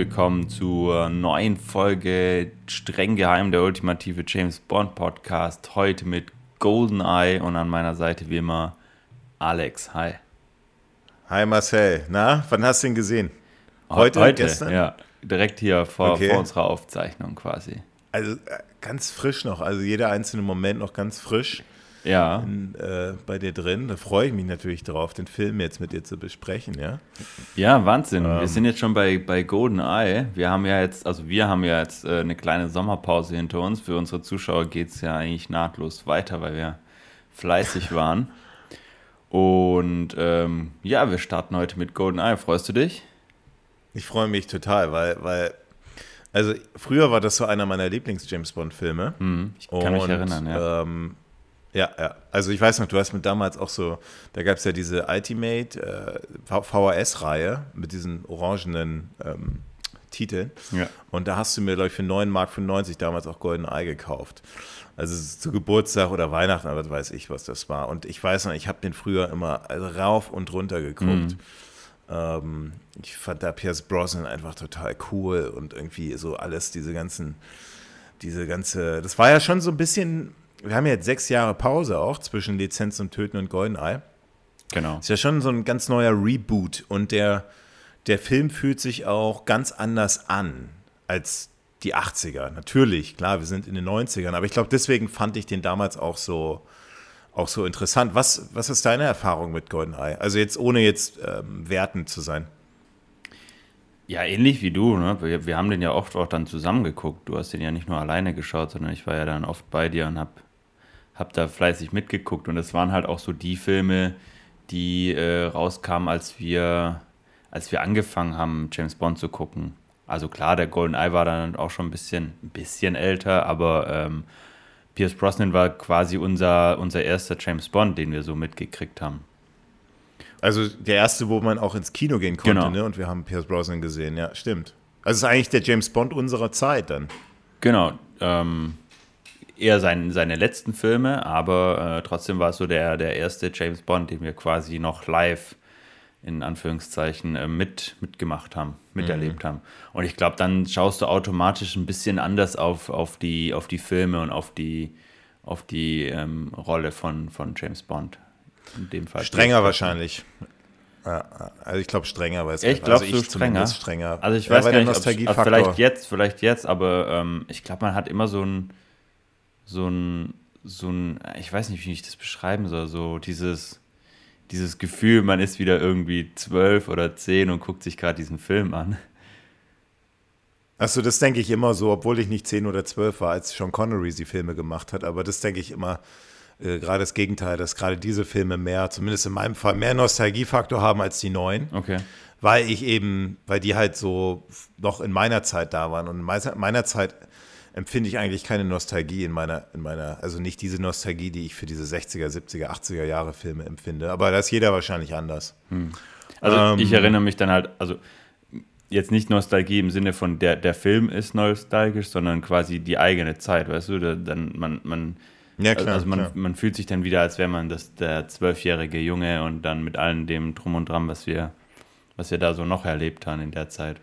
willkommen zur neuen Folge Streng geheim, der ultimative James Bond Podcast. Heute mit GoldenEye und an meiner Seite wie immer Alex. Hi. Hi Marcel. Na, wann hast du ihn gesehen? Heute, Heute gestern? Ja, direkt hier vor, okay. vor unserer Aufzeichnung quasi. Also äh, ganz frisch noch, also jeder einzelne Moment noch ganz frisch ja. In, äh, bei dir drin. Da freue ich mich natürlich darauf, den Film jetzt mit dir zu besprechen, ja. Ja, Wahnsinn. Ähm. Wir sind jetzt schon bei, bei Golden Eye. Wir haben ja jetzt, also wir haben ja jetzt äh, eine kleine Sommerpause hinter uns. Für unsere Zuschauer geht es ja eigentlich nahtlos weiter, weil wir fleißig waren. Und ähm, ja, wir starten heute mit Golden Eye. Freust du dich? Ich freue mich total, weil, weil also früher war das so einer meiner Lieblings-James Bond-Filme. Hm, ich kann und, mich erinnern, ja. Ähm, ja, ja. Also ich weiß noch, du hast mit damals auch so, da gab es ja diese Ultimate äh, VHS-Reihe mit diesen orangenen ähm, Titeln. Ja. Und da hast du mir, glaube ich, für 9 Mark 95 damals auch Golden Eye gekauft. Also zu Geburtstag oder Weihnachten, aber weiß ich, was das war. Und ich weiß noch, ich habe den früher immer rauf und runter geguckt. Mhm. Ähm, ich fand da Pierce Brosnan einfach total cool und irgendwie so alles, diese ganzen, diese ganze, das war ja schon so ein bisschen wir haben ja jetzt sechs Jahre Pause auch zwischen Lizenz zum Töten und Goldeneye. Genau. Ist ja schon so ein ganz neuer Reboot und der, der Film fühlt sich auch ganz anders an als die 80er. Natürlich, klar, wir sind in den 90ern, aber ich glaube, deswegen fand ich den damals auch so, auch so interessant. Was, was ist deine Erfahrung mit GoldenEye? Also jetzt ohne jetzt ähm, wertend zu sein. Ja, ähnlich wie du. Ne? Wir, wir, haben den ja oft auch dann zusammen geguckt. Du hast den ja nicht nur alleine geschaut, sondern ich war ja dann oft bei dir und habe habe da fleißig mitgeguckt und es waren halt auch so die Filme, die äh, rauskamen, als wir, als wir angefangen haben, James Bond zu gucken. Also klar, der Golden Eye war dann auch schon ein bisschen, ein bisschen älter, aber ähm, Pierce Brosnan war quasi unser, unser erster James Bond, den wir so mitgekriegt haben. Also der erste, wo man auch ins Kino gehen konnte, genau. ne? Und wir haben Pierce Brosnan gesehen, ja, stimmt. Also es ist eigentlich der James Bond unserer Zeit dann. Genau. Ähm, eher sein, seine letzten Filme, aber äh, trotzdem war es so der, der erste James Bond, den wir quasi noch live in Anführungszeichen äh, mit, mitgemacht haben, miterlebt mhm. haben. Und ich glaube, dann schaust du automatisch ein bisschen anders auf, auf, die, auf die Filme und auf die, auf die ähm, Rolle von, von James Bond. In dem Fall. Strenger wahrscheinlich. also ich glaube strenger, weil es ich glaube also strenger. strenger. Also ich weiß ja, gar nicht, ob, vielleicht jetzt, vielleicht jetzt, aber ähm, ich glaube, man hat immer so ein so ein, so ein, ich weiß nicht, wie ich das beschreiben soll, so dieses, dieses Gefühl, man ist wieder irgendwie zwölf oder zehn und guckt sich gerade diesen Film an. Achso, das denke ich immer so, obwohl ich nicht zehn oder zwölf war, als Sean Connery die Filme gemacht hat, aber das denke ich immer, äh, gerade das Gegenteil, dass gerade diese Filme mehr, zumindest in meinem Fall, mehr Nostalgiefaktor haben als die neuen. Okay. Weil ich eben, weil die halt so noch in meiner Zeit da waren. Und in meiner Zeit empfinde ich eigentlich keine Nostalgie in meiner, in meiner, also nicht diese Nostalgie, die ich für diese 60er, 70er, 80er Jahre Filme empfinde. Aber da ist jeder wahrscheinlich anders. Hm. Also ähm, ich erinnere mich dann halt, also jetzt nicht Nostalgie im Sinne von der, der Film ist nostalgisch, sondern quasi die eigene Zeit, weißt du, da, dann man, man ja, klar, also man, klar. man fühlt sich dann wieder, als wäre man das, der zwölfjährige Junge und dann mit allem dem Drum und Dran, was wir, was wir da so noch erlebt haben in der Zeit.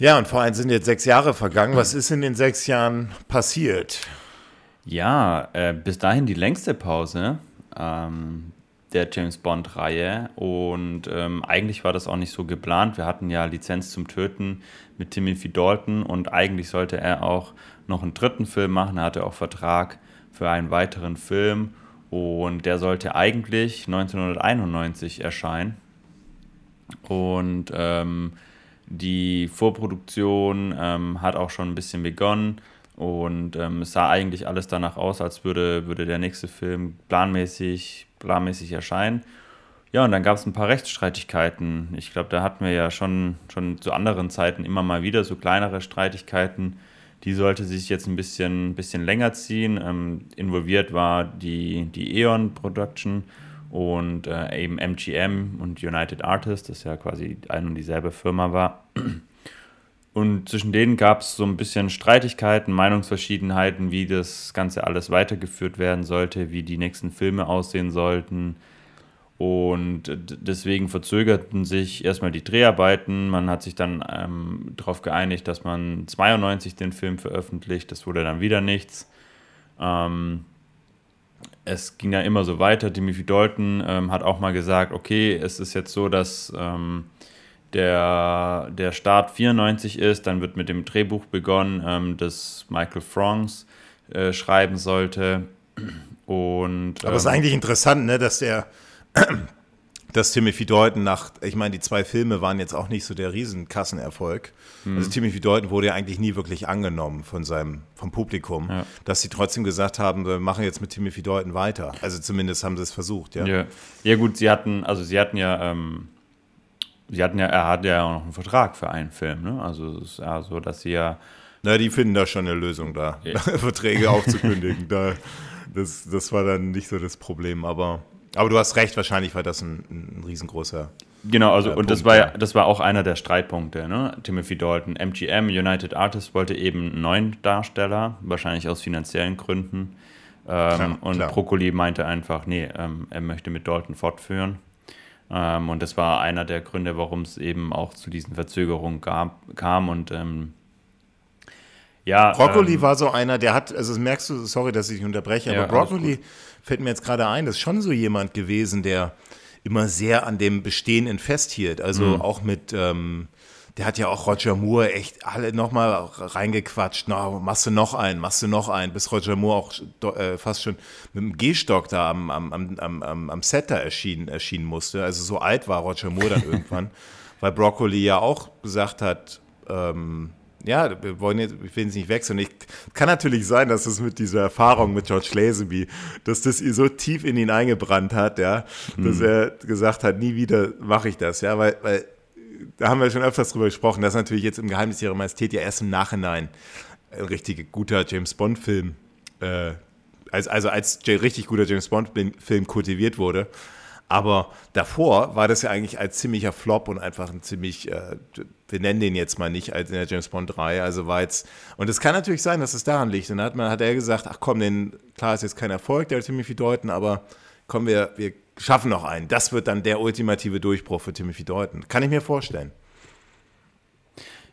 Ja, und vor allem sind jetzt sechs Jahre vergangen. Was ist in den sechs Jahren passiert? Ja, äh, bis dahin die längste Pause ähm, der James Bond-Reihe. Und ähm, eigentlich war das auch nicht so geplant. Wir hatten ja Lizenz zum Töten mit Timothy Dalton und eigentlich sollte er auch noch einen dritten Film machen. Er hatte auch Vertrag für einen weiteren Film und der sollte eigentlich 1991 erscheinen. Und ähm, die Vorproduktion ähm, hat auch schon ein bisschen begonnen und ähm, es sah eigentlich alles danach aus, als würde, würde der nächste Film planmäßig, planmäßig erscheinen. Ja, und dann gab es ein paar Rechtsstreitigkeiten. Ich glaube, da hatten wir ja schon, schon zu anderen Zeiten immer mal wieder so kleinere Streitigkeiten. Die sollte sich jetzt ein bisschen, bisschen länger ziehen. Ähm, involviert war die, die Eon Production und äh, eben MGM und United Artists, das ja quasi ein und dieselbe Firma war. Und zwischen denen gab es so ein bisschen Streitigkeiten, Meinungsverschiedenheiten, wie das Ganze alles weitergeführt werden sollte, wie die nächsten Filme aussehen sollten. Und deswegen verzögerten sich erstmal die Dreharbeiten. Man hat sich dann ähm, darauf geeinigt, dass man 92 den Film veröffentlicht. Das wurde dann wieder nichts. Ähm, es ging ja immer so weiter. Timothy Dalton ähm, hat auch mal gesagt, okay, es ist jetzt so, dass ähm, der, der Start 94 ist, dann wird mit dem Drehbuch begonnen, ähm, das Michael Fronks äh, schreiben sollte. Und, Aber es ist ähm, eigentlich interessant, ne, dass der dass Timothy Dalton nach, ich meine, die zwei Filme waren jetzt auch nicht so der Riesenkassenerfolg. Mhm. Also Timothy Dalton wurde ja eigentlich nie wirklich angenommen von seinem, vom Publikum, ja. dass sie trotzdem gesagt haben, wir machen jetzt mit Timothy Dalton weiter. Also zumindest haben sie es versucht, ja. Ja, ja gut, sie hatten, also sie hatten ja, ähm, sie hatten ja, er hatte ja auch noch einen Vertrag für einen Film, ne? Also es ist ja so, dass sie ja. Na, die finden da schon eine Lösung da, ja. Verträge aufzukündigen. da, das, das war dann nicht so das Problem, aber. Aber du hast recht, wahrscheinlich war das ein, ein riesengroßer. Genau, also äh, und das war ja, das war auch einer der Streitpunkte, ne? Timothy Dalton. MGM, United Artists, wollte eben einen neuen Darsteller, wahrscheinlich aus finanziellen Gründen. Ähm, klar, und klar. Broccoli meinte einfach, nee, ähm, er möchte mit Dalton fortführen. Ähm, und das war einer der Gründe, warum es eben auch zu diesen Verzögerungen gab, kam. Und ähm, ja. Broccoli ähm, war so einer, der hat, also das merkst du, sorry, dass ich dich unterbreche, ja, aber Broccoli fällt mir jetzt gerade ein, das ist schon so jemand gewesen, der immer sehr an dem Bestehenden festhielt. Also mhm. auch mit, ähm, der hat ja auch Roger Moore echt alle nochmal reingequatscht. No, machst du noch einen, machst du noch einen, bis Roger Moore auch äh, fast schon mit dem Gehstock da am, am, am, am, am Set da erschienen, erschienen musste. Also so alt war Roger Moore dann irgendwann, weil Broccoli ja auch gesagt hat, ähm, ja, wir wollen jetzt, ich will jetzt nicht wechseln. Ich, kann natürlich sein, dass es mit dieser Erfahrung mit George Lazenby, dass das ihr so tief in ihn eingebrannt hat, ja, mhm. dass er gesagt hat, nie wieder mache ich das, ja, weil, weil da haben wir schon öfters drüber gesprochen, dass natürlich jetzt im Geheimnis ihrer Majestät ja erst im Nachhinein ein richtig guter James Bond-Film, äh, als, also als richtig guter James Bond-Film kultiviert wurde. Aber davor war das ja eigentlich als ziemlicher Flop und einfach ein ziemlich, äh, wir nennen den jetzt mal nicht als in der James Bond 3, also war jetzt, und es kann natürlich sein, dass es daran liegt. Und dann hat, hat er gesagt, ach komm, den, klar ist jetzt kein Erfolg, der Timothy Deuten, aber komm, wir, wir schaffen noch einen. Das wird dann der ultimative Durchbruch für Timothy Deuten. Kann ich mir vorstellen.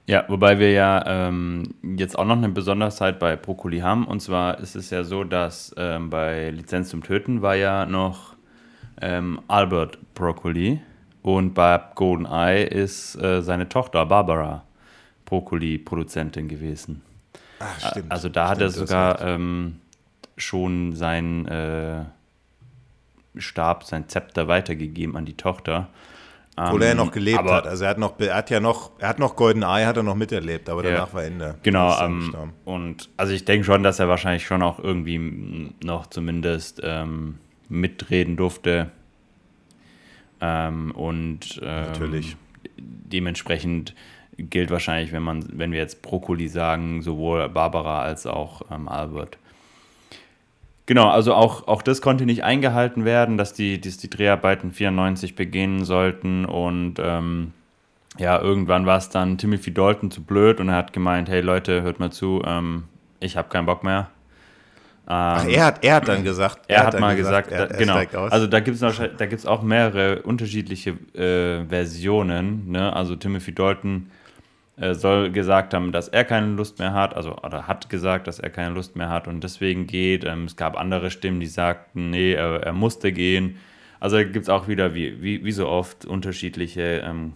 Ja, wobei wir ja ähm, jetzt auch noch eine Besonderheit bei Brokkoli haben. Und zwar ist es ja so, dass ähm, bei Lizenz zum Töten war ja noch ähm, Albert Broccoli und bei GoldenEye ist äh, seine Tochter Barbara Broccoli Produzentin gewesen. Ach, stimmt. Also da stimmt, hat er sogar ähm, schon sein äh, Stab, sein Zepter weitergegeben an die Tochter. Obwohl er ja noch gelebt aber, hat. Also er hat noch, er hat ja noch, er hat noch Golden Eye, hat er noch miterlebt, aber danach war Ende. Genau, ähm, und also ich denke schon, dass er wahrscheinlich schon auch irgendwie noch zumindest ähm, mitreden durfte. Ähm, und ähm, Natürlich. dementsprechend gilt wahrscheinlich, wenn man, wenn wir jetzt Brokkoli sagen, sowohl Barbara als auch ähm, Albert. Genau, also auch, auch das konnte nicht eingehalten werden, dass die, dass die Dreharbeiten 94 beginnen sollten und ähm, ja, irgendwann war es dann Timothy Dalton zu blöd und er hat gemeint, hey Leute, hört mal zu, ähm, ich habe keinen Bock mehr. Ach, er hat, er hat dann gesagt. Er, er hat, hat mal gesagt, gesagt er, er genau. Also da gibt es da gibt's auch mehrere unterschiedliche äh, Versionen. Ne? Also Timothy Dalton äh, soll gesagt haben, dass er keine Lust mehr hat, also oder hat gesagt, dass er keine Lust mehr hat und deswegen geht. Ähm, es gab andere Stimmen, die sagten, nee, er, er musste gehen. Also gibt es auch wieder, wie, wie, wie so oft, unterschiedliche ähm,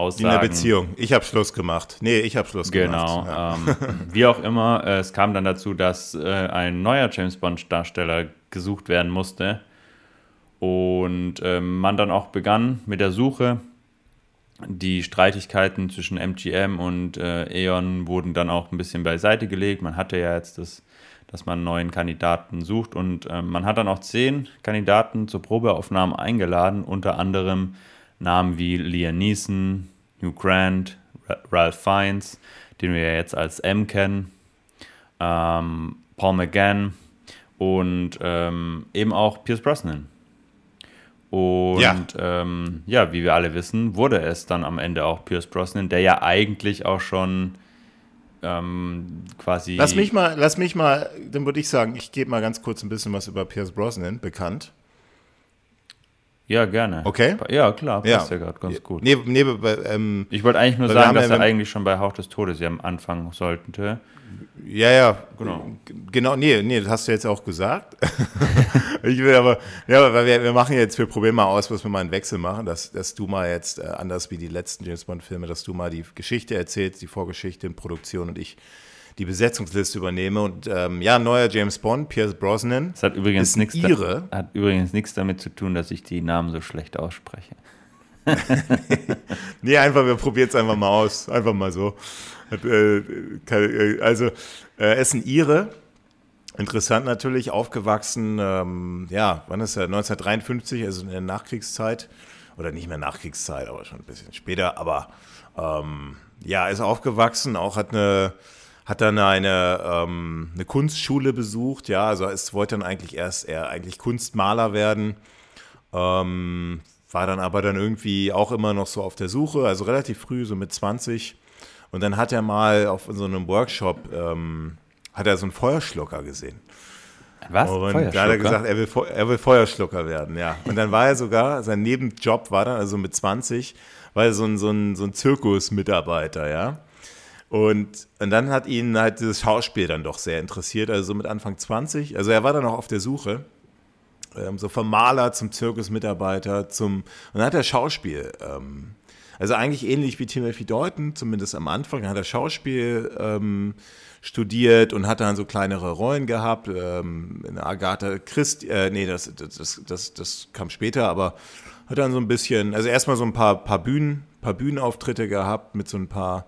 Aussagen. In der Beziehung. Ich habe Schluss gemacht. Nee, ich habe Schluss genau, gemacht. Genau. Ja. Ähm, wie auch immer, äh, es kam dann dazu, dass äh, ein neuer James Bond-Darsteller gesucht werden musste. Und ähm, man dann auch begann mit der Suche. Die Streitigkeiten zwischen MGM und äh, E.ON wurden dann auch ein bisschen beiseite gelegt. Man hatte ja jetzt das, dass man einen neuen Kandidaten sucht. Und ähm, man hat dann auch zehn Kandidaten zur Probeaufnahme eingeladen, unter anderem Namen wie Liam Neeson, Hugh Grant, Ralph Fiennes, den wir ja jetzt als M kennen, ähm, Paul McGann und ähm, eben auch Pierce Brosnan. Und ja. Ähm, ja. wie wir alle wissen, wurde es dann am Ende auch Pierce Brosnan, der ja eigentlich auch schon ähm, quasi. Lass mich mal, lass mich mal, dann würde ich sagen, ich gebe mal ganz kurz ein bisschen was über Pierce Brosnan bekannt. Ja, gerne. Okay? Ja, klar, Ja. passt ja, gerade ganz gut. Nee, nee, ähm, Ich wollte eigentlich nur Weil sagen, dass ja- er eigentlich schon bei Hauch des Todes ja am Anfang sollte. Ja, ja, Genau. Genau, nee, nee, das hast du jetzt auch gesagt. ich will aber, ja, aber wir, wir machen jetzt, wir probieren mal aus, was wir mal einen Wechsel machen, dass, dass du mal jetzt, äh, anders wie die letzten James Bond-Filme, dass du mal die Geschichte erzählst, die Vorgeschichte in Produktion und ich die Besetzungsliste übernehme. Und ähm, ja, neuer James Bond, Pierce Brosnan. Das hat übrigens nichts Ire. Da, hat übrigens nichts damit zu tun, dass ich die Namen so schlecht ausspreche. Nee, einfach, wir probieren es einfach mal aus. Einfach mal so. Äh, äh, also, äh, ist ein Ire. Interessant natürlich, aufgewachsen, ähm, ja, wann ist er? 1953, also in der Nachkriegszeit. Oder nicht mehr Nachkriegszeit, aber schon ein bisschen später. Aber ähm, ja, ist aufgewachsen, auch hat eine, hat dann eine, ähm, eine Kunstschule besucht. Ja, also es wollte dann eigentlich erst eher eigentlich Kunstmaler werden. Ähm, war dann aber dann irgendwie auch immer noch so auf der Suche, also relativ früh, so mit 20. Und dann hat er mal auf so einem Workshop, ähm, hat er so einen Feuerschlucker gesehen. Was? Und da hat er gesagt, er will, er will Feuerschlucker werden, ja. Und dann war er sogar, sein Nebenjob war dann, also mit 20, war er so ein, so ein, so ein Zirkusmitarbeiter, ja. Und, und dann hat ihn halt dieses Schauspiel dann doch sehr interessiert, also so mit Anfang 20. Also er war dann auch auf der Suche, ähm, so vom Maler zum Zirkusmitarbeiter, zum, und dann hat er Schauspiel, ähm, also eigentlich ähnlich wie Timothy Dalton, zumindest am Anfang, hat er Schauspiel ähm, studiert und hat dann so kleinere Rollen gehabt. Ähm, in Agatha Christie, äh, nee, das, das, das, das, das kam später, aber hat dann so ein bisschen, also erstmal so ein paar, paar Bühnen, paar Bühnenauftritte gehabt mit so ein paar,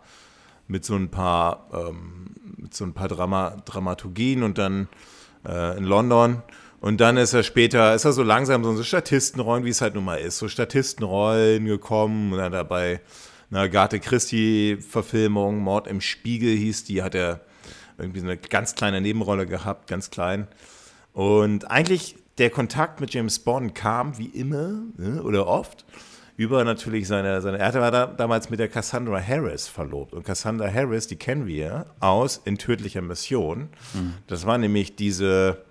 mit so ein paar, ähm, mit so ein paar Drama, Dramaturgien und dann äh, in London. Und dann ist er später, ist er so langsam so so Statistenrollen, wie es halt nun mal ist, so Statistenrollen gekommen und dann dabei eine Agathe Christie-Verfilmung, Mord im Spiegel hieß die, hat er irgendwie so eine ganz kleine Nebenrolle gehabt, ganz klein. Und eigentlich der Kontakt mit James Bond kam wie immer ne, oder oft über natürlich seine, seine er war da, damals mit der Cassandra Harris verlobt. Und Cassandra Harris, die kennen wir aus In tödlicher Mission. Das war nämlich diese,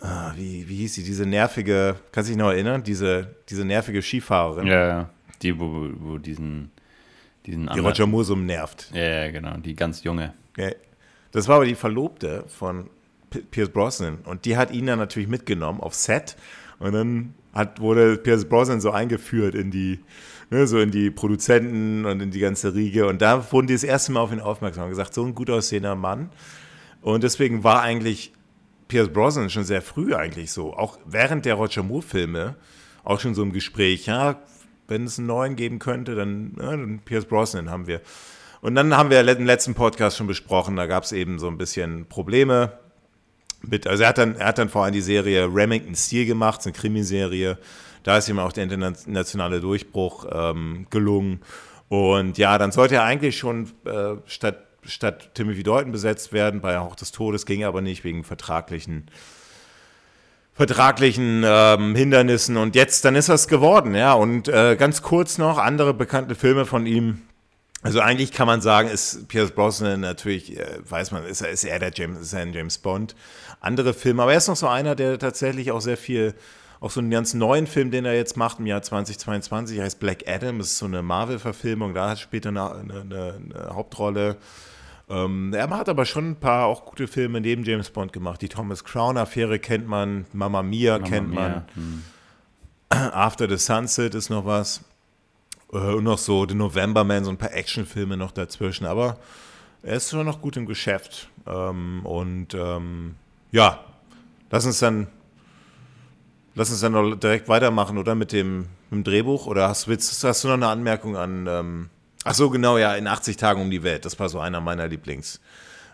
ah, wie, wie hieß sie, diese nervige, kannst du dich noch erinnern? Diese, diese nervige Skifahrerin, Ja, ja. Die, wo, wo diesen, diesen die Roger so nervt. Ja, ja, genau, die ganz junge. Das war aber die Verlobte von Pierce Brosnan und die hat ihn dann natürlich mitgenommen auf Set und dann hat, wurde Pierce Brosnan so eingeführt in die, ne, so in die Produzenten und in die ganze Riege. Und da wurden die das erste Mal auf ihn aufmerksam und gesagt, so ein gut aussehender Mann. Und deswegen war eigentlich Pierce Brosnan schon sehr früh eigentlich so, auch während der Roger Moore Filme auch schon so im Gespräch, ja, wenn es einen neuen geben könnte, dann, ja, dann Pierce Brosnan haben wir. Und dann haben wir im letzten Podcast schon besprochen, da gab es eben so ein bisschen Probleme mit, also er hat dann, er hat dann vor allem die Serie Remington Steel gemacht, eine Krimiserie. Da ist ihm auch der internationale Durchbruch ähm, gelungen. Und ja, dann sollte er eigentlich schon äh, statt, statt Timothy Dalton besetzt werden, bei Hauch des Todes ging aber nicht wegen vertraglichen vertraglichen ähm, Hindernissen und jetzt, dann ist das geworden, ja. Und äh, ganz kurz noch, andere bekannte Filme von ihm. Also eigentlich kann man sagen, ist Pierce Brosnan natürlich, äh, weiß man, ist er, ist er der James, ist er ein James Bond. Andere Filme, aber er ist noch so einer, der tatsächlich auch sehr viel, auch so einen ganz neuen Film, den er jetzt macht im Jahr 2022, heißt Black Adam, das ist so eine Marvel-Verfilmung, da hat er später eine, eine, eine, Hauptrolle. Ähm, er hat aber schon ein paar auch gute Filme neben James Bond gemacht. Die Thomas Crown-Affäre kennt man, Mamma Mia Mamma kennt Mia. man. Hm. After the Sunset ist noch was. Äh, Und noch so The November Man, so ein paar Actionfilme noch dazwischen. Aber er ist schon noch gut im Geschäft. Ähm, und ähm, ja, lass uns dann lass uns dann noch direkt weitermachen, oder? Mit dem, mit dem Drehbuch? Oder hast, hast du noch eine Anmerkung an. Ähm, ach so, genau, ja, in 80 Tagen um die Welt. Das war so einer meiner Lieblings.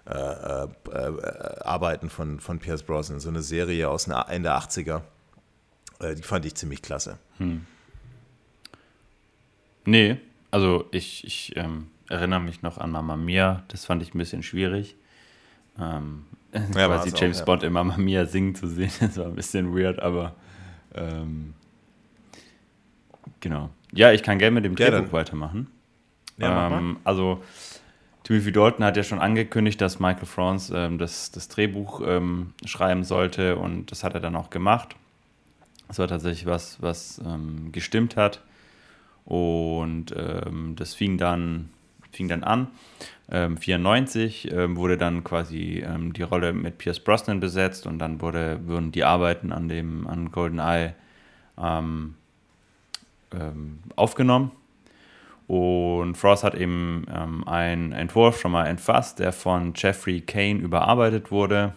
Äh, äh, äh, Arbeiten von, von Pierce Brosnan, so eine Serie aus den Ende 80er. Äh, die fand ich ziemlich klasse. Nee, also ich, ich ähm, erinnere mich noch an Mamma Mia, das fand ich ein bisschen schwierig. Ähm, Ja, quasi war's auch, James ja. Bond in Mamma Mia singen zu sehen, das war ein bisschen weird, aber ähm, genau. Ja, ich kann gerne mit dem Ja, Drehbuch dann- weitermachen. Ja, ähm, also Timothy Dalton hat ja schon angekündigt, dass Michael France ähm, das, das Drehbuch ähm, schreiben sollte und das hat er dann auch gemacht. Das war tatsächlich was, was ähm, gestimmt hat. Und ähm, das fing dann, fing dann an. Ähm, 94 ähm, wurde dann quasi ähm, die Rolle mit Pierce Brosnan besetzt und dann wurde, wurden die Arbeiten an dem an GoldenEye ähm, ähm, aufgenommen. Und Frost hat eben ähm, einen Entwurf schon mal entfasst, der von Jeffrey Kane überarbeitet wurde.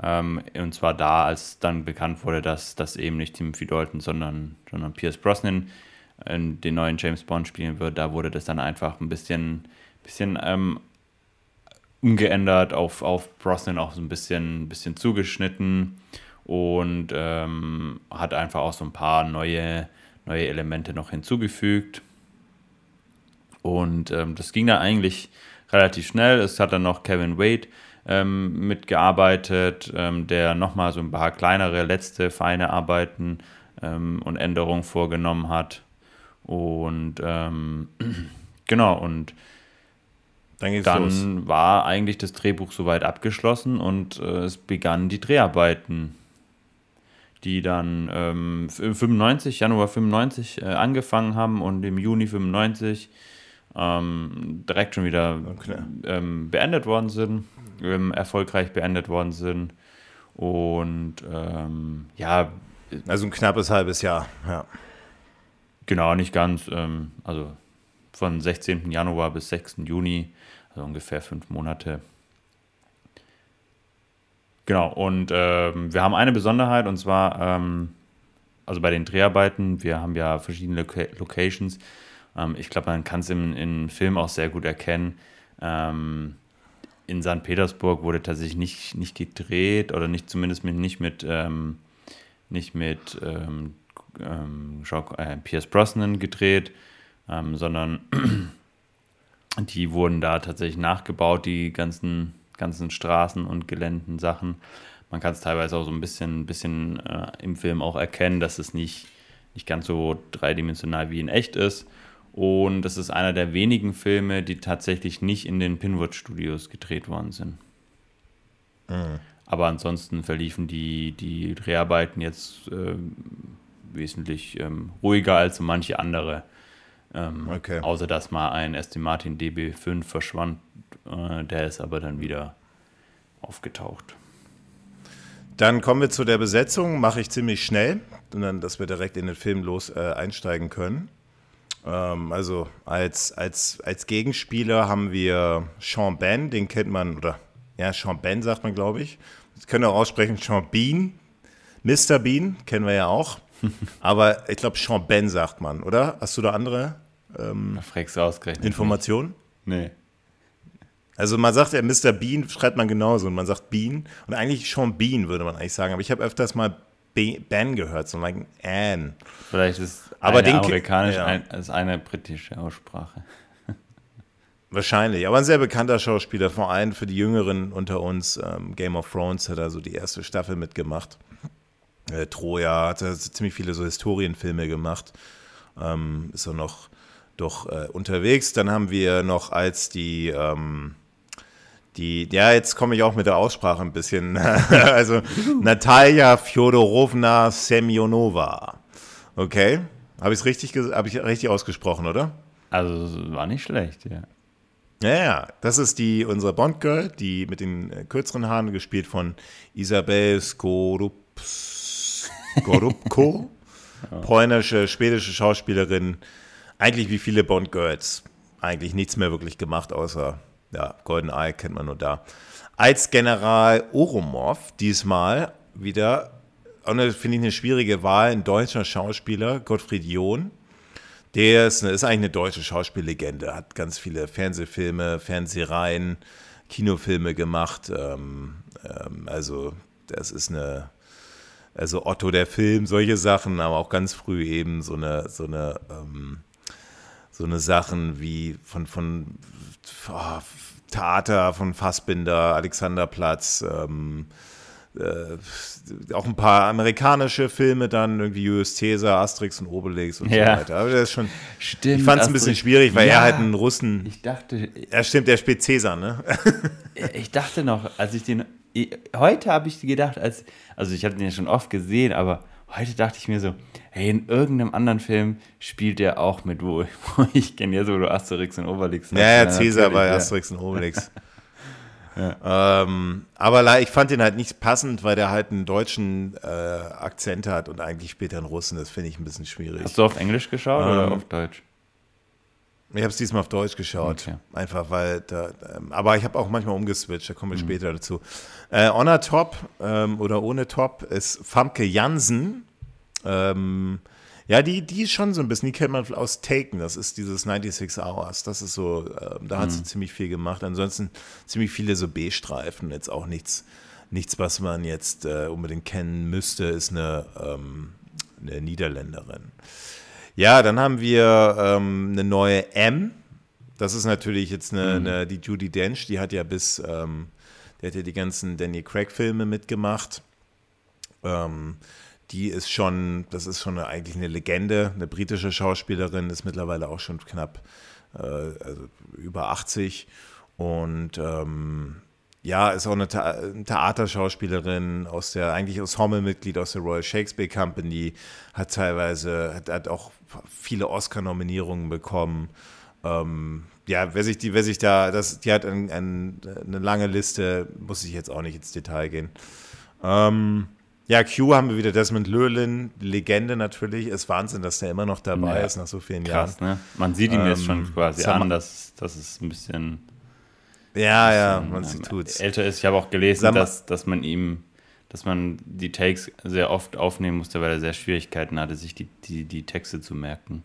Und zwar da, als dann bekannt wurde, dass das eben nicht Timothy Dalton, sondern, sondern Pierce Brosnan in den neuen James Bond spielen wird. Da wurde das dann einfach ein bisschen, bisschen ähm, umgeändert, auf, auf Brosnan auch so ein bisschen, bisschen zugeschnitten und ähm, hat einfach auch so ein paar neue, neue Elemente noch hinzugefügt. Und ähm, das ging dann eigentlich relativ schnell. Es hat dann noch Kevin Wade ähm, mitgearbeitet, ähm, der nochmal so ein paar kleinere, letzte, feine Arbeiten ähm, und Änderungen vorgenommen hat. Und ähm, genau, und dann, dann war eigentlich das Drehbuch soweit abgeschlossen und äh, es begannen die Dreharbeiten, die dann ähm, 95, Januar 95 äh, angefangen haben und im Juni 95 ähm, direkt schon wieder okay. ähm, beendet worden sind, ähm, erfolgreich beendet worden sind. Und ähm, ja. Also ein knappes halbes Jahr, ja. Genau, nicht ganz. Ähm, also von 16. Januar bis 6. Juni, also ungefähr fünf Monate. Genau, und ähm, wir haben eine Besonderheit und zwar, also bei den Dreharbeiten, wir haben ja verschiedene Loca Locations ähm, ich glaube, man kann es im, im Film auch sehr gut erkennen. Ähm, in St. Petersburg wurde tatsächlich nicht, nicht gedreht oder nicht zumindest mit, nicht mit, ähm, nicht mit ähm, ähm, äh, Pierce Brosnan gedreht, ähm, sondern die wurden da tatsächlich nachgebaut, die ganzen, ganzen Straßen und Geländen Sachen. Man kann es teilweise auch so ein bisschen, bisschen äh, im Film auch erkennen, dass es nicht, nicht ganz so dreidimensional wie in echt ist. Und das ist einer der wenigen Filme, die tatsächlich nicht in den Pinwood Studios gedreht worden sind. Mhm. Aber ansonsten verliefen die, die Dreharbeiten jetzt äh, wesentlich ähm, ruhiger als so manche andere. Ähm, okay. Außer dass mal ein Aston Martin DB5 verschwand. Äh, der ist aber dann wieder aufgetaucht. Dann kommen wir zu der Besetzung. Mache ich ziemlich schnell, dass wir direkt in den Film los äh, einsteigen können. Ähm, also als, als, als Gegenspieler haben wir Sean Ben, den kennt man, oder ja, Sean Ben sagt man, glaube ich. Das können wir auch aussprechen, Sean Bean. Mr. Bean kennen wir ja auch. Aber ich glaube, Sean Ben sagt man, oder? Hast du da andere ähm, Informationen? Nee. Also man sagt ja Mr. Bean, schreibt man genauso und man sagt Bean. Und eigentlich Sean Bean würde man eigentlich sagen. Aber ich habe öfters mal Ben gehört, so like Anne. Vielleicht ist aber eine amerikanisch, ja. ein, ist eine britische Aussprache. Wahrscheinlich, aber ein sehr bekannter Schauspieler, vor allem für die Jüngeren unter uns. Ähm, Game of Thrones hat er so die erste Staffel mitgemacht. Äh, Troja hat er ziemlich viele so Historienfilme gemacht. Ähm, ist er noch doch äh, unterwegs. Dann haben wir noch als die ähm, die, ja, jetzt komme ich auch mit der Aussprache ein bisschen. also Natalia Fjodorovna Semyonova. Okay. Habe ich es richtig, hab ich richtig ausgesprochen, oder? Also war nicht schlecht, ja. Ja, ja, das ist die unsere Bond-Girl, die mit den äh, kürzeren Haaren, gespielt von Isabel Skorups, Skorupko, polnische, schwedische Schauspielerin. Eigentlich wie viele Bond-Girls. Eigentlich nichts mehr wirklich gemacht, außer ja, Golden Eye kennt man nur da. Als General Oromov diesmal wieder, finde ich eine schwierige Wahl, ein deutscher Schauspieler, Gottfried John. Der ist, ist eigentlich eine deutsche Schauspiellegende, hat ganz viele Fernsehfilme, Fernsehreihen, Kinofilme gemacht. Ähm, ähm, also, das ist eine, also Otto der Film, solche Sachen, aber auch ganz früh eben so eine, so eine, ähm, so eine Sachen wie von, von oh, Theater von Fassbinder, Alexanderplatz, ähm, äh, auch ein paar amerikanische Filme dann, irgendwie Julius Caesar, Asterix und Obelix und ja. so weiter. Aber das ist schon, stimmt, ich fand es ein bisschen schwierig, weil ja, er halt einen Russen, ich dachte, er stimmt, der spielt Caesar, ne? ich dachte noch, als ich den, heute habe ich gedacht, als, also ich habe den ja schon oft gesehen, aber heute dachte ich mir so, hey, in irgendeinem anderen Film spielt der auch mit, wo, wo ich kenne ja so Asterix und Obelix. Ja, ja, Cäsar bei ja. Asterix und Obelix. ja. ähm, aber ich fand den halt nicht passend, weil der halt einen deutschen äh, Akzent hat und eigentlich später einen Russen. Das finde ich ein bisschen schwierig. Hast du auf Englisch geschaut ähm, oder auf Deutsch? Ich habe es diesmal auf Deutsch geschaut. Okay. Einfach weil da, ähm, aber ich habe auch manchmal umgeswitcht, da kommen wir mhm. später dazu. Äh, Honor Top ähm, oder ohne Top ist Famke Jansen. Ähm, ja, die, die ist schon so ein bisschen, die kennt man aus Taken, das ist dieses 96 Hours. Das ist so, äh, da hat mhm. sie ziemlich viel gemacht. Ansonsten ziemlich viele so B-Streifen, jetzt auch nichts, nichts, was man jetzt äh, unbedingt kennen müsste, ist eine, ähm, eine Niederländerin. Ja, dann haben wir ähm, eine neue M. Das ist natürlich jetzt eine, mhm. eine, die Judy Dench, die hat ja bis, ähm, die hat ja die ganzen Danny Craig-Filme mitgemacht. Ähm, die ist schon, das ist schon eine, eigentlich eine Legende, eine britische Schauspielerin, ist mittlerweile auch schon knapp äh, also über 80 und ähm, ja, ist auch eine, Theaterschauspielerin aus der, eigentlich aus Hommel-Mitglied aus der Royal Shakespeare Company, hat teilweise, hat, hat auch viele Oscar-Nominierungen bekommen. Ähm, ja, wer sich, die, wer sich da, das, die hat ein, ein, eine lange Liste, muss ich jetzt auch nicht ins Detail gehen. Ähm, ja, Q haben wir wieder Desmond Llewellyn, Legende natürlich. Ist Wahnsinn, dass der immer noch dabei ja, ist nach so vielen krass, Jahren. Ne? Man sieht ihm ähm, jetzt schon quasi an, dass, dass es ein bisschen. Ja, ja, man ähm, tut's. Älter ist. Ich habe auch gelesen, dass, dass man ihm dass man die Takes sehr oft aufnehmen musste, weil er sehr Schwierigkeiten hatte, sich die, die, die Texte zu merken.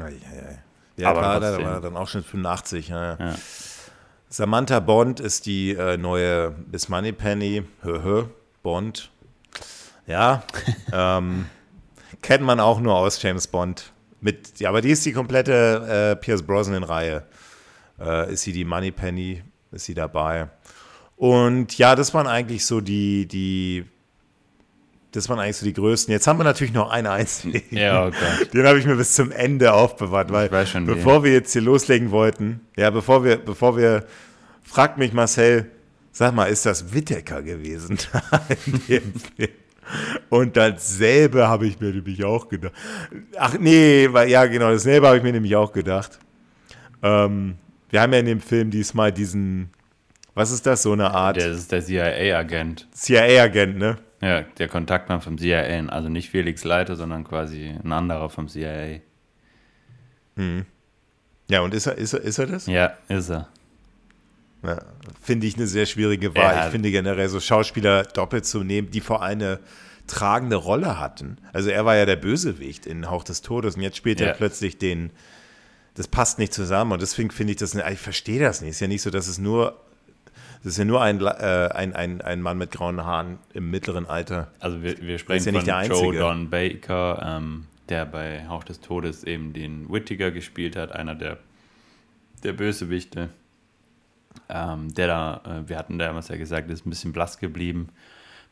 Ei, ei, ei. Ja, Aber war, da war er dann auch schon 85. Ja. ja. Samantha Bond ist die äh, neue Miss Moneypenny. Höhö, Bond. Ja, ähm, kennt man auch nur aus James Bond. Mit, ja, aber die ist die komplette äh, Pierce Brosnan-Reihe. Äh, ist sie die Moneypenny, ist sie dabei. Und ja, das waren eigentlich so die, die, das waren eigentlich so die größten. Jetzt haben wir natürlich noch einen einzigen. Ja, okay. Oh Den habe ich mir bis zum Ende aufbewahrt, weil schon, bevor wir jetzt hier loslegen wollten, ja, bevor wir, bevor wir, fragt mich Marcel, sag mal, ist das Wittecker gewesen in dem Film? Und dasselbe habe ich mir nämlich auch gedacht. Ach nee, ja genau, dasselbe habe ich mir nämlich auch gedacht. Ähm, wir haben ja in dem Film diesmal diesen was ist das, so eine Art? Das ist der CIA-Agent. CIA-Agent, ne? Ja, der Kontaktmann vom CIA. Also nicht Felix Leiter, sondern quasi ein anderer vom CIA. Hm. Ja, und ist er, ist er, ist er das? Ja, ist er. Ja, finde ich eine sehr schwierige Wahl. Ja. Ich finde generell so Schauspieler doppelt zu nehmen, die vor eine tragende Rolle hatten. Also er war ja der Bösewicht in Hauch des Todes und jetzt spielt ja. er plötzlich den. Das passt nicht zusammen und deswegen finde ich das. Ich verstehe das nicht. Es ist ja nicht so, dass es nur das ist ja nur ein, äh, ein, ein, ein Mann mit grauen Haaren im mittleren Alter. Also wir, wir sprechen ja von Joe Don Baker, ähm, der bei Hauch des Todes eben den Whittaker gespielt hat, einer der, der Bösewichte. Ähm, der da, äh, wir hatten damals ja gesagt, ist ein bisschen blass geblieben.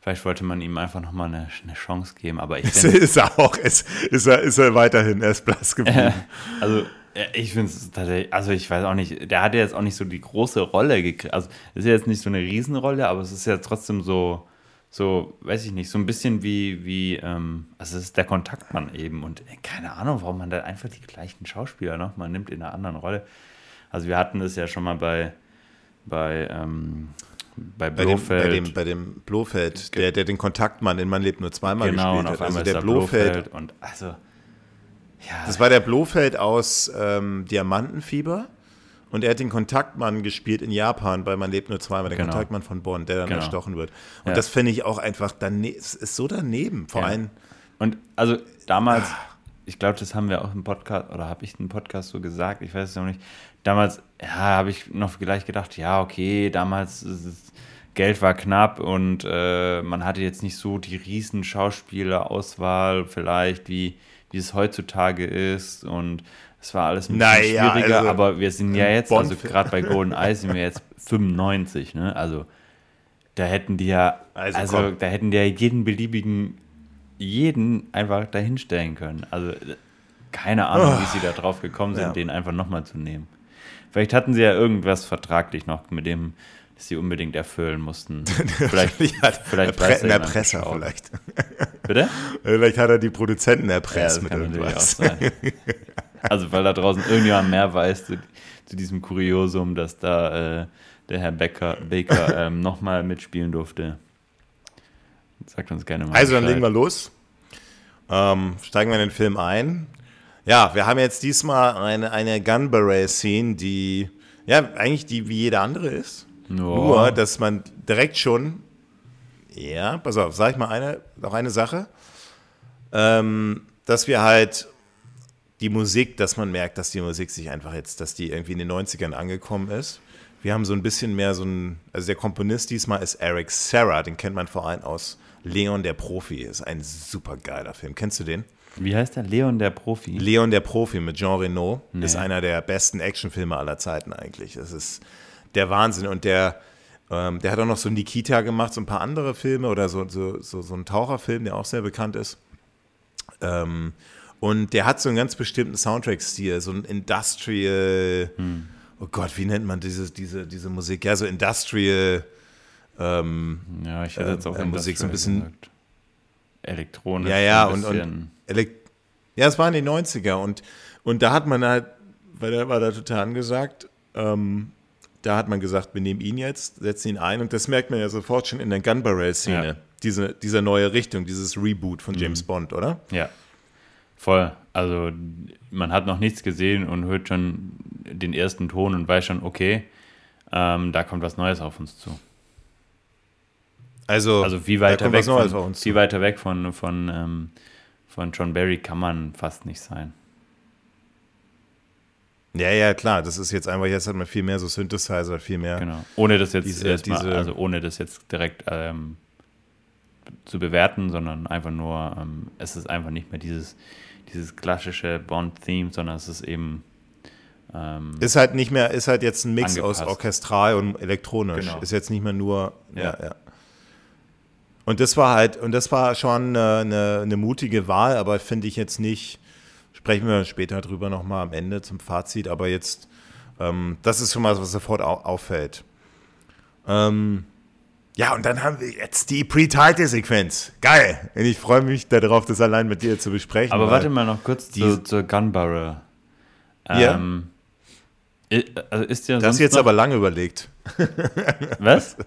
Vielleicht wollte man ihm einfach nochmal eine, eine Chance geben, aber ich finde. Ist er auch, ist, ist, er, ist er weiterhin, er ist blass geblieben. also ich finde es tatsächlich, also ich weiß auch nicht, der hat ja jetzt auch nicht so die große Rolle gekriegt. Also es ist ja jetzt nicht so eine Riesenrolle, aber es ist ja trotzdem so, so, weiß ich nicht, so ein bisschen wie, wie, ähm, also es ist der Kontaktmann eben und äh, keine Ahnung, warum man da einfach die gleichen Schauspieler nochmal nimmt in einer anderen Rolle. Also wir hatten das ja schon mal bei, bei, ähm, bei Blofeld. Bei dem, bei dem, bei dem Blofeld, der, der den Kontaktmann in Man lebt nur zweimal genau, gespielt hat. Also der Blofeld, Blofeld und also ja. Das war der Blofeld aus ähm, Diamantenfieber. Und er hat den Kontaktmann gespielt in Japan, weil man lebt nur zweimal, der genau. Kontaktmann von Bonn, der dann genau. erstochen wird. Und ja. das finde ich auch einfach, es ist so daneben, vor ja. allem. Und also damals, ah. ich glaube, das haben wir auch im Podcast, oder habe ich im Podcast so gesagt, ich weiß es noch nicht. Damals, ja, habe ich noch gleich gedacht, ja, okay, damals Geld war knapp und äh, man hatte jetzt nicht so die riesen Schauspielerauswahl vielleicht wie wie es heutzutage ist und es war alles ein bisschen naja, schwieriger, also, aber wir sind ja jetzt, also gerade bei Golden Eye sind wir jetzt 95, ne? Also da hätten die ja, also, also da hätten die ja jeden beliebigen, jeden einfach dahinstellen können. Also keine Ahnung, oh. wie sie da drauf gekommen sind, ja. den einfach nochmal zu nehmen. Vielleicht hatten sie ja irgendwas vertraglich noch mit dem sie unbedingt erfüllen mussten. Vielleicht, hat vielleicht weiß er Erpresser vielleicht. Bitte? Vielleicht hat er die Produzenten erpresst ja, mit irgendwas. Also weil da draußen irgendjemand mehr weiß zu, zu diesem Kuriosum, dass da äh, der Herr Becker, Baker ähm, nochmal mitspielen durfte. Sagt uns gerne mal. Also dann legen wir los. Ähm, steigen wir in den Film ein. Ja, wir haben jetzt diesmal eine, eine Gun Beret-Scene, die ja eigentlich die wie jede andere ist. Oh. Nur, dass man direkt schon, ja, pass auf, sag ich mal eine, noch eine Sache, ähm, dass wir halt die Musik, dass man merkt, dass die Musik sich einfach jetzt, dass die irgendwie in den 90ern angekommen ist. Wir haben so ein bisschen mehr so ein, also der Komponist diesmal ist Eric Serra, den kennt man vor allem aus Leon der Profi. Ist ein super geiler Film. Kennst du den? Wie heißt der? Leon der Profi? Leon der Profi mit Jean Reno nee. ist einer der besten Actionfilme aller Zeiten eigentlich. Das ist der Wahnsinn. Und der, ähm, der hat auch noch so Nikita gemacht, so ein paar andere Filme oder so, so, so, so ein Taucherfilm, der auch sehr bekannt ist. Ähm, und der hat so einen ganz bestimmten Soundtrack-Stil, so ein Industrial, hm. oh Gott, wie nennt man diese, diese, diese Musik? Ja, so Industrial. Ähm, ja, ich hätte jetzt auch äh, Musik so ein bisschen. Gesagt. Elektronisch. Ja, ja, und, und ja, es war in den 90er und, und da hat man halt, weil der war da total angesagt, ähm, da hat man gesagt, wir nehmen ihn jetzt, setzen ihn ein und das merkt man ja sofort schon in der Gun Barrel-Szene, ja. diese, diese neue Richtung, dieses Reboot von James mhm. Bond, oder? Ja, voll. Also man hat noch nichts gesehen und hört schon den ersten Ton und weiß schon, okay, ähm, da kommt was Neues auf uns zu. Also, also viel weiter weg von, viel weiter weg von, von, ähm, von John Barry kann man fast nicht sein. Ja, ja, klar. Das ist jetzt einfach, jetzt hat man viel mehr so Synthesizer, viel mehr. Genau. Ohne das jetzt diese, erstmal, diese also ohne das jetzt direkt ähm, zu bewerten, sondern einfach nur, ähm, es ist einfach nicht mehr dieses, dieses klassische Bond-Theme, sondern es ist eben. Ähm, ist halt nicht mehr, ist halt jetzt ein Mix angepasst. aus orchestral und elektronisch. Genau. Ist jetzt nicht mehr nur. Ja, ja. ja. Und das war halt, und das war schon eine, eine, eine mutige Wahl, aber finde ich jetzt nicht Sprechen wir später drüber nochmal am Ende zum Fazit, aber jetzt, ähm, das ist schon mal, was sofort au auffällt. Ähm, ja, und dann haben wir jetzt die Pre-Title-Sequenz. Geil. Und ich freue mich darauf, das allein mit dir zu besprechen. Aber warte mal noch kurz zu, zur Gunbarrel. Ähm, ja. Also ist ja das jetzt aber lange überlegt. Was?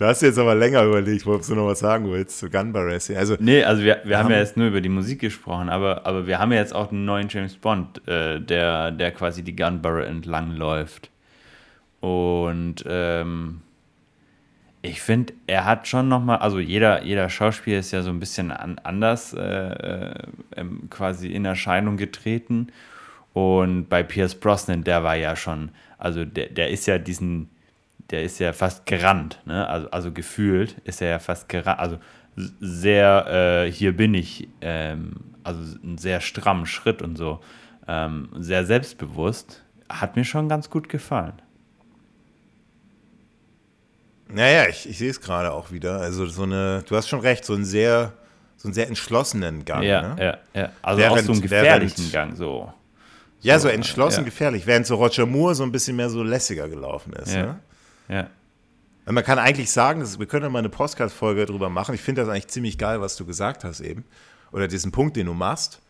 Du hast jetzt aber länger überlegt, ob du noch was sagen willst zu Gun Barresi. Also, nee, also wir, wir haben, haben ja jetzt nur über die Musik gesprochen, aber, aber wir haben ja jetzt auch einen neuen James Bond, äh, der, der quasi die Gun Barrel entlang läuft. Und ähm, ich finde, er hat schon nochmal, also jeder, jeder Schauspieler ist ja so ein bisschen an, anders äh, äh, quasi in Erscheinung getreten. Und bei Pierce Brosnan, der war ja schon, also der, der ist ja diesen der ist ja fast gerannt, ne? also, also gefühlt ist er ja fast gerannt, also sehr, äh, hier bin ich, ähm, also einen sehr strammen Schritt und so, ähm, sehr selbstbewusst, hat mir schon ganz gut gefallen. Naja, ich, ich sehe es gerade auch wieder. Also so eine, du hast schon recht, so einen sehr, so einen sehr entschlossenen Gang. Ja, ne? ja, ja. Also während, auch so einen gefährlichen während, Gang, so. Ja, so, so entschlossen ja. gefährlich, während so Roger Moore so ein bisschen mehr so lässiger gelaufen ist. Ja. Ne? Ja. Man kann eigentlich sagen, wir können mal eine Podcast-Folge drüber machen. Ich finde das eigentlich ziemlich geil, was du gesagt hast eben. Oder diesen Punkt, den du machst.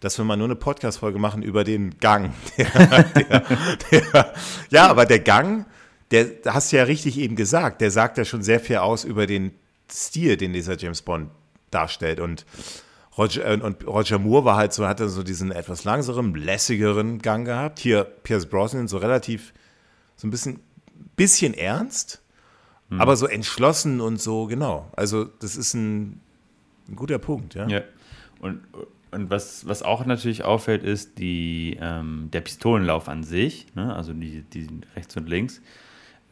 Dass wir mal nur eine Podcast-Folge machen über den Gang. Der, der, der, ja, aber der Gang, der hast du ja richtig eben gesagt, der sagt ja schon sehr viel aus über den Stil, den dieser James Bond darstellt. Und Roger, äh, und Roger Moore war halt so, hatte so diesen etwas langsameren, lässigeren Gang gehabt. Hier Pierce Brosnan so relativ, so ein bisschen bisschen ernst, hm. aber so entschlossen und so, genau. Also, das ist ein, ein guter Punkt, ja. Ja. Und, und was, was auch natürlich auffällt, ist die, ähm, der Pistolenlauf an sich, ne? also die, die rechts und links.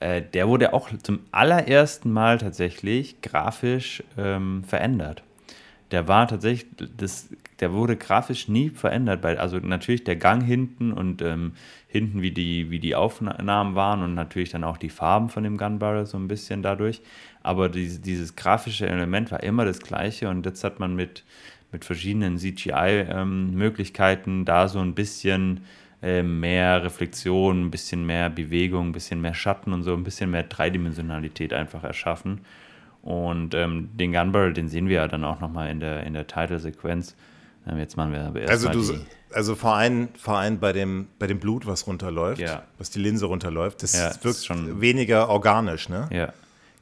Äh, der wurde auch zum allerersten Mal tatsächlich grafisch ähm, verändert. Der war tatsächlich, das, der wurde grafisch nie verändert, also natürlich der Gang hinten und ähm, hinten, wie die, wie die Aufnahmen waren und natürlich dann auch die Farben von dem Gunbarrel so ein bisschen dadurch. Aber dieses, dieses grafische Element war immer das gleiche und jetzt hat man mit, mit verschiedenen CGI-Möglichkeiten ähm, da so ein bisschen äh, mehr Reflexion, ein bisschen mehr Bewegung, ein bisschen mehr Schatten und so, ein bisschen mehr Dreidimensionalität einfach erschaffen. Und ähm, den Gunbarrel, den sehen wir ja dann auch nochmal in der, in der Title-Sequenz. Ähm, jetzt machen wir aber erst also, du, also vor allem, vor allem bei, dem, bei dem Blut, was runterläuft, ja. was die Linse runterläuft, das ja, wirkt schon weniger organisch, ne? Ja,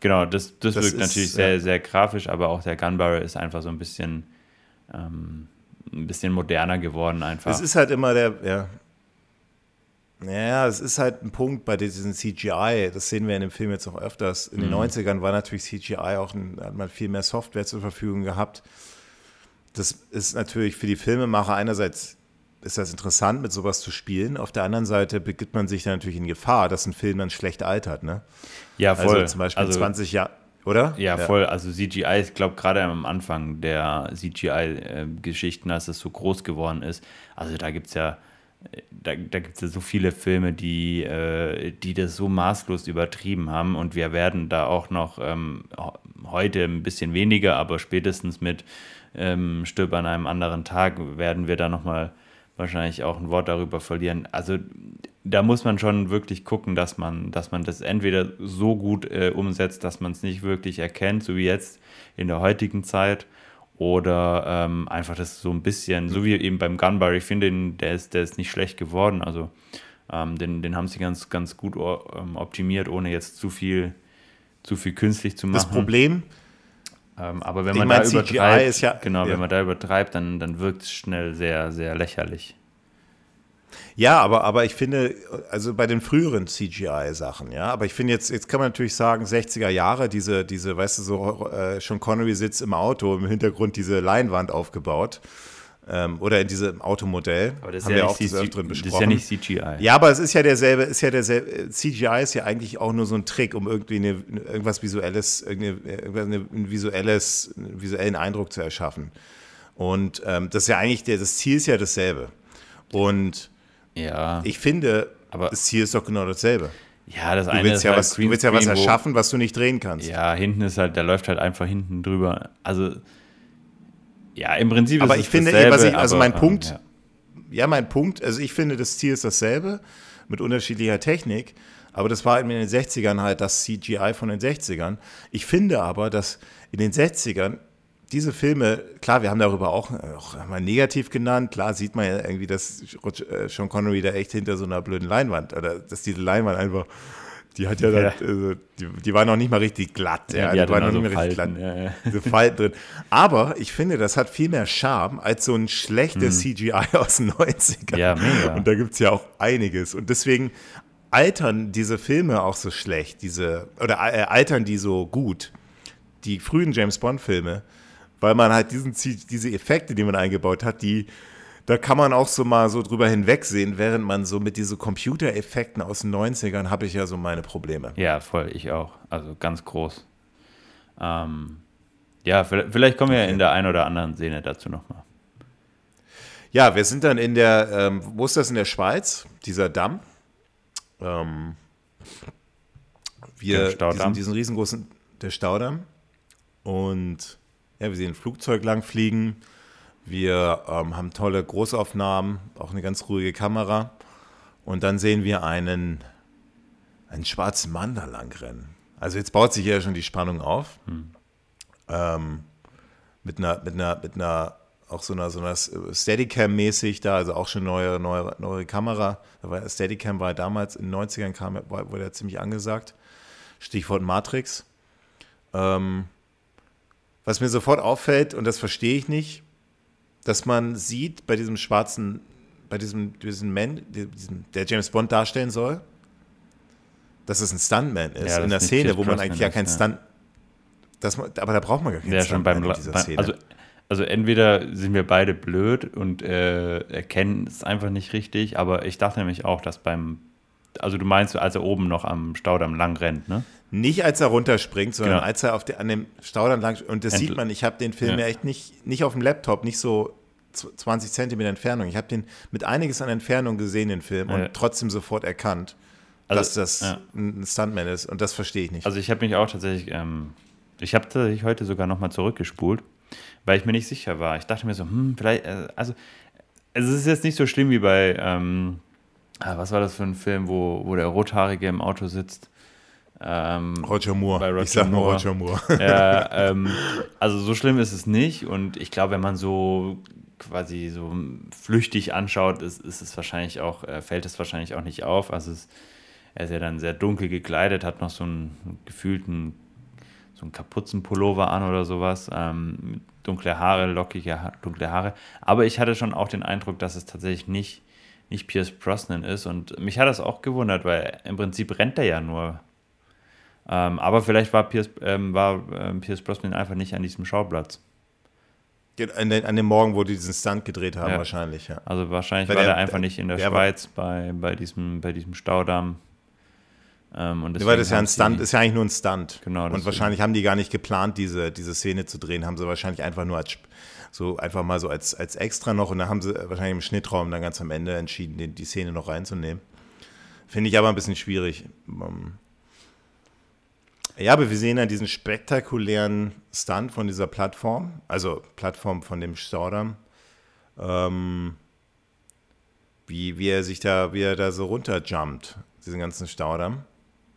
genau, das, das, das wirkt ist, natürlich sehr, sehr grafisch, aber auch der Gunbarrel ist einfach so ein bisschen, ähm, ein bisschen moderner geworden einfach. Es ist halt immer der, ja, ja, es ist halt ein Punkt bei diesem CGI, das sehen wir in dem Film jetzt auch öfters. In den mhm. 90ern war natürlich CGI auch, ein, hat man viel mehr Software zur Verfügung gehabt. Das ist natürlich für die Filmemacher einerseits ist das interessant, mit sowas zu spielen. Auf der anderen Seite begibt man sich dann natürlich in Gefahr, dass ein Film dann schlecht altert, ne? Ja, voll. Also zum Beispiel also, 20 Jahre, oder? Ja, ja, voll. Also CGI, ich glaube gerade am Anfang der CGI-Geschichten, als es so groß geworden ist, also da gibt es ja da, da gibt es ja so viele Filme, die, äh, die das so maßlos übertrieben haben und wir werden da auch noch ähm, heute ein bisschen weniger, aber spätestens mit ähm, Stirb an einem anderen Tag werden wir da nochmal wahrscheinlich auch ein Wort darüber verlieren. Also da muss man schon wirklich gucken, dass man, dass man das entweder so gut äh, umsetzt, dass man es nicht wirklich erkennt, so wie jetzt in der heutigen Zeit, oder ähm, einfach das so ein bisschen, so wie eben beim Gunbar, ich finde, der ist, der ist nicht schlecht geworden. Also ähm, den, den haben sie ganz, ganz gut ähm, optimiert, ohne jetzt zu viel, zu viel künstlich zu machen. Das Problem, ähm, aber wenn man mein, da übertreibt, ja, genau, ja. wenn man da übertreibt, dann, dann wirkt es schnell sehr, sehr lächerlich. Ja, aber, aber ich finde, also bei den früheren CGI-Sachen, ja, aber ich finde jetzt, jetzt kann man natürlich sagen, 60er Jahre, diese, diese, weißt du, so äh, schon Connery sitzt im Auto, im Hintergrund diese Leinwand aufgebaut. Ähm, oder in diesem Automodell. Aber das haben ja wir auch des Öfteren besprochen. Das ist ja nicht CGI. Ja, aber es ist ja derselbe, ist ja derselbe, CGI ist ja eigentlich auch nur so ein Trick, um irgendwie eine, irgendwas Visuelles, eine, ein visuelles, einen visuellen Eindruck zu erschaffen. Und ähm, das ist ja eigentlich, der, das Ziel ist ja dasselbe. Und ja. Ich finde, aber das Ziel ist doch genau dasselbe. Ja, das du eine willst ist ja halt was, Du willst ja was erschaffen, was du nicht drehen kannst. Ja, hinten ist halt, der läuft halt einfach hinten drüber. Also, ja, im Prinzip aber ist ich es finde, dasselbe, ich, also aber, mein Punkt, ja. ja, mein Punkt, also ich finde, das Ziel ist dasselbe, mit unterschiedlicher Technik, aber das war in den 60ern halt das CGI von den 60ern. Ich finde aber, dass in den 60ern diese Filme, klar, wir haben darüber auch, auch mal negativ genannt. Klar sieht man ja irgendwie, dass äh, Sean Connery da echt hinter so einer blöden Leinwand, oder dass diese Leinwand einfach, die hat ja, ja. Dann, also, die, die, war noch nicht mal richtig glatt. Ja, ja die, die war noch nicht mehr richtig glatt. Ja. Diese Falten drin. Aber ich finde, das hat viel mehr Charme als so ein schlechtes hm. CGI aus den 90ern. Ja, mega. Und da gibt es ja auch einiges. Und deswegen altern diese Filme auch so schlecht, diese, oder äh, altern die so gut. Die frühen James Bond-Filme weil man halt diesen, diese Effekte, die man eingebaut hat, die, da kann man auch so mal so drüber hinwegsehen, während man so mit diesen Computereffekten aus den 90ern habe ich ja so meine Probleme. Ja, voll, ich auch. Also ganz groß. Ähm, ja, vielleicht kommen wir okay. in der einen oder anderen Szene dazu nochmal. Ja, wir sind dann in der, ähm, wo ist das in der Schweiz? Dieser Damm. Ähm, wir diesen, diesen riesengroßen, der Staudamm. Und ja, wir sehen ein Flugzeug langfliegen. Wir ähm, haben tolle Großaufnahmen, auch eine ganz ruhige Kamera. Und dann sehen wir einen, einen schwarzen Mann da langrennen. Also jetzt baut sich ja schon die Spannung auf. Hm. Ähm, mit einer, mit einer, mit einer, auch so einer, so einer Steadicam-mäßig da, also auch schon neue, neue, neue Kamera. Steadicam war damals in den 90ern, kam, wurde ja ziemlich angesagt. Stichwort Matrix. Ähm, was mir sofort auffällt, und das verstehe ich nicht, dass man sieht bei diesem schwarzen, bei diesem, diesem Man, diesem, der James Bond darstellen soll, dass es ein Stuntman ist. Ja, in der Szene, wo man eigentlich ja kein Stunt. Das, aber da braucht man gar keinen ja, Stuntman schon beim, in dieser Szene. Also, also entweder sind wir beide blöd und äh, erkennen es einfach nicht richtig, aber ich dachte nämlich auch, dass beim, also du meinst, als er oben noch am Staudamm lang rennt, ne? Nicht als er runterspringt, sondern genau. als er auf der, an dem Staudamm lang und das Entl sieht man, ich habe den Film ja. ja echt nicht, nicht auf dem Laptop, nicht so 20 Zentimeter Entfernung. Ich habe den mit einiges an Entfernung gesehen, den Film, ja. und trotzdem sofort erkannt, also, dass das ja. ein Stuntman ist. Und das verstehe ich nicht. Also ich habe mich auch tatsächlich, ähm, ich habe tatsächlich heute sogar nochmal zurückgespult, weil ich mir nicht sicher war. Ich dachte mir so, hm, vielleicht, äh, also es ist jetzt nicht so schlimm wie bei, ähm, was war das für ein Film, wo, wo der Rothaarige im Auto sitzt? Ähm, Roger Moore. Roger ich sag nur Roger Moore. Ja, ähm, also so schlimm ist es nicht. Und ich glaube, wenn man so quasi so flüchtig anschaut, ist, ist es wahrscheinlich auch, äh, fällt es wahrscheinlich auch nicht auf. Also es, er ist ja dann sehr dunkel gekleidet, hat noch so einen gefühlten, so einen Kapuzenpullover an oder sowas. Ähm, dunkle Haare, lockige dunkle Haare. Aber ich hatte schon auch den Eindruck, dass es tatsächlich nicht, nicht Pierce Brosnan ist. Und mich hat das auch gewundert, weil im Prinzip rennt er ja nur. Ähm, aber vielleicht war Pierce, ähm, war, ähm, Pierce Brosnan einfach nicht an diesem Schauplatz. An, den, an dem Morgen, wo die diesen Stunt gedreht haben, ja. wahrscheinlich, ja. Also wahrscheinlich Weil war der, der einfach nicht in der, der Schweiz bei, bei, diesem, bei diesem Staudamm. Ähm, und Weil das ja ein Stunt ist ja eigentlich nur ein Stunt. Genau. Und wahrscheinlich haben die gar nicht geplant, diese, diese Szene zu drehen, haben sie wahrscheinlich einfach nur als so einfach mal so als, als extra noch und dann haben sie wahrscheinlich im Schnittraum dann ganz am Ende entschieden, die, die Szene noch reinzunehmen. Finde ich aber ein bisschen schwierig. Ähm, ja, aber wir sehen ja diesen spektakulären Stunt von dieser Plattform, also Plattform von dem Staudamm. Ähm, wie, wie er sich da, wie er da so runterjumpt, diesen ganzen Staudamm.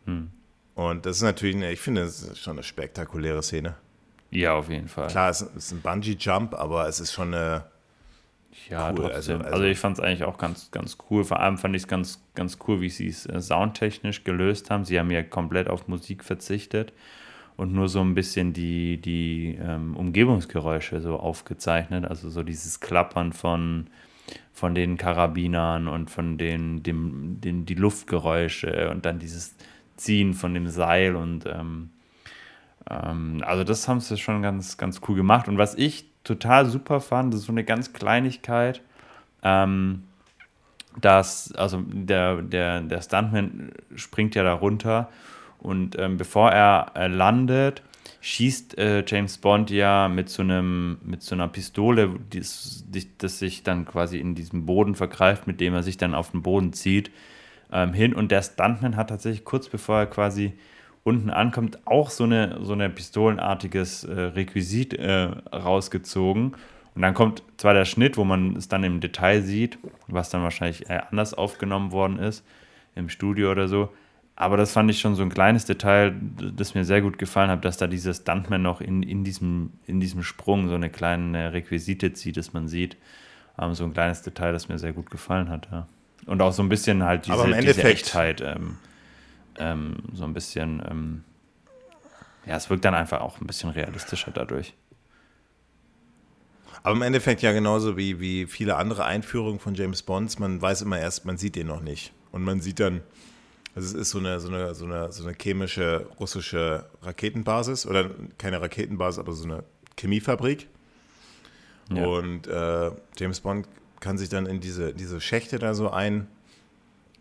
Hm. Und das ist natürlich, eine, ich finde, das ist schon eine spektakuläre Szene. Ja, auf jeden Fall. Klar, es ist ein Bungee-Jump, aber es ist schon eine. Ja, cool. Also, also, also, ich fand es eigentlich auch ganz, ganz cool. Vor allem fand ich es ganz, ganz cool, wie sie es äh, soundtechnisch gelöst haben. Sie haben ja komplett auf Musik verzichtet und nur so ein bisschen die, die ähm, Umgebungsgeräusche so aufgezeichnet. Also so dieses Klappern von, von den Karabinern und von den, dem, den, die Luftgeräusche und dann dieses Ziehen von dem Seil und ähm, ähm, also das haben sie schon ganz, ganz cool gemacht. Und was ich total super fand, das ist so eine ganz Kleinigkeit, ähm, dass, also der, der, der Stuntman springt ja da runter und ähm, bevor er äh, landet, schießt äh, James Bond ja mit so einem mit so einer Pistole, das, das sich dann quasi in diesem Boden vergreift, mit dem er sich dann auf den Boden zieht, ähm, hin. Und der Stuntman hat tatsächlich kurz bevor er quasi unten ankommt, auch so eine so eine pistolenartiges äh, Requisit äh, rausgezogen. Und dann kommt zwar der Schnitt, wo man es dann im Detail sieht, was dann wahrscheinlich anders aufgenommen worden ist, im Studio oder so. Aber das fand ich schon so ein kleines Detail, das mir sehr gut gefallen hat, dass da dieser Stuntman noch in, in, diesem, in diesem Sprung so eine kleine Requisite zieht, dass man sieht. Ähm, so ein kleines Detail, das mir sehr gut gefallen hat. Ja. Und auch so ein bisschen halt diese, diese Echtheit. Ähm, ähm, so ein bisschen, ähm, ja, es wirkt dann einfach auch ein bisschen realistischer dadurch. Aber im Endeffekt ja genauso wie, wie viele andere Einführungen von James Bonds, man weiß immer erst, man sieht den noch nicht. Und man sieht dann, also es ist so eine, so eine, so eine, so eine chemische russische Raketenbasis oder keine Raketenbasis, aber so eine Chemiefabrik. Ja. Und äh, James Bond kann sich dann in diese, diese Schächte da so ein,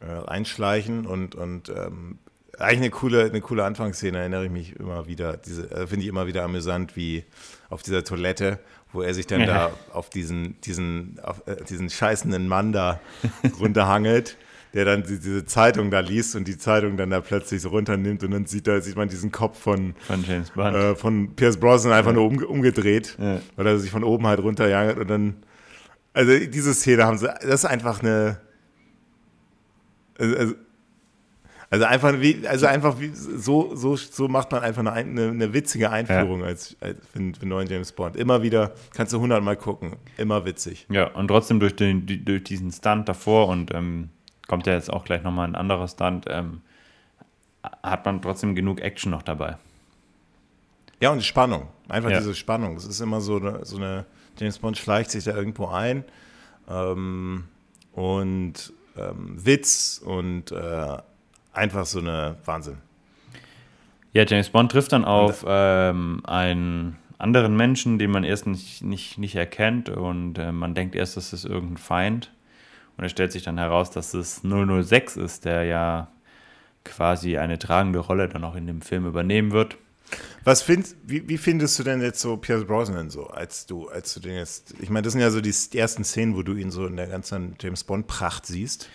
äh, einschleichen und, und ähm, eigentlich eine coole, eine coole Anfangsszene, erinnere ich mich immer wieder. Diese äh, finde ich immer wieder amüsant, wie auf dieser Toilette, wo er sich dann ja. da auf diesen, diesen, auf, äh, diesen scheißenden Mann da runterhangelt, der dann die, diese Zeitung da liest und die Zeitung dann da plötzlich so runternimmt und dann sieht, da, sieht man diesen Kopf von, von James Bond. Äh, von Pierce Brosnan einfach ja. nur um, umgedreht, ja. weil er sich von oben halt runterjagelt und dann, also diese Szene haben sie, das ist einfach eine, also, also also einfach wie, also einfach wie, so, so, so macht man einfach eine, eine, eine witzige Einführung ja. als, als für, für neuen James Bond. Immer wieder, kannst du hundertmal gucken, immer witzig. Ja, und trotzdem durch, den, durch diesen Stunt davor und ähm, kommt ja jetzt auch gleich nochmal ein anderer Stunt, ähm, hat man trotzdem genug Action noch dabei. Ja, und die Spannung. Einfach ja. diese Spannung. Es ist immer so eine, so eine, James Bond schleicht sich da irgendwo ein ähm, und ähm, Witz und äh, einfach so eine Wahnsinn. Ja, James Bond trifft dann auf ähm, einen anderen Menschen, den man erst nicht, nicht, nicht erkennt und äh, man denkt erst, das ist irgendein Feind. Und es stellt sich dann heraus, dass es 006 ist, der ja quasi eine tragende Rolle dann auch in dem Film übernehmen wird. Was find, wie, wie findest du denn jetzt so Pierce Brosnan so, als du, als du den jetzt, ich meine, das sind ja so die ersten Szenen, wo du ihn so in der ganzen James Bond Pracht siehst.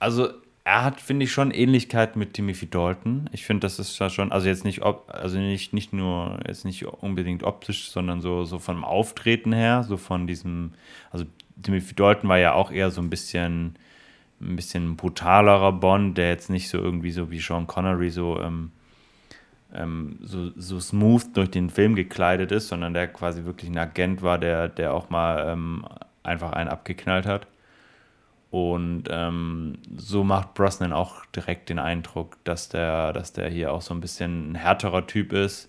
Also er hat, finde ich, schon Ähnlichkeit mit Timothy Dalton. Ich finde, das ist schon, also jetzt nicht, also nicht, nicht nur, jetzt nicht unbedingt optisch, sondern so, so vom Auftreten her, so von diesem, also Timothy Dalton war ja auch eher so ein bisschen, ein bisschen brutalerer Bond, der jetzt nicht so irgendwie so wie Sean Connery so, ähm, ähm, so, so smooth durch den Film gekleidet ist, sondern der quasi wirklich ein Agent war, der, der auch mal ähm, einfach einen abgeknallt hat. Und ähm, so macht Brosnan auch direkt den Eindruck, dass der, dass der hier auch so ein bisschen ein härterer Typ ist,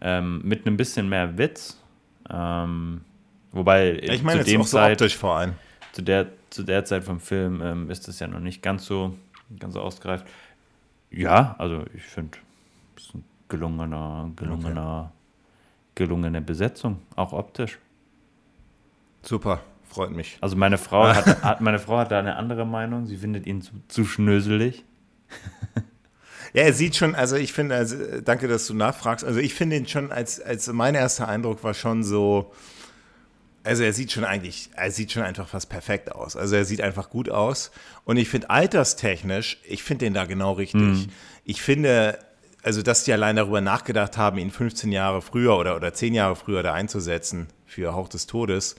ähm, mit ein bisschen mehr Witz. Ähm, wobei ich meine, zu dem auch so Zeit, optisch vor allem. Zu der, zu der Zeit vom Film ähm, ist das ja noch nicht ganz so, ganz so ausgereift. Ja, also ich finde, gelungener, gelungener, okay. gelungene Besetzung, auch optisch. Super, freut mich. Also meine Frau hat, hat, meine Frau hat da eine andere Meinung. Sie findet ihn zu, zu schnöselig. Ja, er sieht schon, also ich finde, also, danke, dass du nachfragst. Also ich finde ihn schon, als, als mein erster Eindruck war schon so, also er sieht schon eigentlich, er sieht schon einfach fast perfekt aus. Also er sieht einfach gut aus. Und ich finde alterstechnisch, ich finde den da genau richtig. Mhm. Ich finde, also dass die allein darüber nachgedacht haben, ihn 15 Jahre früher oder, oder 10 Jahre früher da einzusetzen für Hauch des Todes.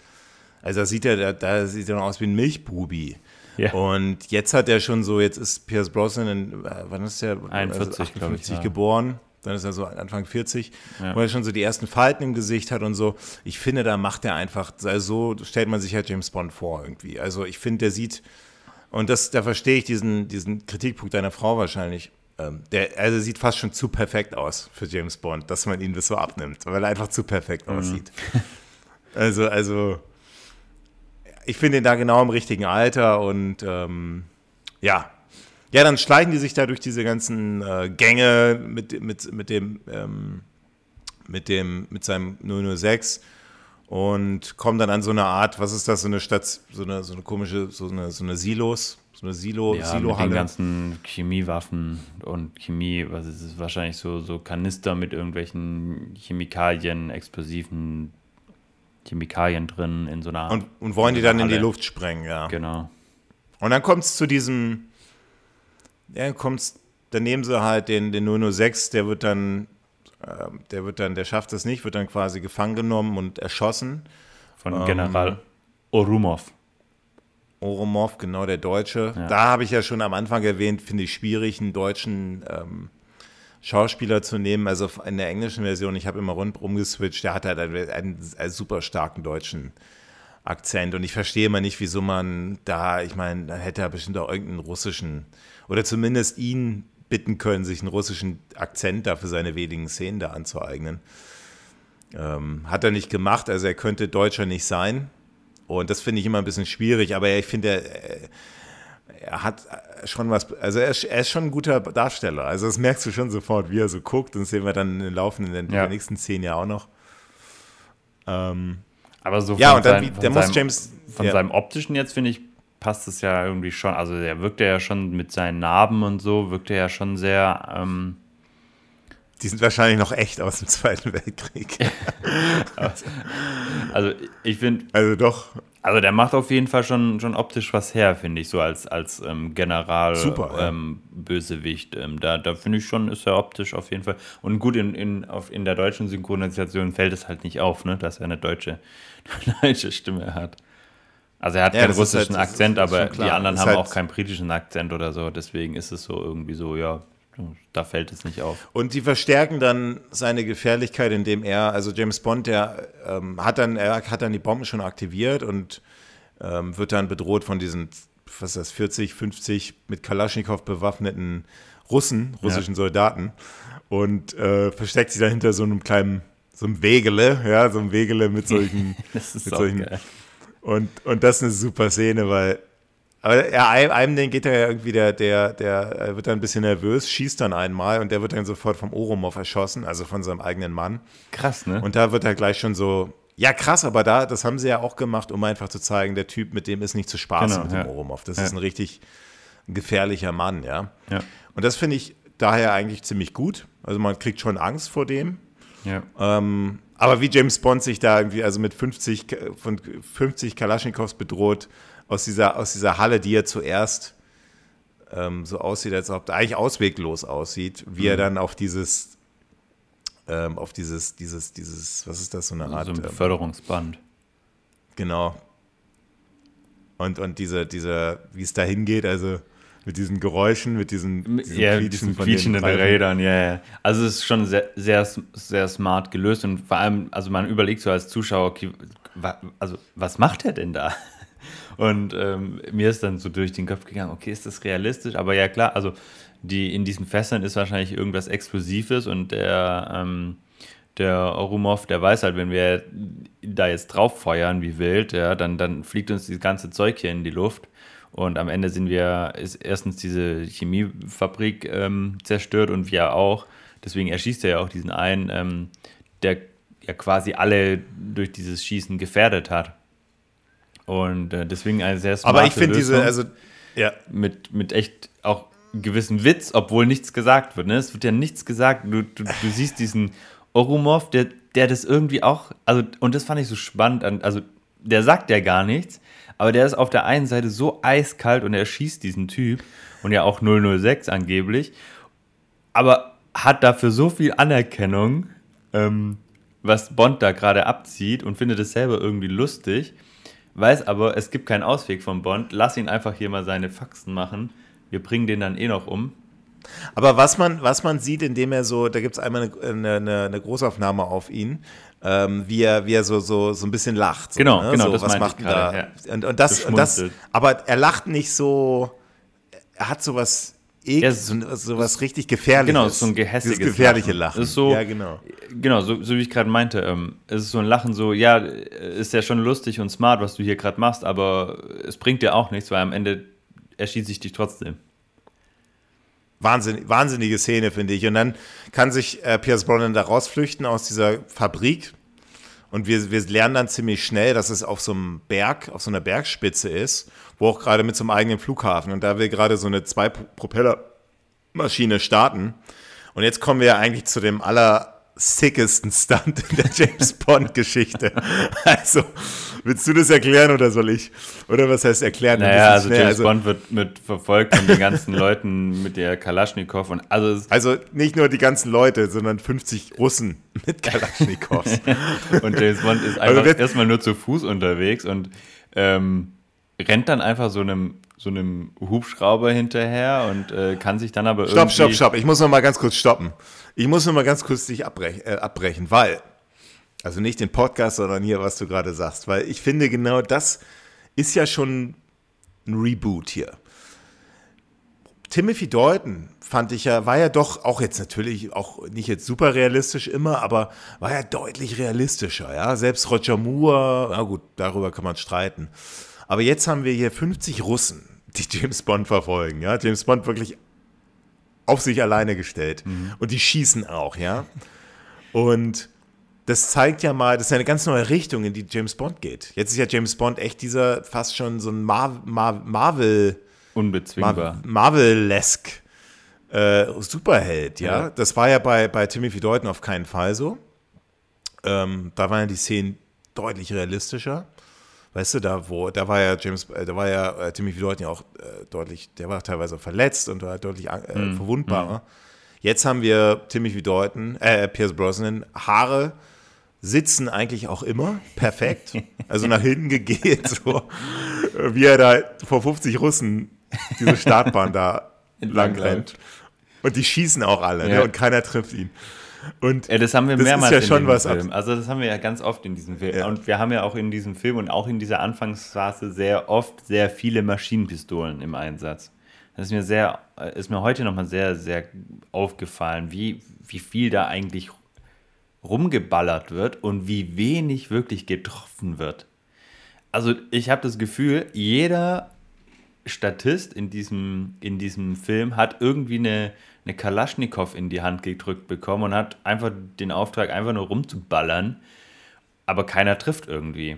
Also da sieht er, da, da sieht er noch aus wie ein Milchbubi. Ja. Und jetzt hat er schon so, jetzt ist Pierce Brosnan, in, äh, wann ist der? 41, also 58 ich, ja. geboren. Dann ist er so Anfang 40, ja. wo er schon so die ersten Falten im Gesicht hat und so. Ich finde, da macht er einfach, also so stellt man sich halt James Bond vor irgendwie. Also ich finde, der sieht, und das, da verstehe ich diesen, diesen Kritikpunkt deiner Frau wahrscheinlich. Ähm, der, also sieht fast schon zu perfekt aus für James Bond, dass man ihn das so abnimmt, weil er einfach zu perfekt mhm. aussieht. Also, also ich finde ihn da genau im richtigen Alter und ähm, ja. Ja, dann schleichen die sich da durch diese ganzen äh, Gänge mit, mit, mit dem, ähm, mit dem, mit seinem 006 und kommen dann an so eine Art, was ist das, so eine Stadt, so eine, so eine komische, so eine, so eine Silos, so eine Silo, ja, Silo mit den ganzen Chemiewaffen und Chemie, was ist es wahrscheinlich so, so Kanister mit irgendwelchen Chemikalien, Explosiven, Chemikalien drin in so einer. Und, und wollen die dann Halle. in die Luft sprengen, ja. Genau. Und dann kommt es zu diesem, ja, kommt's, dann nehmen sie halt den, den 006, der wird dann, äh, der wird dann, der schafft es nicht, wird dann quasi gefangen genommen und erschossen. Von ähm, General Orumov. Orumov, genau, der Deutsche. Ja. Da habe ich ja schon am Anfang erwähnt, finde ich schwierig, einen deutschen ähm, Schauspieler zu nehmen. Also in der englischen Version, ich habe immer rundherum geswitcht, der hat halt einen, einen, einen, super starken deutschen Akzent. Und ich verstehe immer nicht, wieso man da, ich meine, dann hätte er bestimmt auch irgendeinen russischen oder zumindest ihn bitten können, sich einen russischen Akzent da für seine wenigen Szenen da anzueignen. Ähm, hat er nicht gemacht, also er könnte Deutscher nicht sein. Und das finde ich immer ein bisschen schwierig, aber ich finde, er, er hat schon was, also er ist, er ist, schon ein guter Darsteller. Also das merkst du schon sofort, wie er so guckt. Und das sehen wir dann in den laufenden, ja. nächsten zehn Jahren auch noch. Ähm, Aber so ja, und dann, sein, der muss seinem, James. Von ja. seinem optischen jetzt, finde ich, passt es ja irgendwie schon. Also er wirkt ja schon mit seinen Narben und so, wirkt er ja schon sehr. Ähm, die sind wahrscheinlich noch echt aus dem Zweiten Weltkrieg. also ich finde. Also doch. Also der macht auf jeden Fall schon, schon optisch was her, finde ich, so als, als ähm, General Super, ja. ähm, Bösewicht. Ähm, da da finde ich schon, ist er optisch auf jeden Fall. Und gut, in, in, auf, in der deutschen Synchronisation fällt es halt nicht auf, ne, dass er eine deutsche, deutsche Stimme hat. Also er hat ja, keinen russischen halt, Akzent, aber die anderen haben halt auch keinen britischen Akzent oder so. Deswegen ist es so irgendwie so, ja, da fällt es nicht auf. Und die verstärken dann seine Gefährlichkeit, indem er, also James Bond, der ähm, hat dann, er hat dann die Bomben schon aktiviert und ähm, wird dann bedroht von diesen, was ist das, 40, 50 mit Kalaschnikow bewaffneten Russen, russischen ja. Soldaten und äh, versteckt sich dahinter so einem kleinen, so einem Wegele, ja, so einem Wegele mit solchen, das ist mit solchen, geil. Und, und das ist eine super Szene, weil aber ja, einem, den geht er ja irgendwie, der, der, der wird dann ein bisschen nervös, schießt dann einmal und der wird dann sofort vom Oromov erschossen, also von seinem eigenen Mann. Krass, ne? Und da wird er gleich schon so, ja krass, aber da, das haben sie ja auch gemacht, um einfach zu zeigen, der Typ, mit dem ist nicht zu spaßen genau, mit dem ja. Oromov. Das ja. ist ein richtig gefährlicher Mann, ja. ja. Und das finde ich daher eigentlich ziemlich gut. Also man kriegt schon Angst vor dem. Ja. Ähm, aber wie James Bond sich da irgendwie, also mit 50, von 50 Kalaschnikows bedroht, aus dieser, aus dieser Halle, die ja zuerst ähm, so aussieht, als ob eigentlich ausweglos aussieht, wie mhm. er dann auf dieses, ähm, auf dieses, dieses, dieses, was ist das, so eine Art? So ein ähm, Beförderungsband. genau. Und, und diese, diese, wie es da hingeht, also mit diesen Geräuschen, mit diesen, diesen ja, Quietschen quietschenden Rädern, ja, ja. Also es ist schon sehr, sehr, sehr smart gelöst und vor allem, also man überlegt so als Zuschauer, okay, also was macht er denn da? Und ähm, mir ist dann so durch den Kopf gegangen, okay, ist das realistisch? Aber ja klar, also die in diesen Fässern ist wahrscheinlich irgendwas Explosives und der, ähm, der Orumov, der weiß halt, wenn wir da jetzt drauf feuern wie wild, ja, dann, dann fliegt uns das ganze Zeug hier in die Luft. Und am Ende sind wir, ist erstens diese Chemiefabrik ähm, zerstört und wir auch. Deswegen erschießt er ja auch diesen einen, ähm, der ja quasi alle durch dieses Schießen gefährdet hat. Und äh, deswegen eine sehr smarte Aber ich finde diese, also, ja. Mit, mit echt auch gewissen Witz, obwohl nichts gesagt wird. Ne? Es wird ja nichts gesagt. Du, du, du siehst diesen Orumov, der, der das irgendwie auch, also, und das fand ich so spannend, an, also, der sagt ja gar nichts, aber der ist auf der einen Seite so eiskalt und er schießt diesen Typ und ja auch 006 angeblich, aber hat dafür so viel Anerkennung, ähm, was Bond da gerade abzieht und findet es selber irgendwie lustig, weiß aber, es gibt keinen Ausweg von Bond, lass ihn einfach hier mal seine Faxen machen wir bringen den dann eh noch um. Aber was man, was man sieht, indem er so, da gibt es einmal eine, eine, eine, Großaufnahme auf ihn, ähm, wie er, wie er so, so, so ein bisschen lacht. So, genau, ne? genau, so, das was macht da? Ja. Und, und, das, und das, aber er lacht nicht so, er hat sowas ja, so, so was richtig gefährliches. Genau, so ein gehässiges gefährliche Lachen. Lachen. ist so, ja, genau. Genau, so, so wie ich gerade meinte. Ähm, es ist so ein Lachen, so, ja, ist ja schon lustig und smart, was du hier gerade machst, aber es bringt dir auch nichts, weil am Ende erschießt sich dich trotzdem. Wahnsinn, wahnsinnige Szene, finde ich. Und dann kann sich äh, Pierce Brosnan da rausflüchten aus dieser Fabrik. Und wir, wir lernen dann ziemlich schnell, dass es auf so einem Berg, auf so einer Bergspitze ist, wo auch gerade mit so einem eigenen Flughafen. Und da will gerade so eine Zwei-Propeller-Maschine starten. Und jetzt kommen wir ja eigentlich zu dem aller sickesten Stunt in der James Bond-Geschichte. Also, willst du das erklären oder soll ich? Oder was heißt erklären? Naja, also James also, Bond wird mit verfolgt von den ganzen Leuten mit der Kalaschnikow und also, also nicht nur die ganzen Leute, sondern 50 Russen mit Kalaschnikows. und James Bond ist also einfach also erstmal nur zu Fuß unterwegs und ähm, rennt dann einfach so einem so einem Hubschrauber hinterher und äh, kann sich dann aber stopp, irgendwie... Stopp, stopp, stopp. Ich muss noch mal ganz kurz stoppen. Ich muss noch mal ganz kurz dich abbrech, äh, abbrechen, weil... Also nicht den Podcast, sondern hier, was du gerade sagst. Weil ich finde, genau das ist ja schon ein Reboot hier. Timothy Dalton fand ich ja, war ja doch auch jetzt natürlich auch nicht jetzt super realistisch immer, aber war ja deutlich realistischer, ja. Selbst Roger Moore, na gut, darüber kann man streiten. Aber jetzt haben wir hier 50 Russen, die James Bond verfolgen. Ja? James Bond wirklich auf sich alleine gestellt. Mhm. Und die schießen auch, ja. Und das zeigt ja mal, das ist eine ganz neue Richtung, in die James Bond geht. Jetzt ist ja James Bond echt dieser fast schon so ein Mar Mar Marvel. Unbezwingbar. Mar Marvel-esque äh, Superheld, ja? ja? Das war ja bei, bei Timothy Dalton auf keinen Fall so. Ähm, da waren ja die Szenen deutlich realistischer. Weißt du, da wo, da war ja James, äh, da war ja äh, Timothy Dalton ja auch äh, deutlich, der war teilweise verletzt und war deutlich äh, mm. verwundbarer. Mm. Jetzt haben wir Timothy Dalton, äh, Pierce Brosnan, Haare sitzen eigentlich auch immer perfekt, also nach hinten gegeben, so wie er da vor 50 Russen diese Startbahn da lang rennt. Und die schießen auch alle, ne? ja. ne? und keiner trifft ihn. Und ja, das haben wir mehrmals ja in schon was Film. Also das haben wir ja ganz oft in diesem Film. Ja. Und wir haben ja auch in diesem Film und auch in dieser Anfangsphase sehr oft sehr viele Maschinenpistolen im Einsatz. Das ist mir sehr, ist mir heute nochmal sehr, sehr aufgefallen, wie, wie viel da eigentlich rumgeballert wird und wie wenig wirklich getroffen wird. Also ich habe das Gefühl, jeder Statist in diesem, in diesem Film hat irgendwie eine, eine Kalaschnikow in die Hand gedrückt bekommen und hat einfach den Auftrag, einfach nur rumzuballern, aber keiner trifft irgendwie.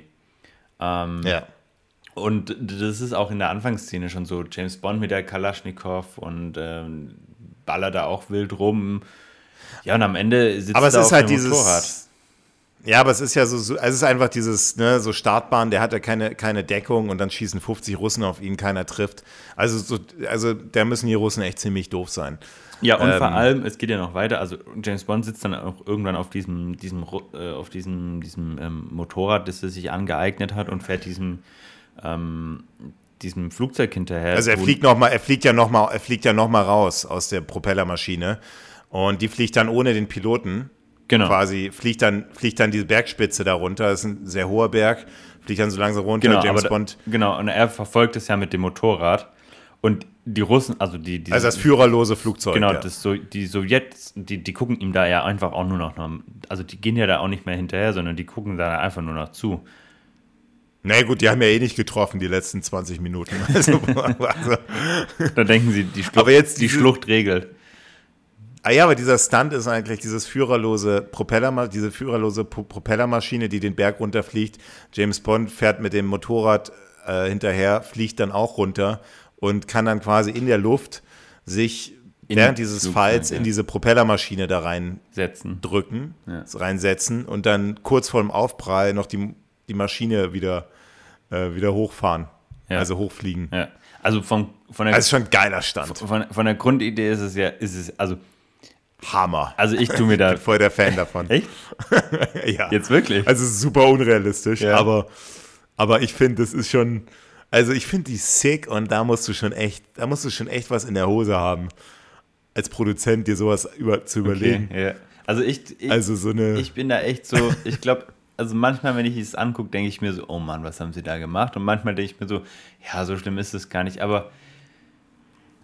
Ähm, ja. Und das ist auch in der Anfangsszene schon so. James Bond mit der Kalaschnikow und ähm, ballert da auch wild rum. Ja, und am Ende sitzt aber es ist halt dieses, Motorrad. Ja, aber es ist ja so, so es ist einfach dieses, ne, so Startbahn, der hat ja keine, keine Deckung und dann schießen 50 Russen auf ihn, keiner trifft. Also, so, also da müssen die Russen echt ziemlich doof sein. Ja, und ähm, vor allem, es geht ja noch weiter, also James Bond sitzt dann auch irgendwann auf diesem, diesem, äh, auf diesem, diesem ähm, Motorrad, das er sich angeeignet hat und fährt diesem ähm, diesem Flugzeug hinterher. Also er fliegt noch mal, er fliegt ja noch mal, er fliegt ja noch mal raus aus der Propellermaschine und die fliegt dann ohne den Piloten. Genau. Quasi fliegt dann, fliegt dann diese Bergspitze darunter. Das ist ein sehr hoher Berg, fliegt dann so langsam runter. Genau, James aber, Bond. Genau, und er verfolgt es ja mit dem Motorrad. Und die Russen, also die. die Also das führerlose Flugzeug. Genau, ja. das so, die Sowjets, die, die gucken ihm da ja einfach auch nur noch, also die gehen ja da auch nicht mehr hinterher, sondern die gucken da einfach nur noch zu. Na nee, gut, die haben ja eh nicht getroffen, die letzten 20 Minuten. Also, also. Da denken sie, die Schlucht, Aber jetzt die Schlucht regelt. Ah ja, aber dieser Stunt ist eigentlich dieses führerlose Propeller, diese führerlose Pro- Propellermaschine, die den Berg runterfliegt. James Bond fährt mit dem Motorrad äh, hinterher, fliegt dann auch runter und kann dann quasi in der Luft sich In während dieses Flugzeug, Falls ja. in diese Propellermaschine da rein Setzen. drücken, Ja. reinsetzen und dann kurz vor dem Aufprall noch die, die Maschine wieder, äh, wieder hochfahren. Ja. Also hochfliegen. Ja. Also von, von, der, Also schon ein geiler Stand. von, von der Grundidee ist es ja, ist es, also, Hammer. also ich tue mir da. bin voll der Fan davon. Echt? ja. Jetzt wirklich? Also es ist super unrealistisch, Ja. aber, aber ich finde, das ist schon, also ich finde die sick und da musst du schon echt, da musst du schon echt was in der Hose haben, als Produzent dir sowas über, zu überlegen. Okay, ja. Also ich, ich, Also so eine, ich bin da echt so, ich glaube, also manchmal, wenn ich es angucke, denke ich mir so, oh Mann, was haben sie da gemacht? Und manchmal denke ich mir so, ja, so schlimm ist es gar nicht, aber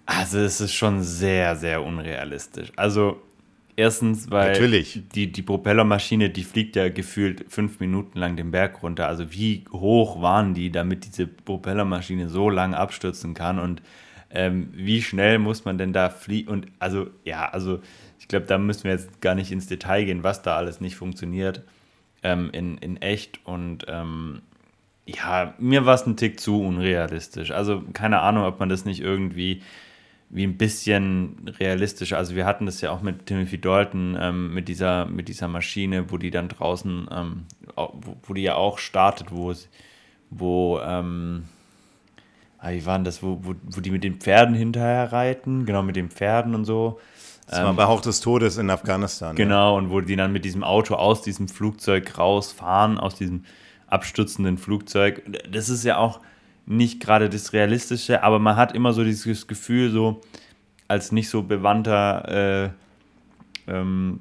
also es ist schon sehr, sehr unrealistisch. Also erstens, weil Natürlich. Die, die Propellermaschine, die fliegt ja gefühlt fünf Minuten lang den Berg runter. Also wie hoch waren die, damit diese Propellermaschine so lang abstürzen kann und ähm, wie schnell muss man denn da fliegen? Und also, ja, also ich glaube, da müssen wir jetzt gar nicht ins Detail gehen, was da alles nicht funktioniert ähm, in, in echt. Und ähm, ja, mir war es ein Tick zu unrealistisch. Also keine Ahnung, ob man das nicht irgendwie wie ein bisschen realistischer. Also wir hatten das ja auch mit Timothy Dalton, ähm, mit, dieser, mit dieser Maschine, wo die dann draußen, ähm, wo, wo die ja auch startet, wo es, wo, ähm, ah, wie war denn das, wo, wo, wo die mit den Pferden hinterher reiten, genau, mit den Pferden und so. das war bei Hauch des Todes in Afghanistan. Genau, und wo die dann mit diesem Auto aus diesem Flugzeug rausfahren, aus diesem abstürzenden Flugzeug. Das ist ja auch nicht gerade das Realistische, aber man hat immer so dieses Gefühl, so als nicht so bewandter äh, ähm,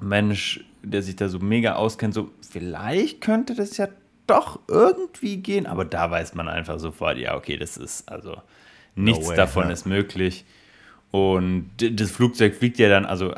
Mensch, der sich da so mega auskennt, so vielleicht könnte das ja doch irgendwie gehen, aber da weiß man einfach sofort, ja, okay, das ist also nichts way, davon ja. ist möglich. Und das Flugzeug fliegt ja dann, also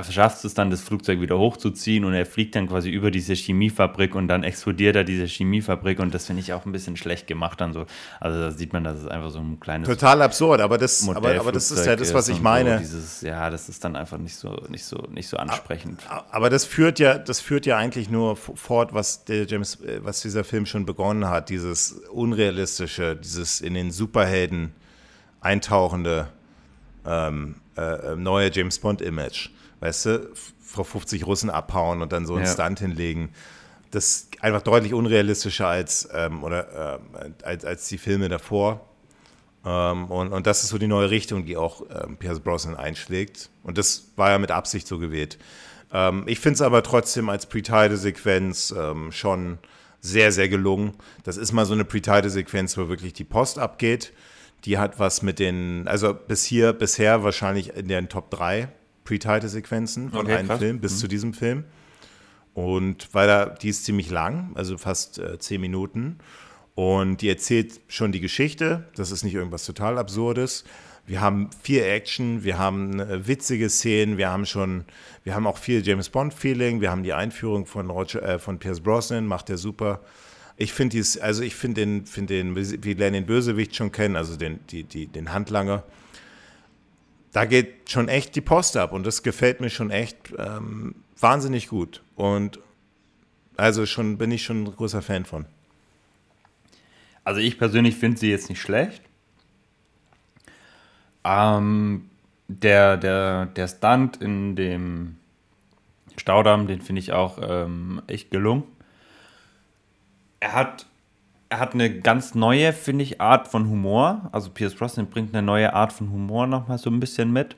er, er schafft es dann, das Flugzeug wieder hochzuziehen und er fliegt dann quasi über diese Chemiefabrik und dann explodiert er diese Chemiefabrik und das finde ich auch ein bisschen schlecht gemacht dann so. Also da sieht man, dass es einfach so ein kleines Total absurd, aber das, aber, aber das ist ja das, was ich meine. So dieses, ja, das ist dann einfach nicht so, nicht so, nicht so ansprechend. Aber das führt ja, das führt ja eigentlich nur fort, was der James, äh, was dieser Film schon begonnen hat, dieses unrealistische, dieses in den Superhelden eintauchende ähm, äh, äh, neue James Bond Image, weißt du, vor 50 Russen abhauen und dann so einen Ja. Stunt hinlegen. Das ist einfach deutlich unrealistischer als ähm, oder ähm, als, als die Filme davor. Ähm, und, und das ist so die neue Richtung, die auch ähm, Pierce Brosnan einschlägt. Und das war ja mit Absicht so gewählt. Ähm, ich finde es aber trotzdem als Pre-Title-Sequenz ähm, schon sehr, sehr gelungen. Das ist mal so eine Pre-Title-Sequenz, wo wirklich die Post abgeht. Die hat was mit den, also bis hier, bisher wahrscheinlich in den Top 3 Pre-Title-Sequenzen von Okay, einem krass. Film bis zu diesem Film. Und weil da, die ist ziemlich lang, also fast äh, zehn Minuten. Und die erzählt schon die Geschichte. Das ist nicht irgendwas total Absurdes. Wir haben viel Action, wir haben äh, witzige Szenen, wir haben schon, wir haben auch viel James Bond-Feeling, wir haben die Einführung von Roger, äh, von Pierce Brosnan, macht der super. Ich finde dies, also ich finde den, finde den, wir lernen den Bösewicht schon kennen, also den, die, die, den Handlanger. Da geht schon echt die Post ab und das gefällt mir schon echt ähm, wahnsinnig gut. Und also schon bin ich schon ein großer Fan von. Also ich persönlich finde sie jetzt nicht schlecht. Ähm, der, der, der Stunt in dem Staudamm, den finde ich auch ähm, echt gelungen. Er hat, er hat eine ganz neue, finde ich, Art von Humor. Also Pierce Brosnan bringt eine neue Art von Humor nochmal so ein bisschen mit,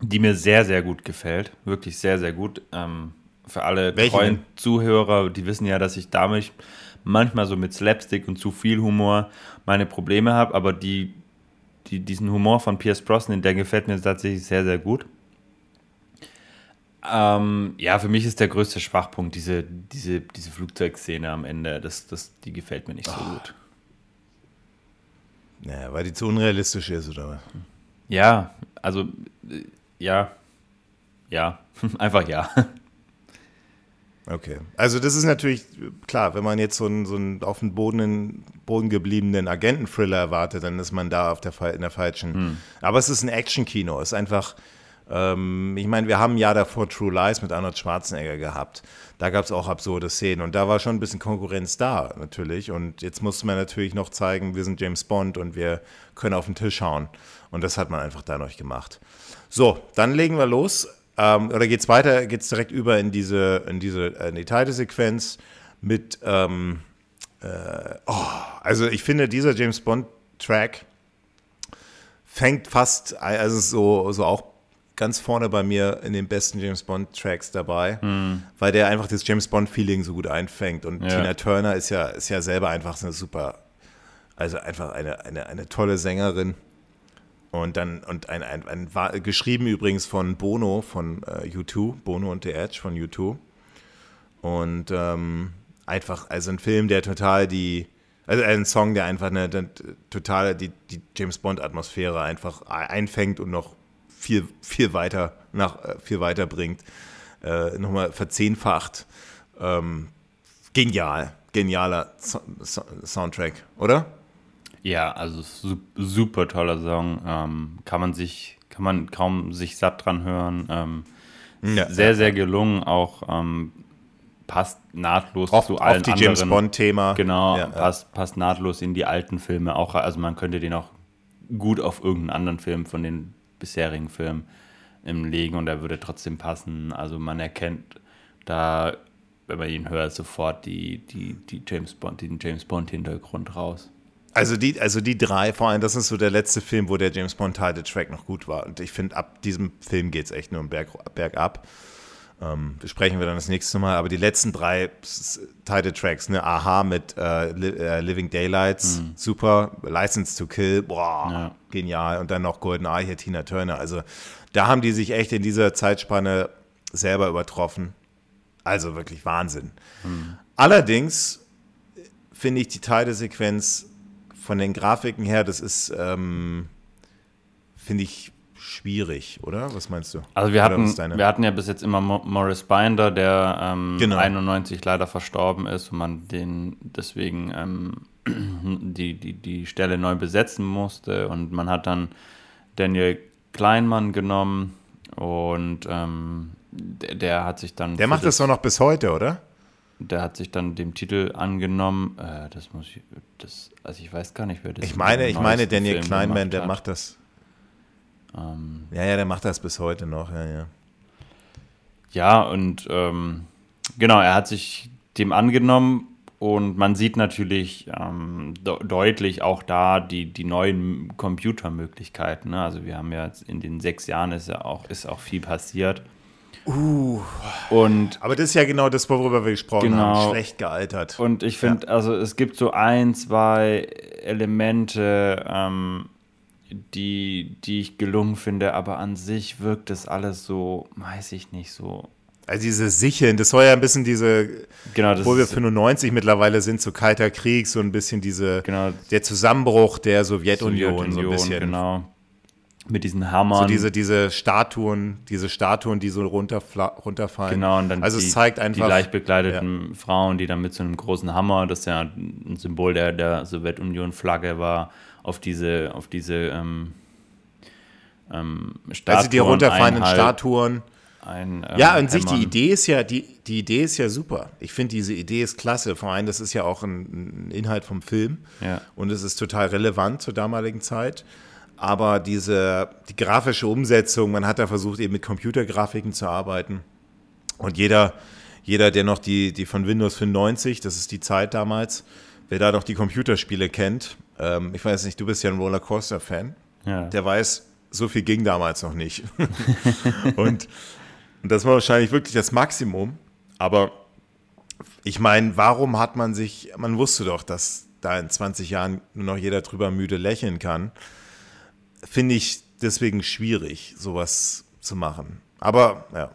die mir sehr, sehr gut gefällt. Wirklich sehr, sehr gut. Ähm, für alle Welche treuen denn? Zuhörer, die wissen ja, dass ich damit manchmal so mit Slapstick und zu viel Humor meine Probleme habe, aber die, die, diesen Humor von Pierce Brosnan, der gefällt mir tatsächlich sehr, sehr gut. Ähm, ja, für mich ist der größte Schwachpunkt diese, diese, diese Flugzeugszene am Ende. Das, das, die gefällt mir nicht so oh. gut. Naja, weil die zu unrealistisch ist, oder was? Ja, also, äh, ja. Ja, einfach ja. Okay. Also das ist natürlich klar, wenn man jetzt so einen, so einen auf dem Boden, Boden gebliebenen Agenten-Thriller erwartet, dann ist man da auf der, in der falschen. Hm. Aber es ist ein Action-Kino. Es ist einfach, ähm, ich meine, wir haben ein Jahr davor True Lies mit Arnold Schwarzenegger gehabt. Da gab es auch absurde Szenen und da war schon ein bisschen Konkurrenz da natürlich. Und jetzt musste man natürlich noch zeigen, wir sind James Bond und wir können auf den Tisch hauen. Und das hat man einfach dadurch gemacht. So, dann legen wir los. Ähm, oder geht es weiter, geht es direkt über in diese, in diese in die Titelsequenz mit, ähm, äh, oh, also ich finde, dieser James Bond-Track fängt fast, also so, so auch ganz vorne bei mir in den besten James Bond-Tracks dabei, mhm. weil der einfach das James Bond-Feeling so gut einfängt. Und ja. Tina Turner ist ja, ist ja selber einfach eine super, also einfach eine, eine, eine tolle Sängerin. Und dann, und ein, ein, ein, ein geschrieben übrigens von Bono von äh, U2, Bono und The Edge von U2. Und ähm, einfach, also ein Film, der total die, also ein Song, der einfach eine, eine total die, die James Bond-Atmosphäre einfach einfängt und noch viel, viel weiter nach, äh, viel weiter bringt. Äh, nochmal verzehnfacht. Ähm, genial, genialer so so Soundtrack, oder? Ja, also super toller Song. Ähm, kann man sich, kann man kaum sich satt dran hören. Ähm, ja, sehr, ja. sehr gelungen. Auch ähm, passt nahtlos auf, zu allen auf die anderen. James Bond-Thema. Genau, ja, passt, passt nahtlos in die alten Filme. Auch, also man könnte den auch gut auf irgendeinen anderen Film von den bisherigen Filmen im legen und er würde trotzdem passen. Also man erkennt da, wenn man ihn hört, sofort die, die, die James Bond, den James Bond-Hintergrund raus. Also die, also die drei, vor allem, das ist so der letzte Film, wo der James Bond Title Track noch gut war. Und ich finde, ab diesem Film geht es echt nur Berg, bergab. Ähm, besprechen wir dann das nächste Mal. Aber die letzten drei Title Tracks, ne, Aha mit äh, äh, Living Daylights, mhm. super. License to Kill, boah, ja. genial. Und dann noch Golden Eye hier, Tina Turner. Also da haben die sich echt in dieser Zeitspanne selber übertroffen. Also wirklich Wahnsinn. Mhm. Allerdings finde ich die Titelsequenz von den Grafiken her, das ist, ähm, finde ich, schwierig, oder? Was meinst du? Also wir hatten, wir hatten ja bis jetzt immer Morris Binder, der ähm, genau. 91 leider verstorben ist und man den deswegen ähm, die, die, die Stelle neu besetzen musste. Und man hat dann Daniel Kleinmann genommen und ähm, der, der, hat sich dann. Der macht das doch noch bis heute, oder? der hat sich dann dem Titel angenommen. Äh, das muss ich, das, also ich weiß gar nicht, wer das Ich meine, ich meine, Daniel Film Kleinman, der macht das. Ähm, ja, ja, der macht das bis heute noch, ja, ja. Ja, und ähm, genau, er hat sich dem angenommen und man sieht natürlich ähm, de deutlich auch da die, die neuen Computermöglichkeiten. Ne? Also wir haben ja jetzt in den sechs Jahren ist ja auch, ist auch viel passiert. Uh. Und Aber das ist ja genau das, worüber wir gesprochen genau. haben. Schlecht gealtert. Und ich finde, ja. also es gibt so ein, zwei Elemente, ähm, die, die ich gelungen finde, aber an sich wirkt das alles so, weiß ich nicht, so. Also diese Sicheln, das soll ja ein bisschen diese, genau, wo wir 95 mittlerweile sind, so kalter Krieg, so ein bisschen diese, genau, der Zusammenbruch der Sowjetunion, Sowjetunion so ein bisschen. Genau mit diesen Hammern. So diese, diese Statuen, diese Statuen, die so runterfallen. Genau, und dann also die, es zeigt einfach, die leicht bekleideten ja. Frauen, die dann mit so einem großen Hammer, das ja ein Symbol der, der Sowjetunion-Flagge war, auf diese, auf diese ähm, ähm, Statuen. Also die runterfallenden Statuen. Ein, ähm, ja, an sich die Idee ist ja, die, die Idee ist ja super. Ich finde diese Idee ist klasse. Vor allem, das ist ja auch ein, ein Inhalt vom Film. Ja. Und es ist total relevant zur damaligen Zeit aber diese, die grafische Umsetzung, man hat da versucht, eben mit Computergrafiken zu arbeiten. Und jeder, jeder, der noch die, die von Windows 95, das ist die Zeit damals, wer da noch die Computerspiele kennt, ähm, ich weiß nicht, du bist ja ein Rollercoaster-Fan, ja. der weiß, so viel ging damals noch nicht. und, und das war wahrscheinlich wirklich das Maximum, aber Ich meine, warum hat man sich, man wusste doch, dass da in 20 Jahren nur noch jeder drüber müde lächeln kann. Finde ich deswegen schwierig, sowas zu machen. Aber ja.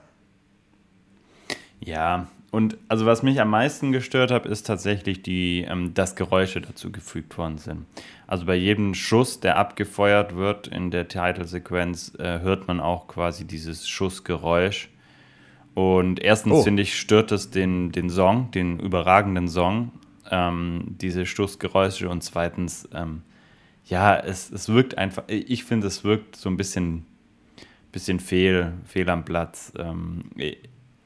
Ja, und also was mich am meisten gestört hat, ist tatsächlich die, ähm, dass Geräusche dazu gefügt worden sind. Also bei jedem Schuss, der abgefeuert wird in der Titelsequenz, äh, hört man auch quasi dieses Schussgeräusch. Und erstens oh. finde ich, stört es den, den Song, den überragenden Song, ähm, diese Schussgeräusche. Und zweitens, ähm, ja, es, es wirkt einfach, ich finde, es wirkt so ein bisschen, bisschen fehl, fehl am Platz. Ähm,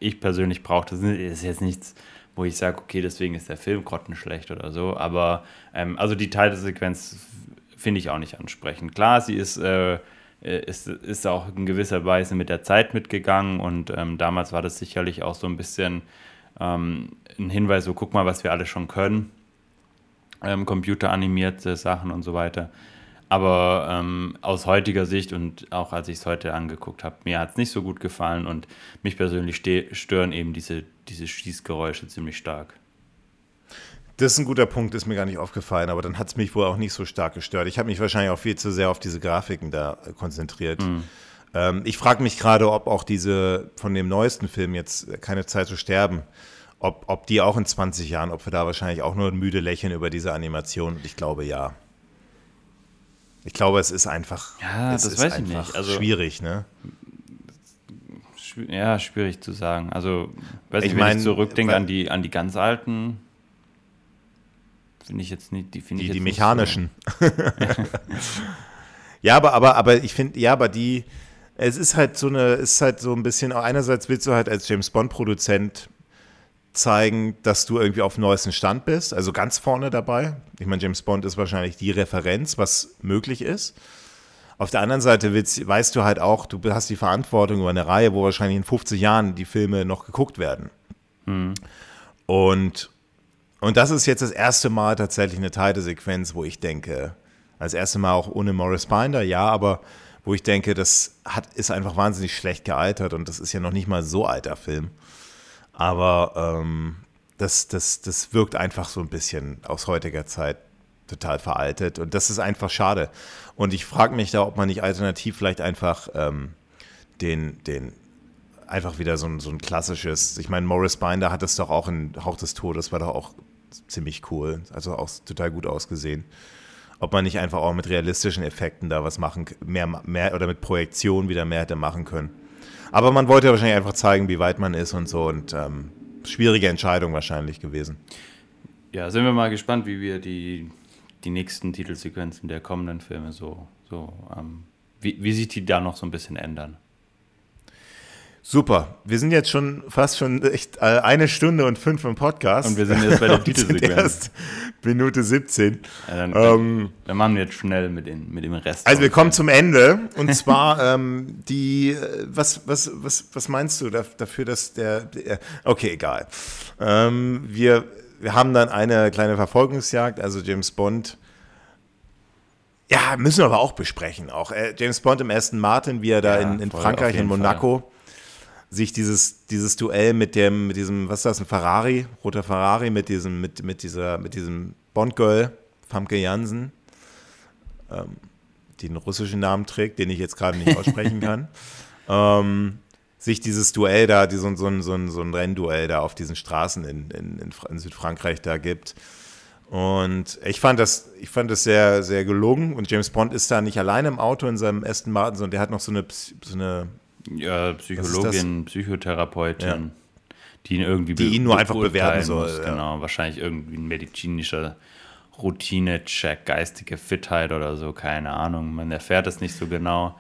ich persönlich brauche das, ist jetzt nichts, wo ich sage, okay, deswegen ist der Film grottenschlecht oder so. Aber ähm, also die Titelsequenz finde ich auch nicht ansprechend. Klar, sie ist, äh, ist, ist auch in gewisser Weise mit der Zeit mitgegangen und ähm, damals war das sicherlich auch so ein bisschen ähm, ein Hinweis, so guck mal, was wir alle schon können. Ähm, computeranimierte Sachen und so weiter. Aber ähm, aus heutiger Sicht und auch als ich es heute angeguckt habe, mir hat es nicht so gut gefallen und mich persönlich stören eben diese, diese Schießgeräusche ziemlich stark. Das ist ein guter Punkt, ist mir gar nicht aufgefallen, aber dann hat es mich wohl auch nicht so stark gestört. Ich habe mich wahrscheinlich auch viel zu sehr auf diese Grafiken da äh, konzentriert. Mhm. Ähm, ich frage mich gerade, ob auch diese von dem neuesten Film jetzt äh, keine Zeit zu sterben, ob, ob die auch in 20 Jahren, ob wir da wahrscheinlich auch nur müde lächeln über diese Animation. Ich glaube ja. Ich glaube, es ist einfach, ja, es das weiß ich nicht. Also, schwierig, ne? Ja, schwierig zu sagen. Also, weiß ich, ich wenn mein, ich zurückdenke an die, an die ganz alten, finde ich jetzt nicht, die Die, die mechanischen. So. ja, aber, aber, aber ich finde, ja, aber die, es ist halt so eine, ist halt so ein bisschen, einerseits willst du halt als James Bond-Produzent zeigen, dass du irgendwie auf dem neuesten Stand bist, also ganz vorne dabei. Ich meine, James Bond ist wahrscheinlich die Referenz, was möglich ist. Auf der anderen Seite weißt du halt auch, du hast die Verantwortung über eine Reihe, wo wahrscheinlich in 50 Jahren die Filme noch geguckt werden. Mhm. Und, und das ist jetzt das erste Mal tatsächlich eine Titelsequenz, wo ich denke, als erste Mal auch ohne Morris Binder, ja, aber wo ich denke, das hat, ist einfach wahnsinnig schlecht gealtert und das ist ja noch nicht mal so alter Film. Aber ähm, das, das, das wirkt einfach so ein bisschen aus heutiger Zeit total veraltet. Und das ist einfach schade. Und ich frage mich da, ob man nicht alternativ vielleicht einfach ähm, den, den einfach wieder so ein, so ein klassisches, ich meine, Morris Binder hat das doch auch in Hauch des Todes, war doch auch ziemlich cool, also auch total gut ausgesehen. Ob man nicht einfach auch mit realistischen Effekten da was machen, mehr, mehr oder mit Projektion wieder mehr hätte machen können. Aber man wollte wahrscheinlich einfach zeigen, wie weit man ist und so. Und ähm, schwierige Entscheidung wahrscheinlich gewesen. Ja, sind wir mal gespannt, wie wir die, die nächsten Titelsequenzen der kommenden Filme so, so ähm, wie, wie sich die da noch so ein bisschen ändern. Super. Wir sind jetzt schon fast schon echt äh, eine Stunde und fünf im Podcast. Und wir sind jetzt bei der Titelsequenz. Minute 17. Ja, dann, ähm, dann, machen wir jetzt schnell mit, den, mit dem Rest. Also wir kommen zum Ende. Und zwar ähm, die, äh, was, was, was, was meinst du dafür, dass der, der okay, egal. Ähm, wir, wir haben dann eine kleine Verfolgungsjagd, also James Bond ja, müssen wir aber auch besprechen. Auch äh, James Bond im ersten Martin, wie er da ja, in, in Frankreich, in Monaco, sich dieses, dieses Duell mit dem, mit diesem, was ist das, ein Ferrari, roter Ferrari, mit diesem, mit, mit dieser, mit diesem Bond-Girl, Famke Jansen, ähm, die einen russischen Namen trägt, den ich jetzt gerade nicht aussprechen kann, ähm, sich dieses Duell da, die, so, so, so, so ein Rennduell da auf diesen Straßen in, in, in Südfrankreich da gibt. Und ich fand das, ich fand das sehr, sehr gelungen. Und James Bond ist da nicht alleine im Auto in seinem Aston Martin, sondern der hat noch so eine, so eine ja, Psychologin, Psychotherapeutin, ja. die ihn irgendwie die ihn nur einfach bewerten soll. Muss, ja. Genau, wahrscheinlich irgendwie ein medizinischer Routine-Check, geistige Fitheit oder so, keine Ahnung. Man erfährt es nicht so genau.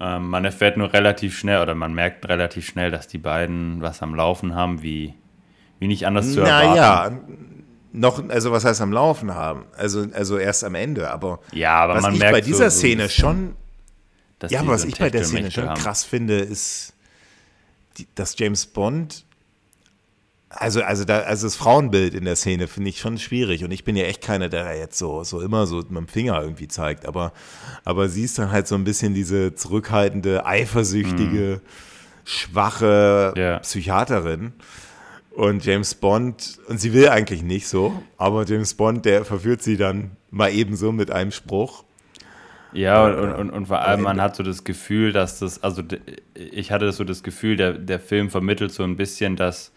Ähm, man erfährt nur relativ schnell oder man merkt relativ schnell, dass die beiden was am Laufen haben, wie, wie nicht anders zu erwarten. Naja, noch, also was heißt am Laufen haben? Also, also erst am Ende, aber, ja, aber was man ich merkt bei dieser so, Szene schon ja, aber was so ich bei der Szene schon haben. krass finde, ist, dass James Bond, also, also, da, also das Frauenbild in der Szene finde ich schon schwierig. Und ich bin ja echt keiner, der da jetzt so, so immer so mit dem Finger irgendwie zeigt. Aber, aber sie ist dann halt so ein bisschen diese zurückhaltende, eifersüchtige, mhm. schwache yeah. Psychiaterin. Und James Bond, und sie will eigentlich nicht so, aber James Bond, der verführt sie dann mal ebenso mit einem Spruch. Ja, und, und, und vor allem, man hat so das Gefühl, dass das, also ich hatte so das Gefühl, der, der Film vermittelt so ein bisschen, dass,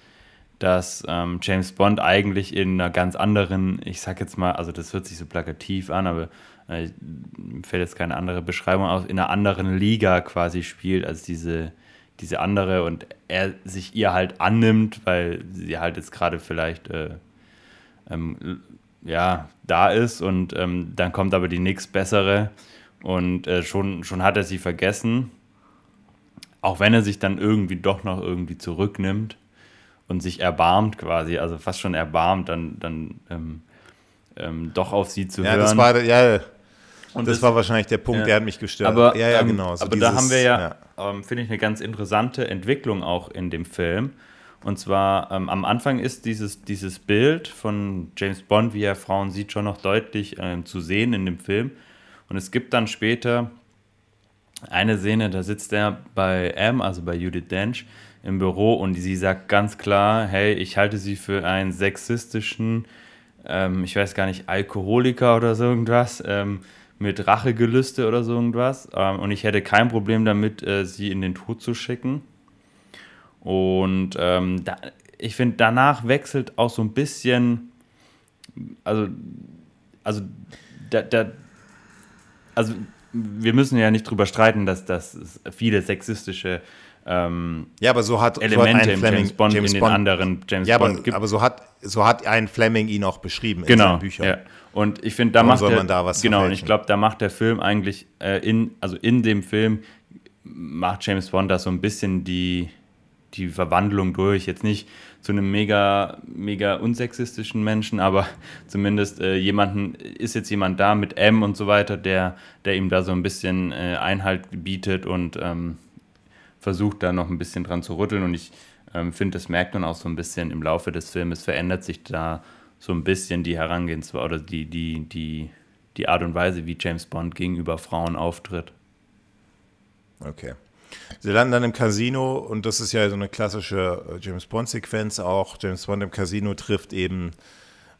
dass ähm, James Bond eigentlich in einer ganz anderen, ich sag jetzt mal, also das hört sich so plakativ an, aber äh, mir fällt jetzt keine andere Beschreibung aus, in einer anderen Liga quasi spielt als diese, diese andere und er sich ihr halt annimmt, weil sie halt jetzt gerade vielleicht äh, ähm, ja, da ist und ähm, dann kommt aber die nächst bessere und äh, schon, schon hat er sie vergessen. Auch wenn er sich dann irgendwie doch noch irgendwie zurücknimmt und sich erbarmt quasi, also fast schon erbarmt, dann, dann ähm, ähm, doch auf sie zu ja, hören. Das war, ja, und das, das war wahrscheinlich der Punkt, ja. der hat mich gestört. Aber, ja, ja, ähm, genau. So aber dieses, da haben wir ja, ja. Ähm, finde ich, eine ganz interessante Entwicklung auch in dem Film. Und zwar ähm, am Anfang ist dieses, dieses Bild von James Bond, wie er Frauen sieht, schon noch deutlich ähm, zu sehen in dem Film. Und es gibt dann später eine Szene, da sitzt er bei M, also bei Judith Dench, im Büro und sie sagt ganz klar, hey, ich halte sie für einen sexistischen, ähm, ich weiß gar nicht, Alkoholiker oder so irgendwas, ähm, mit Rachegelüste oder so irgendwas. Ähm, und ich hätte kein Problem damit, äh, sie in den Tod zu schicken. Und ähm, da, ich finde, danach wechselt auch so ein bisschen, also, also da, da, also wir müssen ja nicht drüber streiten, dass das viele sexistische ähm, ja, aber so hat, Elemente so hat Fleming, James Bond James in den Bond, anderen James ja, Bond aber, gibt. aber so hat so hat ein Fleming ihn auch beschrieben genau, in seinen Büchern. Ja. Und ich finde, da Warum macht soll der, man da was genau. Und ich glaube, da macht der Film eigentlich äh, in also in dem Film macht James Bond da so ein bisschen die die Verwandlung durch. Jetzt nicht zu einem mega, mega unsexistischen Menschen, aber zumindest äh, jemanden, ist jetzt jemand da mit M und so weiter, der, der ihm da so ein bisschen äh, Einhalt bietet und ähm, versucht da noch ein bisschen dran zu rütteln. Und ich ähm, finde, das merkt man auch so ein bisschen im Laufe des Filmes, verändert sich da so ein bisschen die Herangehensweise oder die, die, die, die Art und Weise, wie James Bond gegenüber Frauen auftritt. Okay. Sie landen dann im Casino und das ist ja so eine klassische äh, James Bond-Sequenz auch. James Bond im Casino trifft eben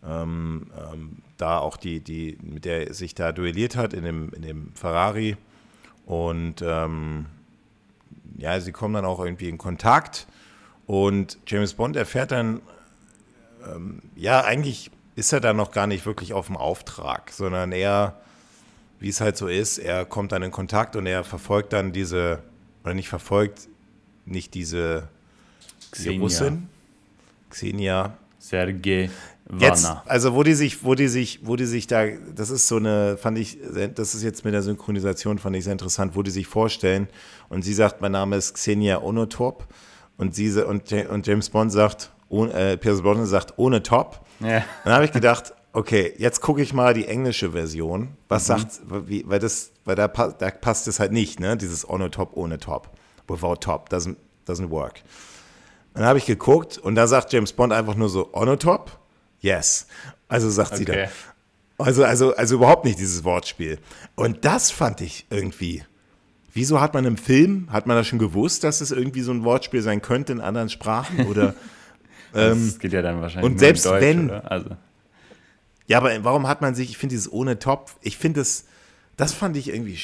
ähm, ähm, da auch die, die, mit der er sich da duelliert hat, in dem, in dem Ferrari. Und ähm, ja, sie kommen dann auch irgendwie in Kontakt. Und James Bond erfährt dann, ähm, ja, eigentlich ist er da noch gar nicht wirklich auf dem Auftrag, sondern er, wie es halt so ist, er kommt dann in Kontakt und er verfolgt dann diese oder nicht verfolgt, nicht diese Xenia. Russin, Xenia. Sergei Jetzt, also wo die sich, wo die sich, wo die sich da, das ist so eine, fand ich, das ist jetzt mit der Synchronisation, fand ich sehr interessant, wo die sich vorstellen und sie sagt, mein Name ist Xenia Onotop und sie und, und James Bond sagt, äh, Pierce Bond sagt ohne Top. Ja. Dann habe ich gedacht, okay, jetzt gucke ich mal die englische Version. Was mhm. sagt, wie, weil das, weil da, da passt es halt nicht, ne? Dieses on top ohne top. Without top doesn't, doesn't work. Dann habe ich geguckt und da sagt James Bond einfach nur so on top, yes. Also sagt okay. sie dann. Also, also, also überhaupt nicht dieses Wortspiel. Und das fand ich irgendwie. Wieso hat man im Film, hat man das schon gewusst, dass es irgendwie so ein Wortspiel sein könnte in anderen Sprachen? Oder, das ähm, geht ja dann wahrscheinlich und selbst Deutsch, wenn, also. Ja, aber warum hat man sich, ich finde dieses ohne Topf, ich finde das, das fand ich irgendwie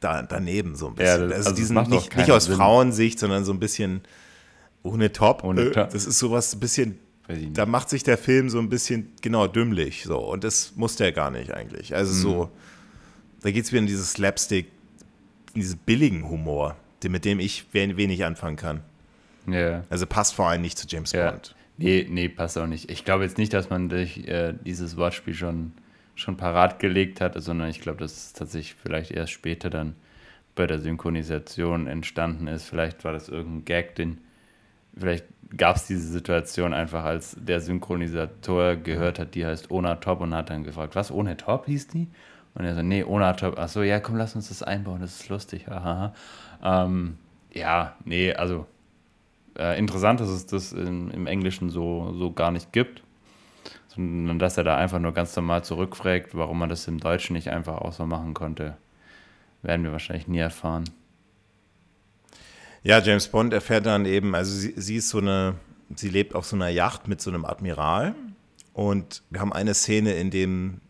da, daneben so ein bisschen. Ja, das, also, also diesen, nicht, nicht aus Sinn. Frauensicht, sondern so ein bisschen ohne Top. Ohne äh, Top. Das ist sowas ein bisschen, da macht sich der Film so ein bisschen, genau, dümmlich so. Und das muss der gar nicht eigentlich. Also mhm. so, da geht es wieder in dieses Slapstick, in diesen billigen Humor, mit dem ich wenig anfangen kann. Ja. Also passt vor allem nicht zu James ja. Bond. Nee, nee, passt auch nicht. Ich glaube jetzt nicht, dass man durch äh, dieses Wortspiel schon, schon parat gelegt hat, sondern ich glaube, dass es tatsächlich vielleicht erst später dann bei der Synchronisation entstanden ist. Vielleicht war das irgendein Gag, den vielleicht gab es diese Situation einfach, als der Synchronisator gehört hat, die heißt Ona Top und hat dann gefragt, was, ohne Top hieß die? Und er so, nee, Ona Top, achso, ja, komm, lass uns das einbauen, das ist lustig, haha. Ähm, ja, nee, also äh, interessant, dass es das in, im Englischen so, so gar nicht gibt, sondern dass er da einfach nur ganz normal zurückfragt, warum man das im Deutschen nicht einfach auch so machen konnte, werden wir wahrscheinlich nie erfahren. Ja, James Bond erfährt dann eben, also sie, sie ist so eine, sie lebt auf so einer Yacht mit so einem Admiral. Und wir haben eine Szene, in dem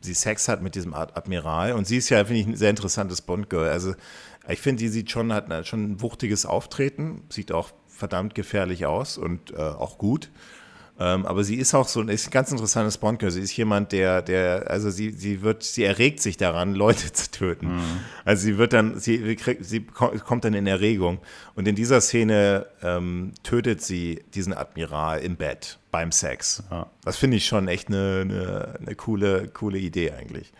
sie Sex hat mit diesem Admiral. Und sie ist ja, finde ich, ein sehr interessantes Bond-Girl. Also ich finde, die sieht schon, hat schon ein wuchtiges Auftreten, sieht auch verdammt gefährlich aus und äh, auch gut. Ähm, aber sie ist auch so, ist ein ganz interessantes Bondgirl. Sie ist jemand, der, der, also sie, sie wird, sie erregt sich daran, Leute zu töten. Mhm. Also sie wird dann, sie, sie kommt dann in Erregung. Und in dieser Szene ähm, tötet sie diesen Admiral im Bett beim Sex. Ja. Das finde ich schon echt eine, eine, eine, coole, coole Idee eigentlich.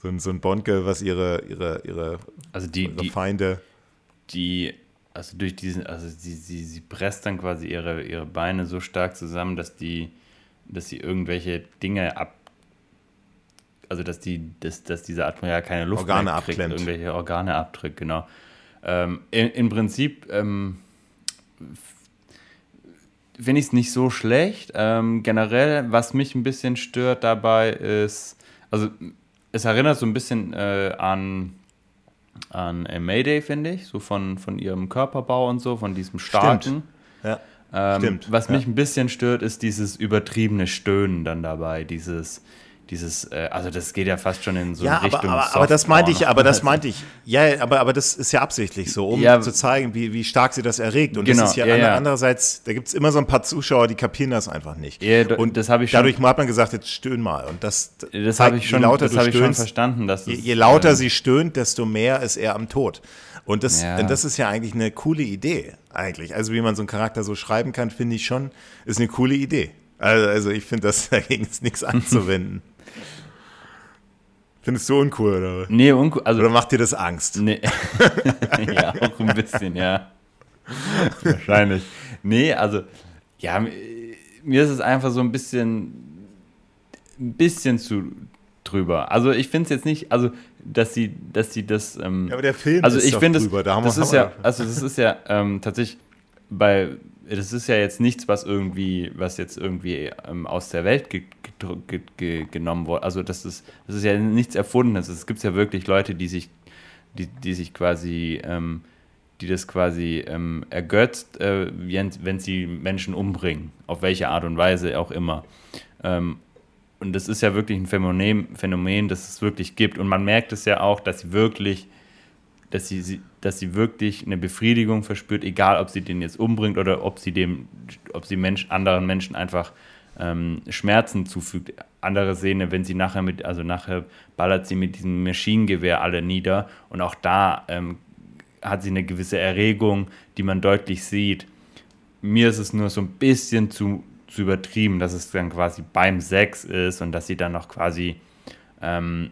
So ein, so ein Bondgirl, was ihre, ihre, ihre, also die, ihre Feinde. Die also durch diesen, also sie, sie, sie presst dann quasi ihre, ihre Beine so stark zusammen, dass die, dass sie irgendwelche Dinge ab, also dass die, dass, dass dieser Admiral keine Luft Organe mehr kriegt, abklemmt. irgendwelche Organe abdrückt, genau. Ähm, in, Im Prinzip ähm, finde ich es nicht so schlecht. Ähm, generell, was mich ein bisschen stört dabei ist, also es erinnert so ein bisschen äh, an an äh, Mayday, finde ich, so von, von ihrem Körperbau und so, von diesem starken. Stimmt. Ja. Ähm, Stimmt. Was ja. mich ein bisschen stört, ist dieses übertriebene Stöhnen dann dabei, dieses dieses, äh, also das geht ja fast schon in so ja, eine Richtung. Aber, aber, aber das meinte ich, aber das meinte ich, ja, aber, aber das ist ja absichtlich so, um ja, zu zeigen, wie, wie stark sie das erregt. Und genau, das ist ja, ja, andererseits, da gibt es immer so ein paar Zuschauer, die kapieren das einfach nicht. Und das habe ich schon, dadurch hat man gesagt, jetzt stöhn mal. Und das, das habe ich schon, lauter das stöhnst, ich schon verstanden. Dass je, je lauter äh, sie stöhnt, desto mehr ist er am Tod. Und das, ja. das ist ja eigentlich eine coole Idee, eigentlich. Also wie man so einen Charakter so schreiben kann, finde ich schon, ist eine coole Idee. Also, also ich finde, dagegen ist nichts anzuwenden. Findest du uncool, oder? Nee, uncool. Also, oder macht dir das Angst? Nee. ja, auch ein bisschen, ja. Wahrscheinlich. Nee, also, ja, mir ist es einfach so ein bisschen, ein bisschen zu drüber. Also, ich finde es jetzt nicht, also, dass sie, dass sie das. Ähm, ja, aber der Film also ist ich finde drüber. Da haben das wir, ist ja, also, das ist ja ähm, tatsächlich bei das ist ja jetzt nichts, was irgendwie, was jetzt irgendwie ähm, aus der Welt ge ge ge genommen wurde. Also das ist, das ist ja nichts Erfundenes. Es gibt ja wirklich Leute, die sich, die, die sich quasi, ähm, die das quasi ähm, ergötzt, äh, wenn, sie Menschen umbringen, auf welche Art und Weise auch immer. Ähm, und das ist ja wirklich ein Phänomen, Phänomen, das es wirklich gibt. Und man merkt es ja auch, dass wirklich dass sie, dass sie wirklich eine Befriedigung verspürt, egal ob sie den jetzt umbringt oder ob sie dem, ob sie Mensch, anderen Menschen einfach ähm, Schmerzen zufügt. Andere Szene, wenn sie nachher mit, also nachher ballert sie mit diesem Maschinengewehr alle nieder und auch da ähm, hat sie eine gewisse Erregung, die man deutlich sieht. Mir ist es nur so ein bisschen zu, zu übertrieben, dass es dann quasi beim Sex ist und dass sie dann noch quasi ähm,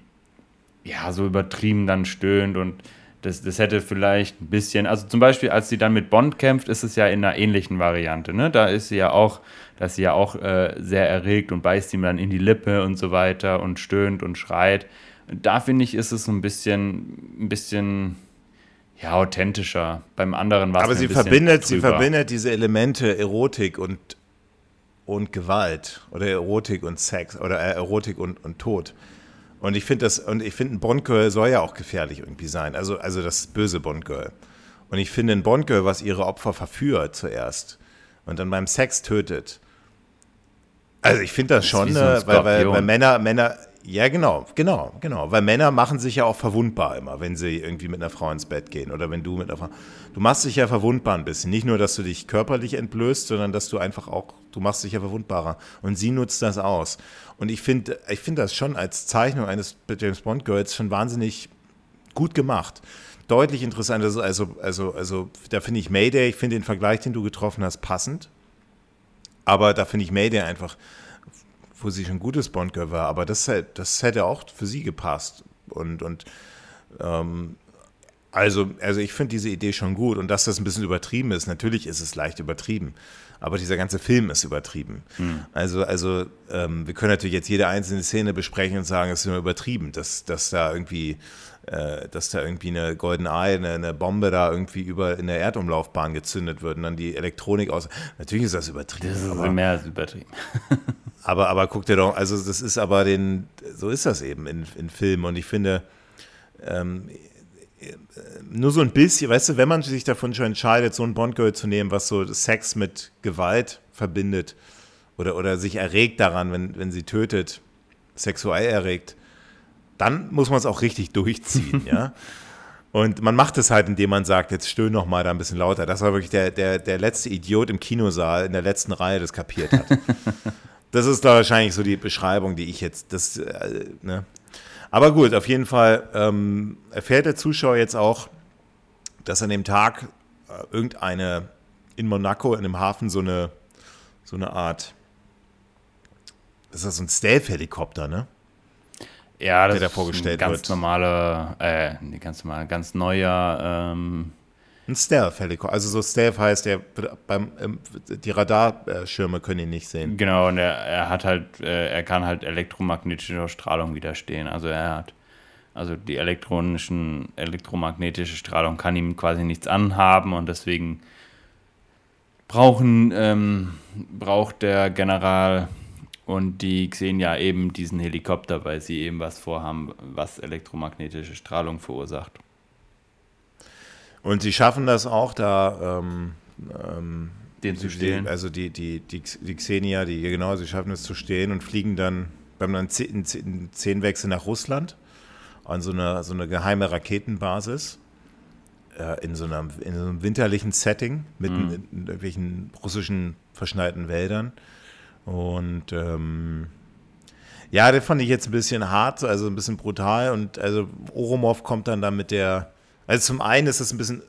ja so übertrieben dann stöhnt und das, das hätte vielleicht ein bisschen, also zum Beispiel, als sie dann mit Bond kämpft, ist es ja in einer ähnlichen Variante. Ne? Da ist sie ja auch, da ist sie ja auch äh, sehr erregt und beißt ihm dann in die Lippe und so weiter und stöhnt und schreit. Da finde ich, ist es ein bisschen, ein bisschen ja, authentischer. Beim anderen war es Aber sie verbindet, sie verbindet diese Elemente Erotik und, und Gewalt oder Erotik und Sex oder äh, Erotik und, und Tod. Und ich finde das, und ich finde, ein Bondgirl soll ja auch gefährlich irgendwie sein. Also, also das böse Bondgirl. Und ich finde ein Bondgirl, was ihre Opfer verführt zuerst und dann beim Sex tötet. Also ich finde das, das schon, so weil, weil, weil Männer, Männer, ja, genau, genau, genau. Weil Männer machen sich ja auch verwundbar immer, wenn sie irgendwie mit einer Frau ins Bett gehen oder wenn du mit einer Frau. Du machst dich ja verwundbar ein bisschen. Nicht nur, dass du dich körperlich entblößt, sondern dass du einfach auch, du machst dich ja verwundbarer. Und sie nutzt das aus. Und ich finde ich find das schon als Zeichnung eines James Bond Girls schon wahnsinnig gut gemacht. Deutlich interessant. Also, also, also, also da finde ich Mayday, ich finde den Vergleich, den du getroffen hast, passend. Aber da finde ich Mayday einfach wo sie schon ein gutes Bond-Girl war, aber das, das hätte auch für sie gepasst. Und, und ähm, also, also ich finde diese Idee schon gut und dass das ein bisschen übertrieben ist, natürlich ist es leicht übertrieben, aber dieser ganze Film ist übertrieben. Hm. Also, also ähm, wir können natürlich jetzt jede einzelne Szene besprechen und sagen, es ist nur übertrieben, dass, dass da irgendwie äh, dass da irgendwie eine Golden Eye, eine, eine, Bombe da irgendwie über in der Erdumlaufbahn gezündet wird und dann die Elektronik aus. Natürlich ist das übertrieben. Das ist aber, mehr als übertrieben. aber, aber guck dir doch, also das ist aber den, so ist das eben in, in Filmen und ich finde, ähm, nur so ein bisschen, weißt du, wenn man sich davon schon entscheidet, so ein Bond-Girl zu nehmen, was so Sex mit Gewalt verbindet oder, oder sich erregt daran, wenn, wenn sie tötet, sexuell erregt, dann muss man es auch richtig durchziehen, ja. Und man macht es halt, indem man sagt, jetzt stöhn noch mal da ein bisschen lauter. Das war wirklich der, der, der letzte Idiot im Kinosaal in der letzten Reihe, das kapiert hat. das ist da wahrscheinlich so die Beschreibung, die ich jetzt, das, äh, ne. Aber gut, auf jeden Fall ähm, erfährt der Zuschauer jetzt auch, dass an dem Tag äh, irgendeine in Monaco in einem Hafen so eine, so eine Art, das ist so ein Stealth-Helikopter, ne? Ja, das der da vorgestellt ist ein ganz wird. normaler, äh, ganz normal, ganz neuer, ähm, Ein Stealth-Helikopter. Also so Stealth heißt, der beim, ähm, die Radarschirme können ihn nicht sehen. genau, und er, er hat halt, äh, er kann halt elektromagnetischer Strahlung widerstehen. Also er hat, also die elektronischen, elektromagnetische Strahlung kann ihm quasi nichts anhaben und deswegen brauchen, ähm, braucht der General und die sehen ja eben diesen Helikopter, weil sie eben was vorhaben, was elektromagnetische Strahlung verursacht. Und sie schaffen das auch da, ähm, ähm, Den zu die- stehlen. Also die, die, die, die Xenia, die, genau, sie schaffen es zu stehen und fliegen dann beim dann Zehn- Zehn- Zehnwechsel nach Russland an so eine, so eine geheime Raketenbasis äh, in, so einem, in so einem winterlichen Setting mitten Mhm. in irgendwelchen russischen verschneiten Wäldern. Und ähm, ja, das fand ich jetzt ein bisschen hart, also ein bisschen brutal. Und also Oromov kommt dann da mit der. Also zum einen ist es ein bisschen.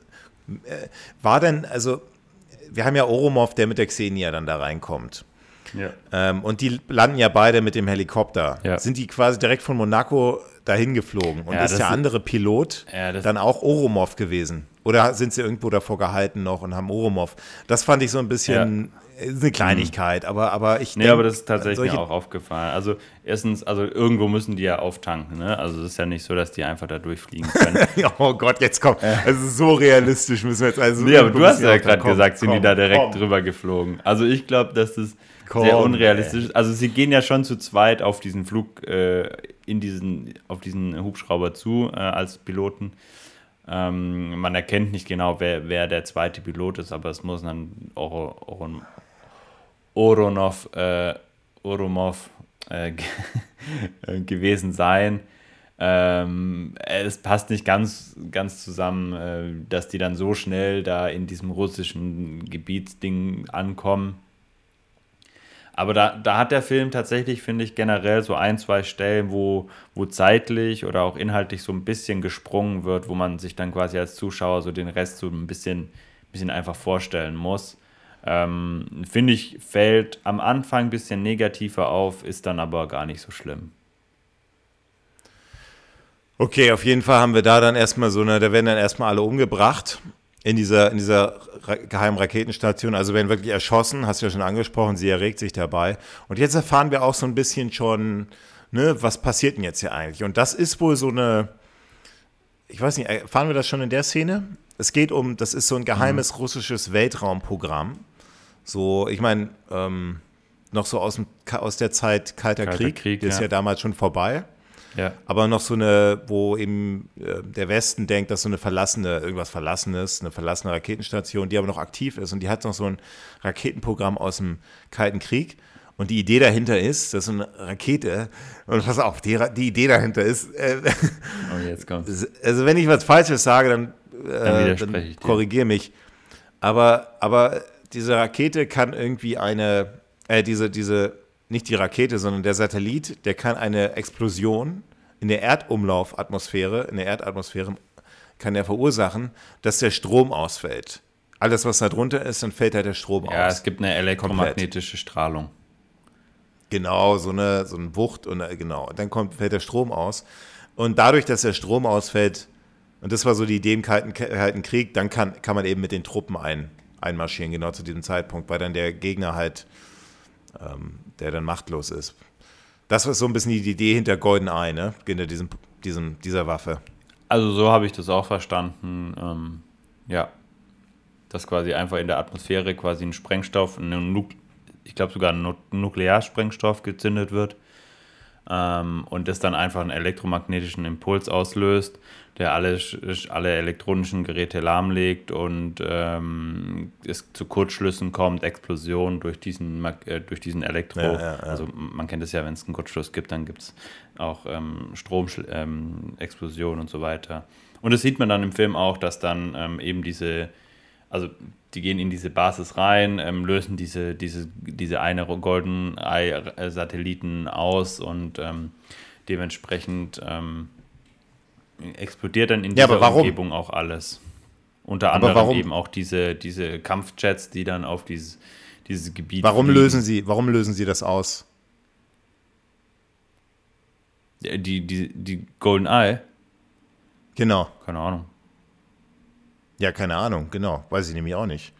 Äh, war denn, also wir haben ja Oromov, der mit der Xenia dann da reinkommt. Ja. Ähm, und die landen ja beide mit dem Helikopter. Ja. Sind die quasi direkt von Monaco dahin geflogen? Und Ja, ist der andere Pilot dann auch Oromov gewesen? Oder sind sie irgendwo davor gehalten noch und haben Oromov? Das fand ich so ein bisschen ist eine Kleinigkeit, aber, aber ich Nee, denk, aber das ist tatsächlich mir auch aufgefallen. Also erstens, also irgendwo müssen die ja auftanken, ne? Also es ist ja nicht so, dass die einfach da durchfliegen können. oh Gott, jetzt kommt. Also so realistisch müssen wir jetzt also. nee, aber du hast ja gerade gesagt, sind die komm, da direkt komm. drüber geflogen. Also ich glaube, dass das Komm, sehr unrealistisch ist. Also sie gehen ja schon zu zweit auf diesen Flug, äh, in diesen, auf diesen Hubschrauber zu äh, als Piloten. Ähm, man erkennt nicht genau, wer, wer der zweite Pilot ist, aber es muss dann Oro, Oron, Oronov, äh, Oromov äh, äh, gewesen sein. Ähm, es passt nicht ganz, ganz zusammen, äh, dass die dann so schnell da in diesem russischen Gebietsding ankommen. Aber da, da hat der Film tatsächlich, finde ich, generell so ein, zwei Stellen, wo, wo zeitlich oder auch inhaltlich so ein bisschen gesprungen wird, wo man sich dann quasi als Zuschauer so den Rest so ein bisschen, bisschen einfach vorstellen muss. Ähm, finde ich, fällt am Anfang ein bisschen negativer auf, ist dann aber gar nicht so schlimm. Okay, auf jeden Fall haben wir da dann erstmal so eine, da werden dann erstmal alle umgebracht in dieser, in dieser Ra geheimen Raketenstation. Also werden wirklich erschossen, hast du ja schon angesprochen, sie erregt sich dabei. Und jetzt erfahren wir auch so ein bisschen schon, ne, was passiert denn jetzt hier eigentlich? Und das ist wohl so eine, ich weiß nicht, erfahren wir das schon in der Szene? Es geht um, das ist so ein geheimes russisches Weltraumprogramm. So, ich meine, ähm, noch so aus, dem, aus der Zeit Kalter, Kalter Krieg, Krieg, ist ja. ja damals schon vorbei Ja. aber noch so eine, wo eben äh, der Westen denkt, dass so eine verlassene, irgendwas Verlassenes, eine verlassene Raketenstation, die aber noch aktiv ist und die hat noch so ein Raketenprogramm aus dem Kalten Krieg. Und die Idee dahinter ist, dass so eine Rakete, und pass auf, die, die Idee dahinter ist, äh, Oh, jetzt kommt also wenn ich was Falsches sage, dann, Dann äh, dann ich dir. korrigiere mich. Aber, aber diese Rakete kann irgendwie eine, äh, diese, diese, nicht die Rakete, sondern der Satellit, der kann eine Explosion in der Erdumlaufatmosphäre, in der Erdatmosphäre, kann der verursachen, dass der Strom ausfällt. Alles, was da drunter ist, dann fällt halt der Strom Ja, aus. es gibt eine elektromagnetische Strahlung. Genau, so eine, so eine Wucht und äh, genau. Dann kommt, fällt der Strom aus. Und dadurch, dass der Strom ausfällt, und das war so die Idee im Kalten, Kalten Krieg, dann kann, kann man eben mit den Truppen ein, einmarschieren, genau zu diesem Zeitpunkt, weil dann der Gegner halt, ähm, der dann machtlos ist. Das war so ein bisschen die Idee hinter GoldenEye, ne? Hinter diesem, diesem, dieser Waffe. Also so habe ich das auch verstanden. Ähm, ja, dass quasi einfach in der Atmosphäre quasi ein Sprengstoff, ein ich glaube sogar ein Nu- Nuklearsprengstoff gezündet wird. ähm, und das dann einfach einen elektromagnetischen Impuls auslöst, der alle, alle elektronischen Geräte lahmlegt und ähm, es zu Kurzschlüssen kommt, Explosion durch diesen, äh, durch diesen Elektro. Ja, ja, ja. Also man kennt es ja, wenn es einen Kurzschluss gibt, dann gibt es auch ähm, Stromexplosionen ähm, und so weiter. Und das sieht man dann im Film auch, dass dann ähm, eben diese, also die gehen in diese Basis rein, ähm, lösen diese, diese, diese eine Golden Eye-Satelliten aus und ähm, dementsprechend ähm, explodiert dann in dieser ja, Umgebung auch alles. Unter anderem eben auch diese, diese Kampfjets, die dann auf dieses, dieses Gebiet. Warum lösen Sie, warum lösen Sie das aus? Die, die, die Golden Eye? Genau. Keine Ahnung. Ja, keine Ahnung, genau. Weiß ich nämlich auch nicht.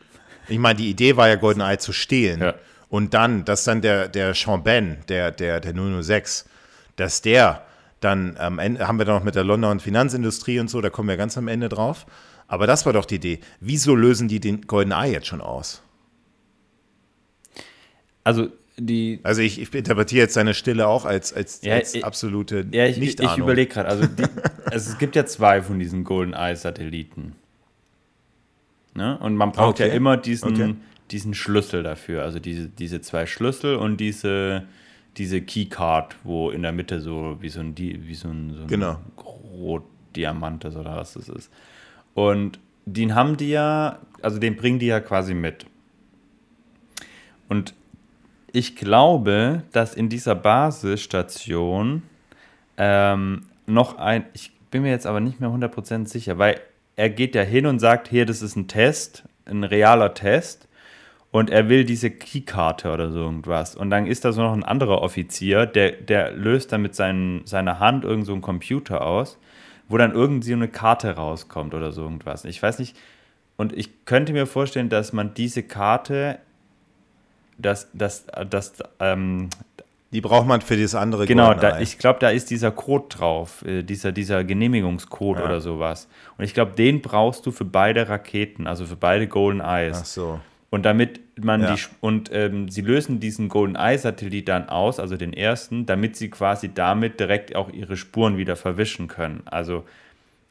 Ich meine, die Idee war ja, GoldenEye zu stehlen. Ja. Und dann, dass dann der, der Sean Ben, der, der, der 006, dass der dann am Ende, haben wir dann noch mit der Londoner Finanzindustrie und so, da kommen wir ganz am Ende drauf. Aber das war doch die Idee. Wieso lösen die den GoldenEye jetzt schon aus? Also, die. Also, ich, ich interpretiere jetzt seine Stille auch als, als, ja, als absolute ja, ich, nicht Ich, ich überlege gerade, also, also es gibt ja zwei von diesen GoldenEye-Satelliten. Ne? Und man braucht okay. ja immer diesen, okay. diesen Schlüssel dafür, also diese, diese zwei Schlüssel und diese, diese Keycard, wo in der Mitte so wie so ein, wie so ein, so ein genau. Rot-Diamant ist oder was das ist. Und den haben die ja, also den bringen die ja quasi mit. Und ich glaube, dass in dieser Basisstation ähm, noch ein, ich bin mir jetzt aber nicht mehr 100% sicher, weil er geht ja hin und sagt, hier, das ist ein Test, ein realer Test. Und er will diese Keykarte oder so irgendwas. Und dann ist da so noch ein anderer Offizier, der, der löst dann mit seinen, seiner Hand irgend so einen Computer aus, wo dann irgendwie eine Karte rauskommt oder so irgendwas. Ich weiß nicht. Und ich könnte mir vorstellen, dass man diese Karte, dass, dass, dass ähm, die braucht man für das andere Genau, da, ich glaube, da ist dieser Code drauf, äh, dieser, dieser Genehmigungscode ja. oder sowas. Und ich glaube, den brauchst du für beide Raketen, also für beide Golden Eyes. Ach so. Und damit man ja. die und ähm, sie lösen diesen Golden Eye Satellit dann aus, also den ersten, damit sie quasi damit direkt auch ihre Spuren wieder verwischen können. Also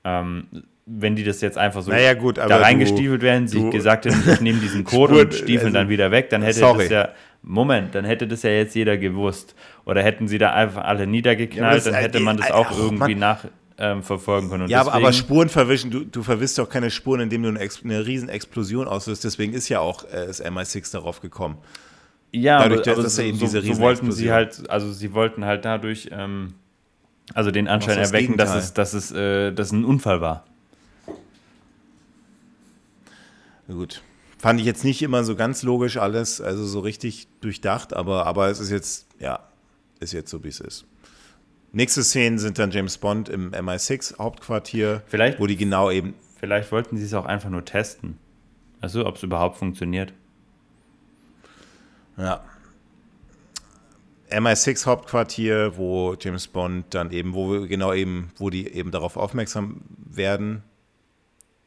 ähm, wenn die das jetzt einfach so naja, gut, da reingestiefelt werden, sie gesagt hätten, ich nehme diesen Code und stiefeln also, dann wieder weg, dann hätte sorry. das ja Moment, dann hätte das ja jetzt jeder gewusst. Oder hätten sie da einfach alle niedergeknallt, ja, dann hätte man das auch irgendwie nachverfolgen können. Und ja, deswegen, aber, Spuren verwischen, du, du verwisst doch keine Spuren, indem du eine, eine riesen Explosion auslöst. Deswegen ist ja auch äh, das MI6 darauf gekommen. Ja, dadurch, aber, dass, so, eben diese so, wollten sie halt, also sie wollten halt dadurch, ähm, also den Anschein erwecken, dass es, dass es, äh, dass ein Unfall war. Gut. Fand ich jetzt nicht immer so ganz logisch alles, also so richtig durchdacht, aber, aber es ist jetzt, ja, ist jetzt so, wie es ist. Nächste Szenen sind dann James Bond im MI6-Hauptquartier, vielleicht, wo die genau eben. Vielleicht wollten sie es auch einfach nur testen. Also, ob es überhaupt funktioniert. Ja. MI6-Hauptquartier, wo James Bond dann eben, wo wir genau eben, wo die eben darauf aufmerksam werden,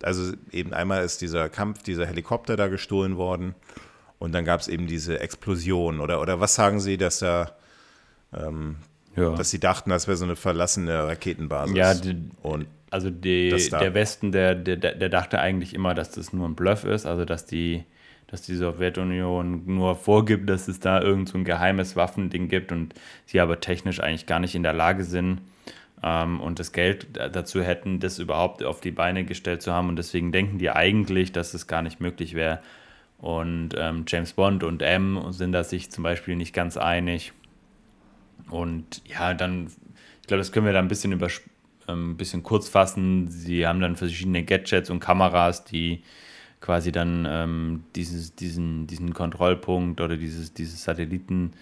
also eben einmal ist dieser Kampf, dieser Helikopter da gestohlen worden und dann gab es eben diese Explosion. Oder, oder was sagen Sie, dass da, ähm, ja. dass Sie dachten, das wäre so eine verlassene Raketenbasis? Ja, die, und also die, der Westen, der, der, der dachte eigentlich immer, dass das nur ein Bluff ist, also dass die, dass die Sowjetunion nur vorgibt, dass es da irgend so ein geheimes Waffending gibt und sie aber technisch eigentlich gar nicht in der Lage sind, ähm, und das Geld dazu hätten, das überhaupt auf die Beine gestellt zu haben. Und deswegen denken die eigentlich, dass es gar nicht möglich wäre. Und ähm, James Bond und M sind da sich zum Beispiel nicht ganz einig. Und ja, dann, ich glaube, das können wir da ein bisschen über ähm, ein bisschen kurz fassen. Sie haben dann verschiedene Gadgets und Kameras, die quasi dann ähm, dieses, diesen, diesen Kontrollpunkt oder dieses, dieses Satelliten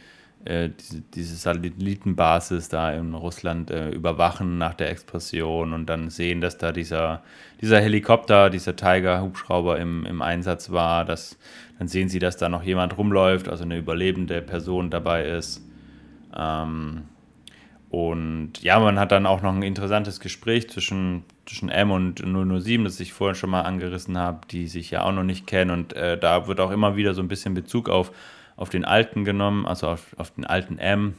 äh, diese, diese, Satellitenbasis da in Russland äh, überwachen nach der Explosion und dann sehen, dass da dieser, dieser Helikopter, dieser Tiger-Hubschrauber im, im Einsatz war. Dass, dann sehen sie, dass da noch jemand rumläuft, also eine überlebende Person dabei ist. Ähm, und ja, man hat dann auch noch ein interessantes Gespräch zwischen, zwischen M und 007, das ich vorhin schon mal angerissen habe, die sich ja auch noch nicht kennen. Und äh, da wird auch immer wieder so ein bisschen Bezug auf auf den alten genommen, also auf, auf den alten M.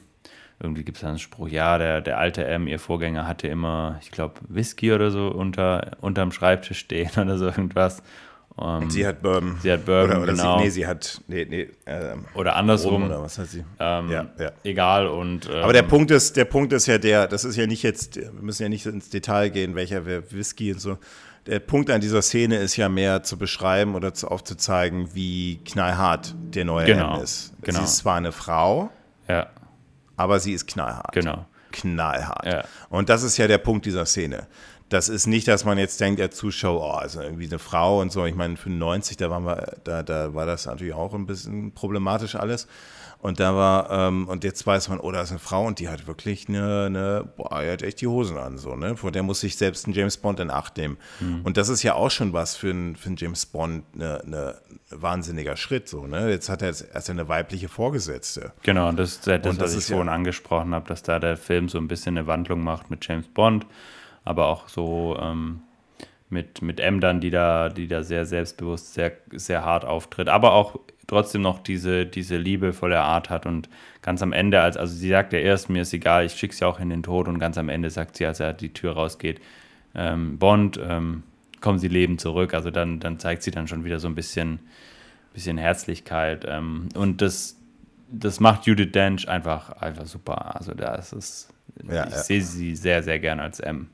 irgendwie gibt es einen Spruch, ja, der, der alte M, ihr Vorgänger, hatte immer, ich glaube, Whisky oder so unter, unterm Schreibtisch stehen oder so irgendwas. Um, sie hat Bourbon. Sie hat Bourbon, oder, oder genau. Sie, nee, sie hat, nee, nee, ähm, oder andersrum. Oder was hat sie? Ähm, ja, ja. Egal und. Ähm, Aber der Punkt ist, der Punkt ist ja der, das ist ja nicht jetzt, wir müssen ja nicht ins Detail gehen, welcher Whisky und so. Der Punkt an dieser Szene ist ja mehr zu beschreiben oder zu, aufzuzeigen, wie knallhart der neue genau, M ist. Genau. Sie ist zwar eine Frau, ja. aber sie ist knallhart. Genau. Knallhart. Ja. Und das ist ja der Punkt dieser Szene. Das ist nicht, dass man jetzt denkt, der Zuschauer, oh, ist irgendwie eine Frau und so. Ich meine, 95, da, waren wir, da, da war das natürlich auch ein bisschen problematisch alles. Und da war, ähm, und jetzt weiß man, oh, da ist eine Frau und die hat wirklich eine, eine boah, die hat echt die Hosen an, so, ne? Vor der muss sich selbst ein James Bond in Acht nehmen. Mhm. Und das ist ja auch schon was für einen für James Bond, eine, eine wahnsinniger Schritt, so, ne? Jetzt hat er jetzt erst eine weibliche Vorgesetzte. Genau, und das, das, das was ich vorhin ja, angesprochen habe, dass da der Film so ein bisschen eine Wandlung macht mit James Bond, aber auch so, ähm, mit, mit M dann, die da, die da sehr selbstbewusst, sehr, sehr hart auftritt, aber auch trotzdem noch diese, diese liebevolle Art hat und ganz am Ende, als, also sie sagt ja erst, mir ist egal, ich schicke sie auch in den Tod und ganz am Ende sagt sie, als er die Tür rausgeht, ähm, Bond, ähm, kommen Sie leben zurück. Also dann, dann zeigt sie dann schon wieder so ein bisschen, bisschen Herzlichkeit. Ähm, und das, das macht Judith Dench einfach, einfach super. Also da ist es, ja, ich ja. sehe sie sehr, sehr gerne als M.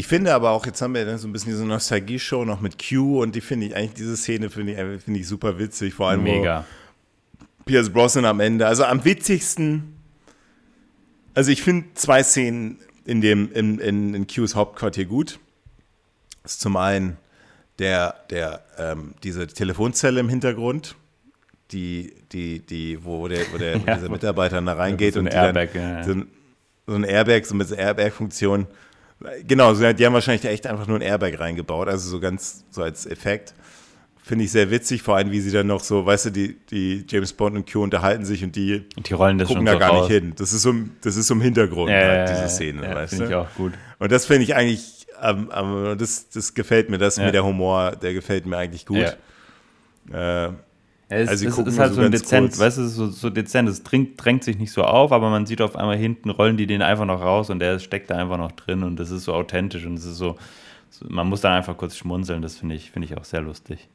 Ich finde aber auch, jetzt haben wir dann so ein bisschen diese Nostalgie-Show noch mit Q und die finde ich eigentlich, diese Szene finde ich, find ich super witzig, vor allem Mega. Pierce Brosnan am Ende. Also am witzigsten, also ich finde zwei Szenen in dem, in, in, in Qs Hauptquartier gut. Das ist zum einen der, der, ähm, diese Telefonzelle im Hintergrund, die, die, die, wo der, wo der ja, dieser Mitarbeiter da reingeht so und Airbag, dann, ja, so, ein, so ein Airbag, so mit so Airbag-Funktion Genau, die haben wahrscheinlich echt einfach nur ein Airbag reingebaut, also so ganz so als Effekt. Finde ich sehr witzig, vor allem wie sie dann noch so, weißt du, die, die James Bond und Q unterhalten sich und die, und die rollen das gucken da so gar raus. nicht hin. Das ist so, das ist so im Hintergrund, ja, halt, ja, diese Szene, ja, weißt Finde du? ich auch gut. Und das finde ich eigentlich, ähm, ähm, das, das gefällt mir, das Ja. mir der Humor, der gefällt mir eigentlich gut. Äh, Ja, es, Also es ist halt so so dezent, kurz. weißt du, so, so dezent, es drängt, drängt sich nicht so auf, aber man sieht auf einmal hinten, rollen die den einfach noch raus und der steckt da einfach noch drin und das ist so authentisch und es ist so, so man muss dann einfach kurz schmunzeln, das finde ich, finde ich auch sehr lustig.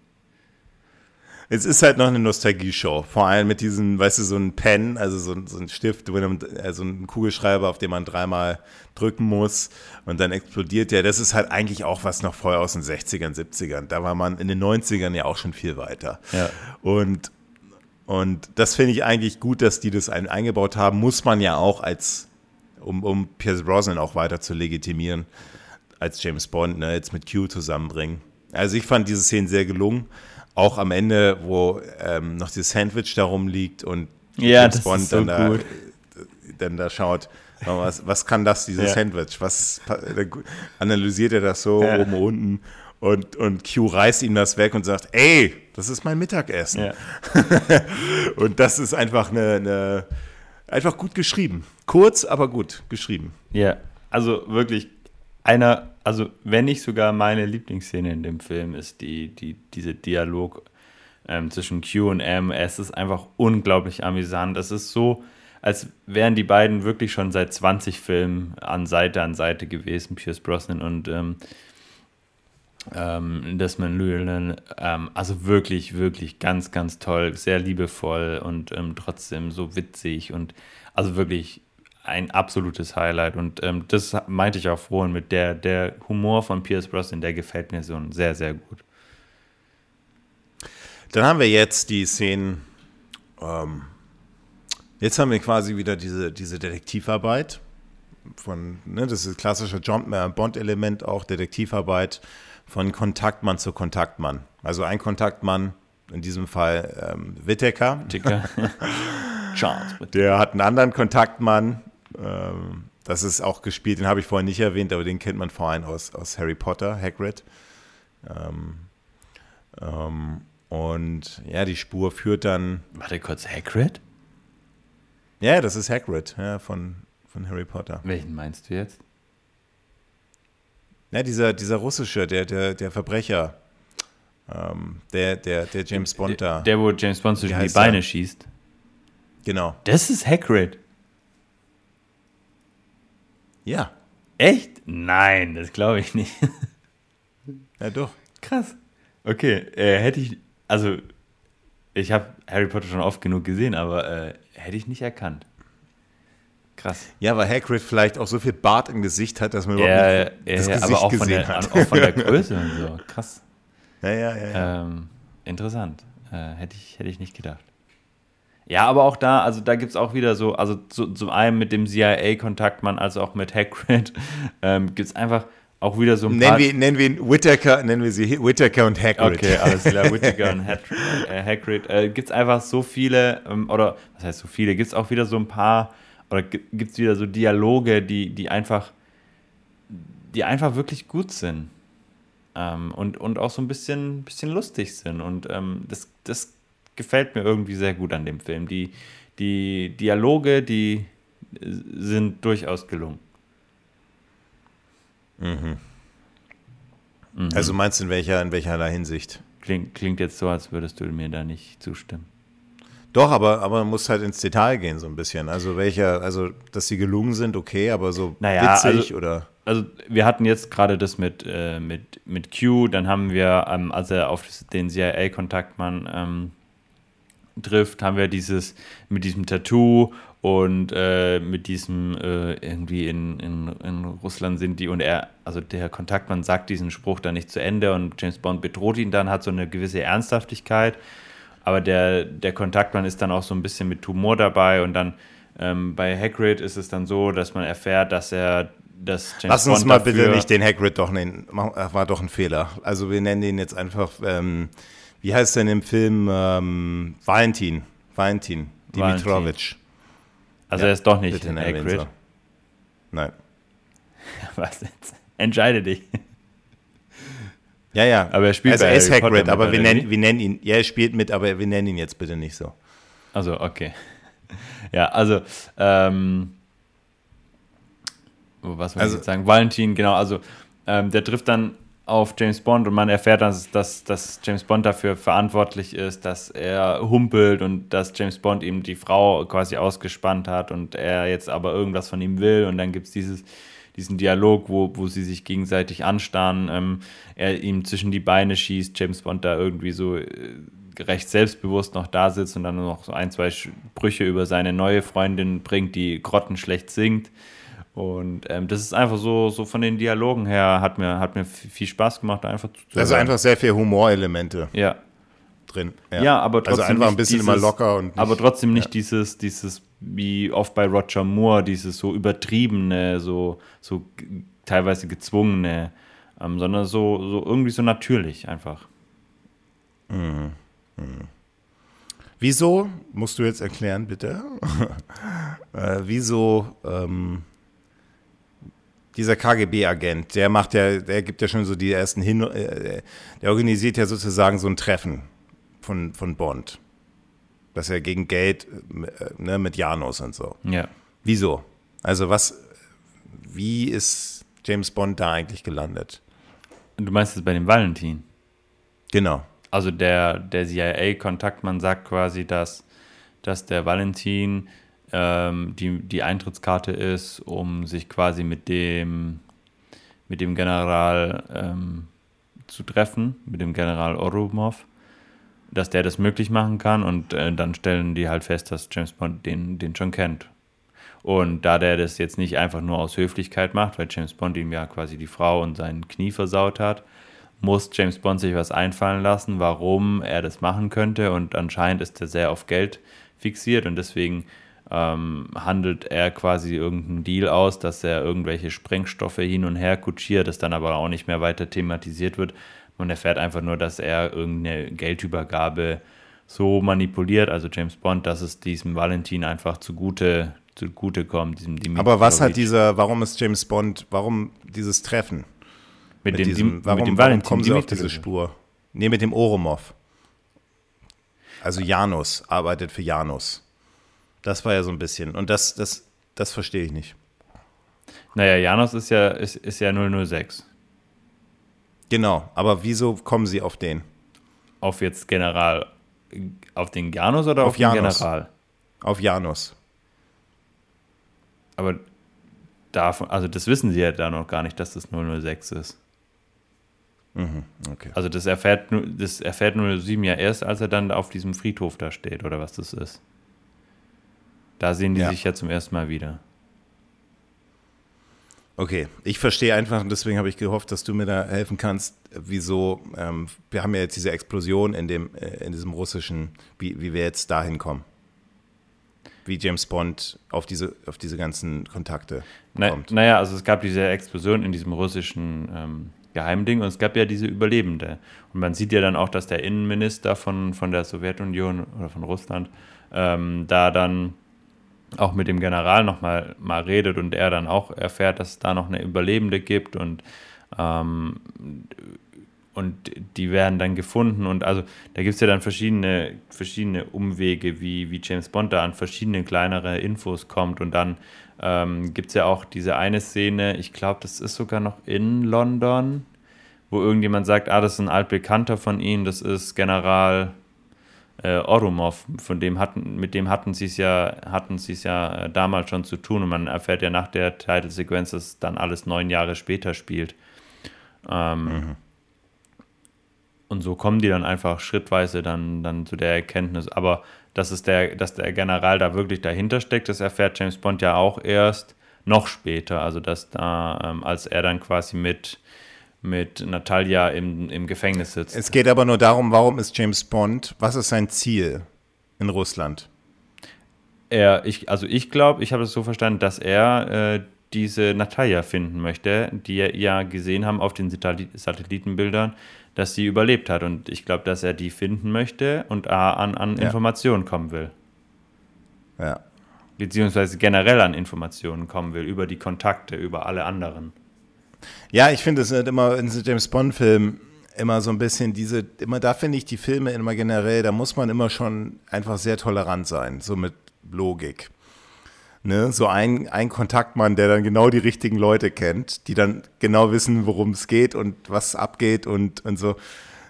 Es ist halt noch eine Nostalgie-Show. Vor allem mit diesem, weißt du, so ein Pen, also so, ein- so ein Stift, also ein Kugelschreiber, auf den man dreimal drücken muss und dann explodiert der. Das ist halt eigentlich auch was noch vorher aus den 60ern, 70ern. Da war man in den 90ern ja auch schon viel weiter. Ja. Und, und das finde ich eigentlich gut, dass die das ein, eingebaut haben. Muss man ja auch als, um, um Pierce Brosnan auch weiter zu legitimieren, als James Bond, ne, jetzt mit Q zusammenbringen. Also ich fand diese Szene sehr gelungen. Auch am Ende, wo ähm, noch dieses Sandwich da rumliegt und Ja, das ist so dann, gut. Da, dann da schaut, was, was kann das, dieses Ja. Sandwich? Was dann analysiert er das so Ja. oben unten und, und Q reißt ihm das weg und sagt, ey, das ist mein Mittagessen. Ja. Und das ist einfach eine, eine einfach gut geschrieben. Kurz, aber gut geschrieben. Ja, also wirklich einer, also wenn nicht sogar meine Lieblingsszene in dem Film ist die, die, diese Dialog ähm, zwischen Q und M. Es ist einfach unglaublich amüsant. Es ist so, als wären die beiden wirklich schon seit 20 Filmen an Seite an Seite gewesen, Pierce Brosnan und ähm, ähm, Desmond Llewellyn. Ähm, also wirklich, wirklich ganz, ganz toll, sehr liebevoll und ähm, trotzdem so witzig und also wirklich ein absolutes Highlight. Und ähm, das meinte ich auch vorhin mit der, der Humor von Pierce Brosnan, der gefällt mir so sehr, sehr gut. Dann haben wir jetzt die Szenen. Ähm, jetzt haben wir quasi wieder diese, diese Detektivarbeit. Von, ne, das ist klassische John- äh, Bond-Element auch, Detektivarbeit von Kontaktmann zu Kontaktmann. Also ein Kontaktmann, in diesem Fall ähm, Whittaker, Dicker. Charles. der hat einen anderen Kontaktmann. Ähm, das ist auch gespielt, den habe ich vorhin nicht erwähnt, aber den kennt man vor allem aus, aus Harry Potter, Hagrid. Ähm, ähm, und ja, die Spur führt dann Warte kurz, Hagrid? Ja, das ist Hagrid ja, von, von Harry Potter. Welchen meinst du jetzt? Ja, dieser, dieser russische, der, der, der Verbrecher, ähm, der, der, der James Bond da. Der, wo James Bond zwischen die Beine der? schießt. Genau. Das ist Hagrid. Ja. Echt? Nein, das glaube ich nicht. Ja, doch. Krass. Okay, äh, hätte ich, also ich habe Harry Potter schon oft genug gesehen, aber äh, hätte ich nicht erkannt. Krass. Ja, weil Hagrid vielleicht auch so viel Bart im Gesicht hat, dass man Ja, überhaupt ja, nicht das ja, Gesicht aber auch von, gesehen der, hat. auch von der Größe und so. Krass. Ja, ja, ja. ja. Ähm, interessant. Äh, hätte, ich, hätte ich nicht gedacht. Ja, aber auch da, also da gibt es auch wieder so, also zu, zum einen mit dem CIA-Kontaktmann, als auch mit Hagrid, ähm, gibt es einfach auch wieder so ein Nennen paar... wir, nennen wir ihn Whittaker, nennen wir sie Whittaker und Hagrid. Okay, alles klar, Whittaker und Hagrid. Äh, Hagrid. Äh, gibt es einfach so viele, ähm, oder was heißt so viele, gibt es auch wieder so ein paar, oder gibt es wieder so Dialoge, die, die einfach, die einfach wirklich gut sind. Ähm, und, und auch so ein bisschen, bisschen lustig sind. Und ähm, das, das gefällt mir irgendwie sehr gut an dem Film. Die, die Dialoge, die sind durchaus gelungen. Also meinst du in welcher, in welcher Hinsicht? Klingt, klingt jetzt so, als würdest du mir da nicht zustimmen. Doch, aber, aber man muss halt ins Detail gehen so ein bisschen. Also welcher, also dass sie gelungen sind, okay, aber so Naja, witzig also- oder also wir hatten jetzt gerade das mit, äh, mit, mit Q, dann haben wir, ähm, als er auf den CIA-Kontaktmann ähm, trifft, haben wir dieses mit diesem Tattoo und äh, mit diesem äh, irgendwie in, in, in Russland sind die und er, also der Kontaktmann sagt diesen Spruch dann nicht zu Ende und James Bond bedroht ihn dann, hat so eine gewisse Ernsthaftigkeit, aber der, der Kontaktmann ist dann auch so ein bisschen mit Humor dabei und dann ähm, bei Hagrid ist es dann so, dass man erfährt, dass er dass James Lass uns Bond mal bitte nicht den Hagrid doch nennen. War doch ein Fehler. Also wir nennen den jetzt einfach, ähm, wie heißt denn im Film ähm, Valentin? Valentin Dimitrovic. Also Ja, er ist doch nicht Bitte Hagrid. so. Nein. Was jetzt? Entscheide dich. Ja, ja. Aber er spielt also bei er ist Harry Hagrid, aber wir nennen, wir nennen ihn, ja, er spielt mit, aber wir nennen ihn jetzt bitte nicht so. Also, okay. Ja, also, ähm, was soll Also- ich jetzt sagen? Valentin, genau, also, ähm, der trifft dann auf James Bond und man erfährt, dass, dass, dass James Bond dafür verantwortlich ist, dass er humpelt und dass James Bond ihm die Frau quasi ausgespannt hat und er jetzt aber irgendwas von ihm will und dann gibt es diesen Dialog, wo, wo sie sich gegenseitig anstarren, ähm, er ihm zwischen die Beine schießt, James Bond da irgendwie so äh, recht selbstbewusst noch da sitzt und dann noch so ein, zwei Sprüche über seine neue Freundin bringt, die grottenschlecht singt. Und ähm, das ist einfach so, so von den Dialogen her, hat mir, hat mir viel Spaß gemacht, da einfach zuzuhören. Also einfach sehr viel Humorelemente Ja, drin. ja, aber trotzdem. Also einfach ein bisschen dieses, immer locker und nicht, Aber trotzdem nicht ja. dieses, dieses, wie oft bei Roger Moore, dieses so übertriebene, so, so teilweise gezwungene, ähm, sondern so, so irgendwie so natürlich einfach. Wieso, musst du jetzt erklären, bitte, äh, wieso ähm, dieser KGB-Agent, der macht ja, der gibt ja schon so die ersten Hin, äh, der organisiert ja sozusagen so ein Treffen von, von Bond. Dass er gegen Geld äh, ne, mit Janus und so. Ja. Wieso? Also was, wie ist James Bond da eigentlich gelandet? Du meinst es bei dem Valentin? Genau. Also der, der CIA-Kontaktmann sagt quasi, dass, dass der Valentin ähm, die, die Eintrittskarte ist, um sich quasi mit dem, mit dem General ähm, zu treffen, mit dem General Orumov, dass der das möglich machen kann und äh, dann stellen die halt fest, dass James Bond den, den schon kennt. Und da der das jetzt nicht einfach nur aus Höflichkeit macht, weil James Bond ihm ja quasi die Frau und sein Knie versaut hat, muss James Bond sich was einfallen lassen, warum er das machen könnte. Und anscheinend ist er sehr auf Geld fixiert und deswegen ähm, handelt er quasi irgendeinen Deal aus, dass er irgendwelche Sprengstoffe hin und her kutschiert, das dann aber auch nicht mehr weiter thematisiert wird. Man erfährt einfach nur, dass er irgendeine Geldübergabe so manipuliert, also James Bond, dass es diesem Valentin einfach zugute, zugute kommt. Diesem Aber was hat dieser, warum ist James Bond, warum dieses Treffen? mit, Mit dem, diesem, warum, mit dem warum Valentin kommen sie auf diese Spur? Nee, mit dem Oromov. Also Janus arbeitet für Janus. Das war ja so ein bisschen. Und das, das, das verstehe ich nicht. Naja, Janos ist ja, ist, ist ja 006. Genau, aber wieso kommen sie auf den? Auf jetzt General, auf den Janus oder auf, Auf den Janus. General? Auf Janus. Aber davon, also das wissen sie ja da noch gar nicht, dass das 006 ist. Mhm, okay. Also das erfährt, das erfährt 007 ja erst, als er dann auf diesem Friedhof da steht, oder was das ist. Da sehen die Ja. sich ja zum ersten Mal wieder. Okay, ich verstehe einfach und deswegen habe ich gehofft, dass du mir da helfen kannst, wieso, ähm, wir haben ja jetzt diese Explosion in, dem, äh, in diesem russischen, wie, wie wir jetzt dahin kommen. Wie James Bond auf diese, auf diese ganzen Kontakte Na, kommt. naja, also es gab diese Explosion in diesem russischen ähm, Geheimding und es gab ja diese Überlebende. Und man sieht ja dann auch, dass der Innenminister von, von der Sowjetunion oder von Russland ähm, da dann auch mit dem General nochmal mal redet und er dann auch erfährt, dass es da noch eine Überlebende gibt und, ähm, und die werden dann gefunden und also da gibt es ja dann verschiedene, verschiedene Umwege, wie, wie James Bond da an verschiedene kleinere Infos kommt und dann ähm, gibt es ja auch diese eine Szene, ich glaube, das ist sogar noch in London, wo irgendjemand sagt, ah, das ist ein altbekannter von Ihnen, das ist General äh, Orumov, von dem hatten, mit dem hatten sie es ja, hatten sie es ja äh, damals schon zu tun und man erfährt ja nach der Titelsequenz, dass dann alles neun Jahre später spielt. Ähm, Und so kommen die dann einfach schrittweise dann, dann zu der Erkenntnis. Aber dass, es der, dass der General da wirklich dahinter steckt, das erfährt James Bond ja auch erst noch später. Also dass da, ähm, als er dann quasi mit, mit Natalia im, im Gefängnis sitzt. Es geht aber nur darum, warum ist James Bond, was ist sein Ziel in Russland? Er, ich, also ich glaube, ich habe es so verstanden, dass er äh, diese Natalia finden möchte, die er ja gesehen haben auf den Satellit Satellitenbildern, dass sie überlebt hat. Und ich glaube, dass er die finden möchte und A, an, an Ja. Informationen kommen will. Ja. Beziehungsweise generell an Informationen kommen will, über die Kontakte, über alle anderen. Ja, ich finde es halt immer in James Bond-Filmen immer so ein bisschen diese, immer da finde ich die Filme immer generell, da muss man immer schon einfach sehr tolerant sein, so mit Logik. Ne? So ein, ein Kontaktmann, der dann genau die richtigen Leute kennt, die dann genau wissen, worum es geht und was abgeht und, und so.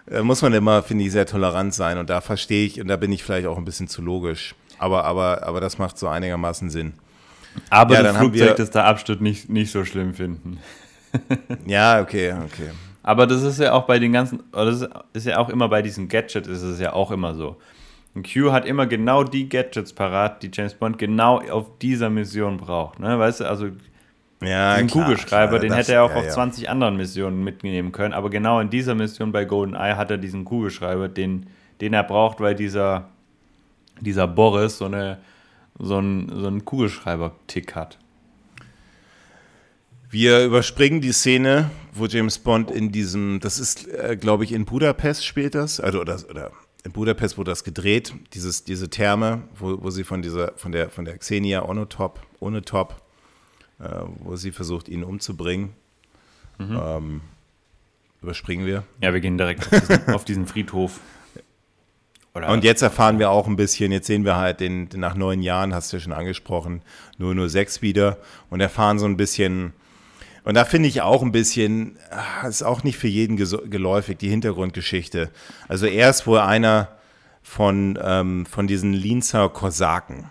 Da muss man immer, finde ich, sehr tolerant sein und da verstehe ich und da bin ich vielleicht auch ein bisschen zu logisch. Aber, aber, aber das macht so einigermaßen Sinn. Aber Ja, das Flugzeug, das der Absturz nicht, nicht so schlimm finden. Ja, okay, okay. Aber das ist ja auch bei den ganzen, oder das ist ja auch immer bei diesen Gadgets, ist es ja auch immer so. Und Q hat immer genau die Gadgets parat, die James Bond genau auf dieser Mission braucht. Ne? Weißt du, also Ja, den klar, Kugelschreiber, klar, den das- hätte er auch ja, auf ja. 20 anderen Missionen mitnehmen können. Aber genau in dieser Mission bei GoldenEye hat er diesen Kugelschreiber, den, den er braucht, weil dieser, dieser Boris so, eine, so einen, so einen Kugelschreiber-Tick hat. Wir überspringen die Szene, wo James Bond in diesem, das ist, äh, glaube ich, in Budapest spielt das, also oder, oder in Budapest wurde das gedreht, dieses, diese Therme, wo, wo sie von dieser, von der, von der Xenia Onotop, Onotop, äh, wo sie versucht, ihn umzubringen. Ähm, überspringen wir. Ja, wir gehen direkt auf diesen, auf diesen Friedhof. Oder Und jetzt erfahren wir auch ein bisschen, jetzt sehen wir halt den, den nach neun Jahren, hast du ja schon angesprochen, 006 wieder und erfahren so ein bisschen, und da finde ich auch ein bisschen, ah, ist auch nicht für jeden geläufig, die Hintergrundgeschichte. Also er ist wohl einer von, ähm, von diesen Linzer Kosaken.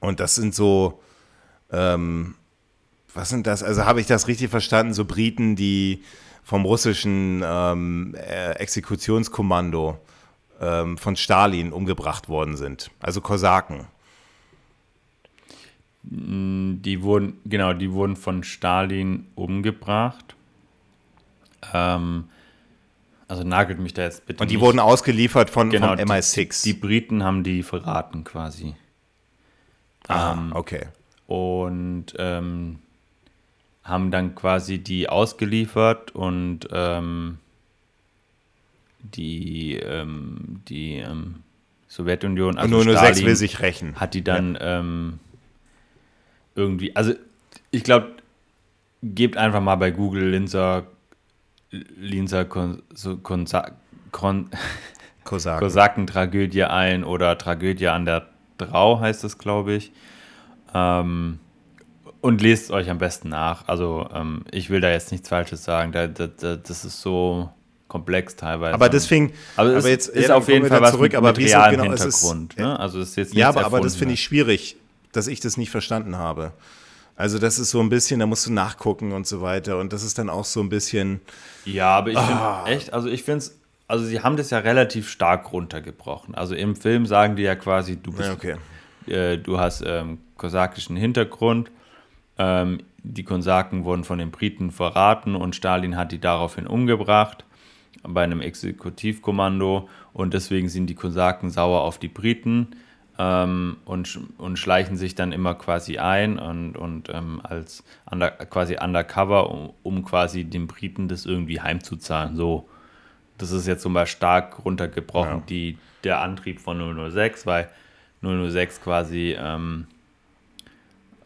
Und das sind so, ähm, was sind das? Also habe ich das richtig verstanden? So Briten, die vom russischen ähm, äh, Exekutionskommando ähm, von Stalin umgebracht worden sind. Also Kosaken. Die wurden, genau, die wurden von Stalin umgebracht. Ähm, also nagelt mich da jetzt bitte Und die nicht. wurden ausgeliefert von, genau, vom die- MI6. Die Briten haben die verraten quasi. ah, ähm, okay. Und ähm, haben dann quasi die ausgeliefert und ähm, die, ähm, die ähm, Sowjetunion, also Und 006 Stalin, will sich rächen. hat die dann ähm, irgendwie, also ich glaube, gebt einfach mal bei Google Linzer, Linzer Kon, so, Konsa, Kon, Kosaken. Kosakentragödie ein oder Tragödie an der Drau heißt es, glaube ich. Ähm, und lest es euch am besten nach. Also ähm, ich will da jetzt nichts Falsches sagen. Da, da, da, das ist so, komplex teilweise. Aber deswegen, aber, aber es jetzt ist ja, auf jeden Fall was zurück, mit, aber mit realem genau ist Hintergrund. ne? Also ist jetzt Ja, aber, aber das finde ich schwierig, dass ich das nicht verstanden habe. Also das ist so ein bisschen, da musst du nachgucken und so weiter. Und das ist dann auch so ein bisschen, Ja, aber ich Ah. finde echt, also ich finde es, also sie haben das ja relativ stark runtergebrochen. Also im Film sagen die ja quasi, du bist, ja, okay. äh, du hast ähm, kosakischen Hintergrund. Ähm, die Kosaken wurden von den Briten verraten und Stalin hat die daraufhin umgebracht bei einem Exekutivkommando und deswegen sind die Kosaken sauer auf die Briten ähm, und, und schleichen sich dann immer quasi ein und, und ähm, als under, quasi undercover, um, um quasi den Briten das irgendwie heimzuzahlen. So, das ist jetzt zum Beispiel stark runtergebrochen, Ja. die, der Antrieb von 006, weil 006 quasi ähm,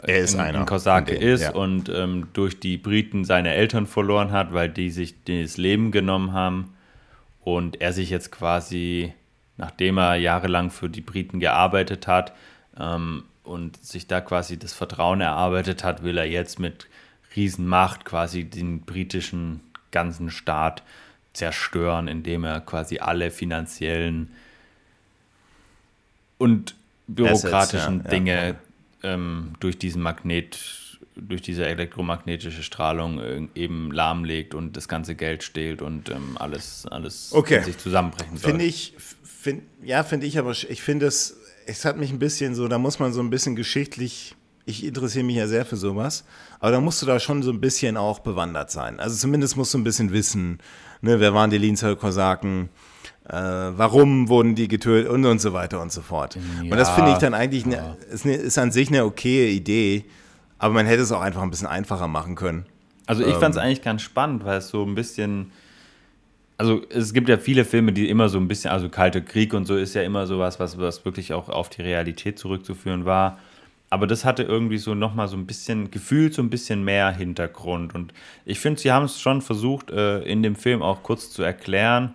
Er ist ein, einer. ein Kosake denen, ist ja. und ähm, durch die Briten seine Eltern verloren hat, weil die sich das Leben genommen haben und er sich jetzt quasi, nachdem er jahrelang für die Briten gearbeitet hat ähm, und sich da quasi das Vertrauen erarbeitet hat, will er jetzt mit Riesenmacht quasi den britischen ganzen Staat zerstören, indem er quasi alle finanziellen und bürokratischen Assets, ja, ja. Dinge ähm, durch diesen Magnet, durch diese elektromagnetische Strahlung äh, eben lahmlegt und das ganze Geld stehlt und ähm, alles, alles Okay. sich zusammenbrechen soll. Finde ich, find, ja, finde ich, aber ich finde es, es hat mich ein bisschen so, da muss man so ein bisschen geschichtlich, ich interessiere mich ja sehr für sowas, aber da musst du da schon so ein bisschen auch bewandert sein. Also zumindest musst du ein bisschen wissen, ne, wer waren die Linzer Kosaken, äh, warum wurden die getötet und, und so weiter und so fort. und das Ja, finde ich dann eigentlich, ne, ist, ne, ist an sich eine okaye Idee, aber man hätte es auch einfach ein bisschen einfacher machen können. Also ich fand es Ähm. eigentlich ganz spannend, weil es so ein bisschen, also es gibt ja viele Filme, die immer so ein bisschen, also Kalter Krieg und so ist ja immer sowas, was, was wirklich auch auf die Realität zurückzuführen war. Aber das hatte irgendwie so nochmal so ein bisschen, gefühlt so ein bisschen mehr Hintergrund. Und ich finde, sie haben es schon versucht, äh, in dem Film auch kurz zu erklären.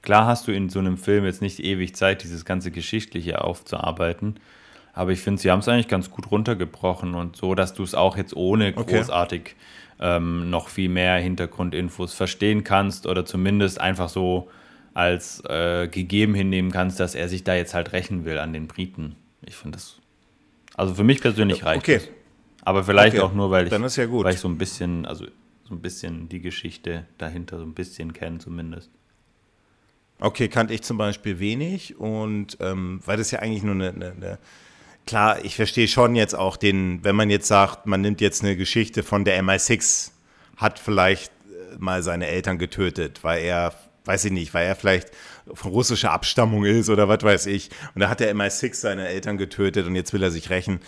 Klar hast du in so einem Film jetzt nicht ewig Zeit, dieses ganze Geschichtliche aufzuarbeiten. Aber ich finde, sie haben es eigentlich ganz gut runtergebrochen und so, dass du es auch jetzt ohne Okay. Ähm, noch viel mehr Hintergrundinfos verstehen kannst oder zumindest einfach so als äh, gegeben hinnehmen kannst, dass er sich da jetzt halt rächen will an den Briten. Ich finde das. Also für mich persönlich reicht okay. das. Aber vielleicht Okay. auch nur, weil ich, ja weil ich so ein bisschen, also so ein bisschen die Geschichte dahinter so ein bisschen kenne zumindest. Okay, kannte ich zum Beispiel wenig und ähm, weil das ja eigentlich nur eine, eine klar, ich verstehe schon jetzt auch den, wenn man jetzt sagt, man nimmt jetzt eine Geschichte von der MI6, hat vielleicht äh, mal seine Eltern getötet, weil er, weiß ich nicht, weil er vielleicht von russischer Abstammung ist oder was weiß ich. Und da hat der MI6 seine Eltern getötet und jetzt will er sich rächen.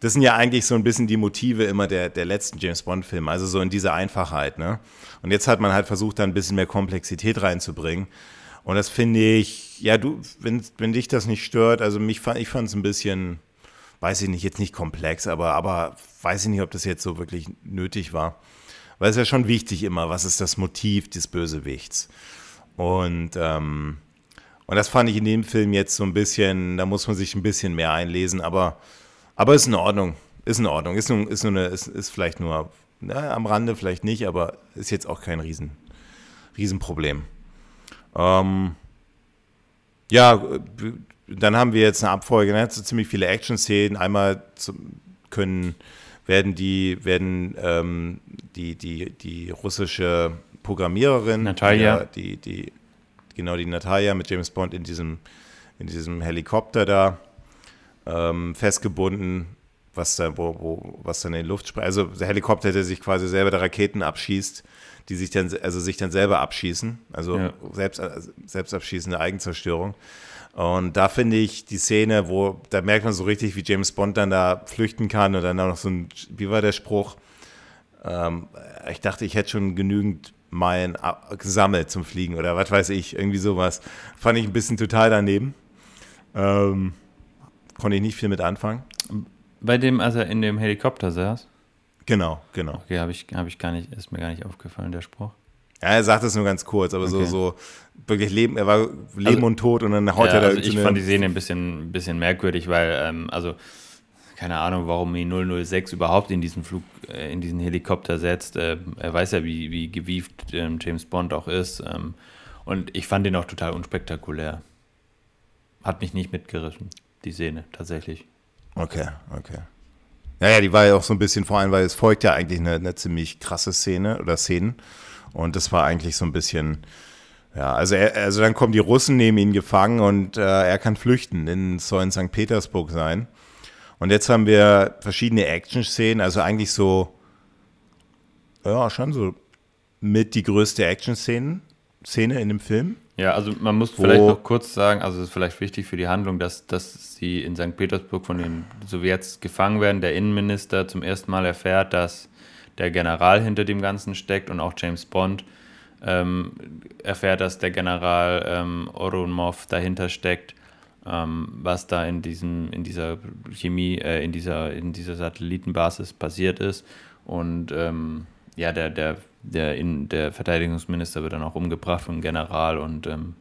Das sind ja eigentlich so ein bisschen die Motive immer der, der letzten James Bond-Filme, also so in dieser Einfachheit. Ne? Und jetzt hat man halt versucht, da ein bisschen mehr Komplexität reinzubringen. Und das finde ich, ja, du, wenn, wenn dich das nicht stört, also mich ich fand es ein bisschen, weiß ich nicht, jetzt nicht komplex, aber, aber weiß ich nicht, ob das jetzt so wirklich nötig war. Weil es ja schon wichtig immer, was ist das Motiv des Bösewichts. Und, ähm, und das fand ich in dem Film jetzt so ein bisschen, da muss man sich ein bisschen mehr einlesen, aber, aber ist in Ordnung. Ist in Ordnung. Ist, nur, ist, nur eine, ist, ist vielleicht nur na, am Rande, vielleicht nicht, aber ist jetzt auch kein Riesen, Riesenproblem. Ähm, ja, dann haben wir jetzt eine Abfolge, ne? so ziemlich viele Action-Szenen. Einmal können, werden die, werden ähm, die, die, die russische Programmiererin, Natalia. die, die, genau die Natalia mit James Bond in diesem, in diesem Helikopter da ähm, festgebunden, was da, wo, wo, was dann in die Luft sprengt. Also der Helikopter, der sich quasi selber der Raketen abschießt, die sich dann, also sich dann selber abschießen, also Ja. selbst, selbst abschießende Eigenzerstörung. Und da finde ich die Szene, wo, da merkt man so richtig, wie James Bond dann da flüchten kann und dann auch noch so ein, wie war der Spruch? Ähm, ich dachte, ich hätte schon genügend Meilen gesammelt zum Fliegen oder was weiß ich, irgendwie sowas. Fand ich ein bisschen total daneben. Ähm, konnte ich nicht viel mit anfangen. Bei dem, als er in dem Helikopter saß, Genau, genau. okay, habe ich, hab ich gar nicht, ist mir gar nicht aufgefallen, der Spruch. Ja, er sagt es nur ganz kurz, aber so, Okay. so wirklich Leben, er war Leben Also- und Tod und dann haut Ja, er da also ich so fand die Szene ein bisschen, ein bisschen merkwürdig, weil, ähm, also, keine Ahnung, warum ihn 006 überhaupt in diesen Flug, äh, in diesen Helikopter setzt. Ähm, er weiß ja, wie, wie gewieft ähm, James Bond auch ist. Ähm, Und ich fand den auch total unspektakulär. Hat mich nicht mitgerissen, die Szene, tatsächlich. Okay, okay. Naja, die war ja auch so ein bisschen, vor allem, weil es folgt ja eigentlich eine, eine ziemlich krasse Szene oder Szenen. Und das war eigentlich so ein bisschen, ja, also, er, also dann kommen die Russen, nehmen ihn gefangen und äh, er kann flüchten. In, soll in St. Petersburg sein. Und jetzt haben wir verschiedene Action-Szenen, also eigentlich so, ja, schon so mit die größte Action-Szene Szene in dem Film. Ja, also man muss vielleicht noch kurz sagen, also es ist vielleicht wichtig für die Handlung, dass, dass sie in St. Petersburg von den Sowjets gefangen werden. Der Innenminister zum ersten Mal erfährt, dass der General hinter dem Ganzen steckt und auch James Bond ähm, erfährt, dass der General ähm, Orunmov dahinter steckt, ähm, was da in, diesem, in dieser Chemie, äh, in, dieser, in dieser Satellitenbasis passiert ist. Und ähm, ja, der, der, der, in, der Verteidigungsminister wird dann auch umgebracht vom General und ähm,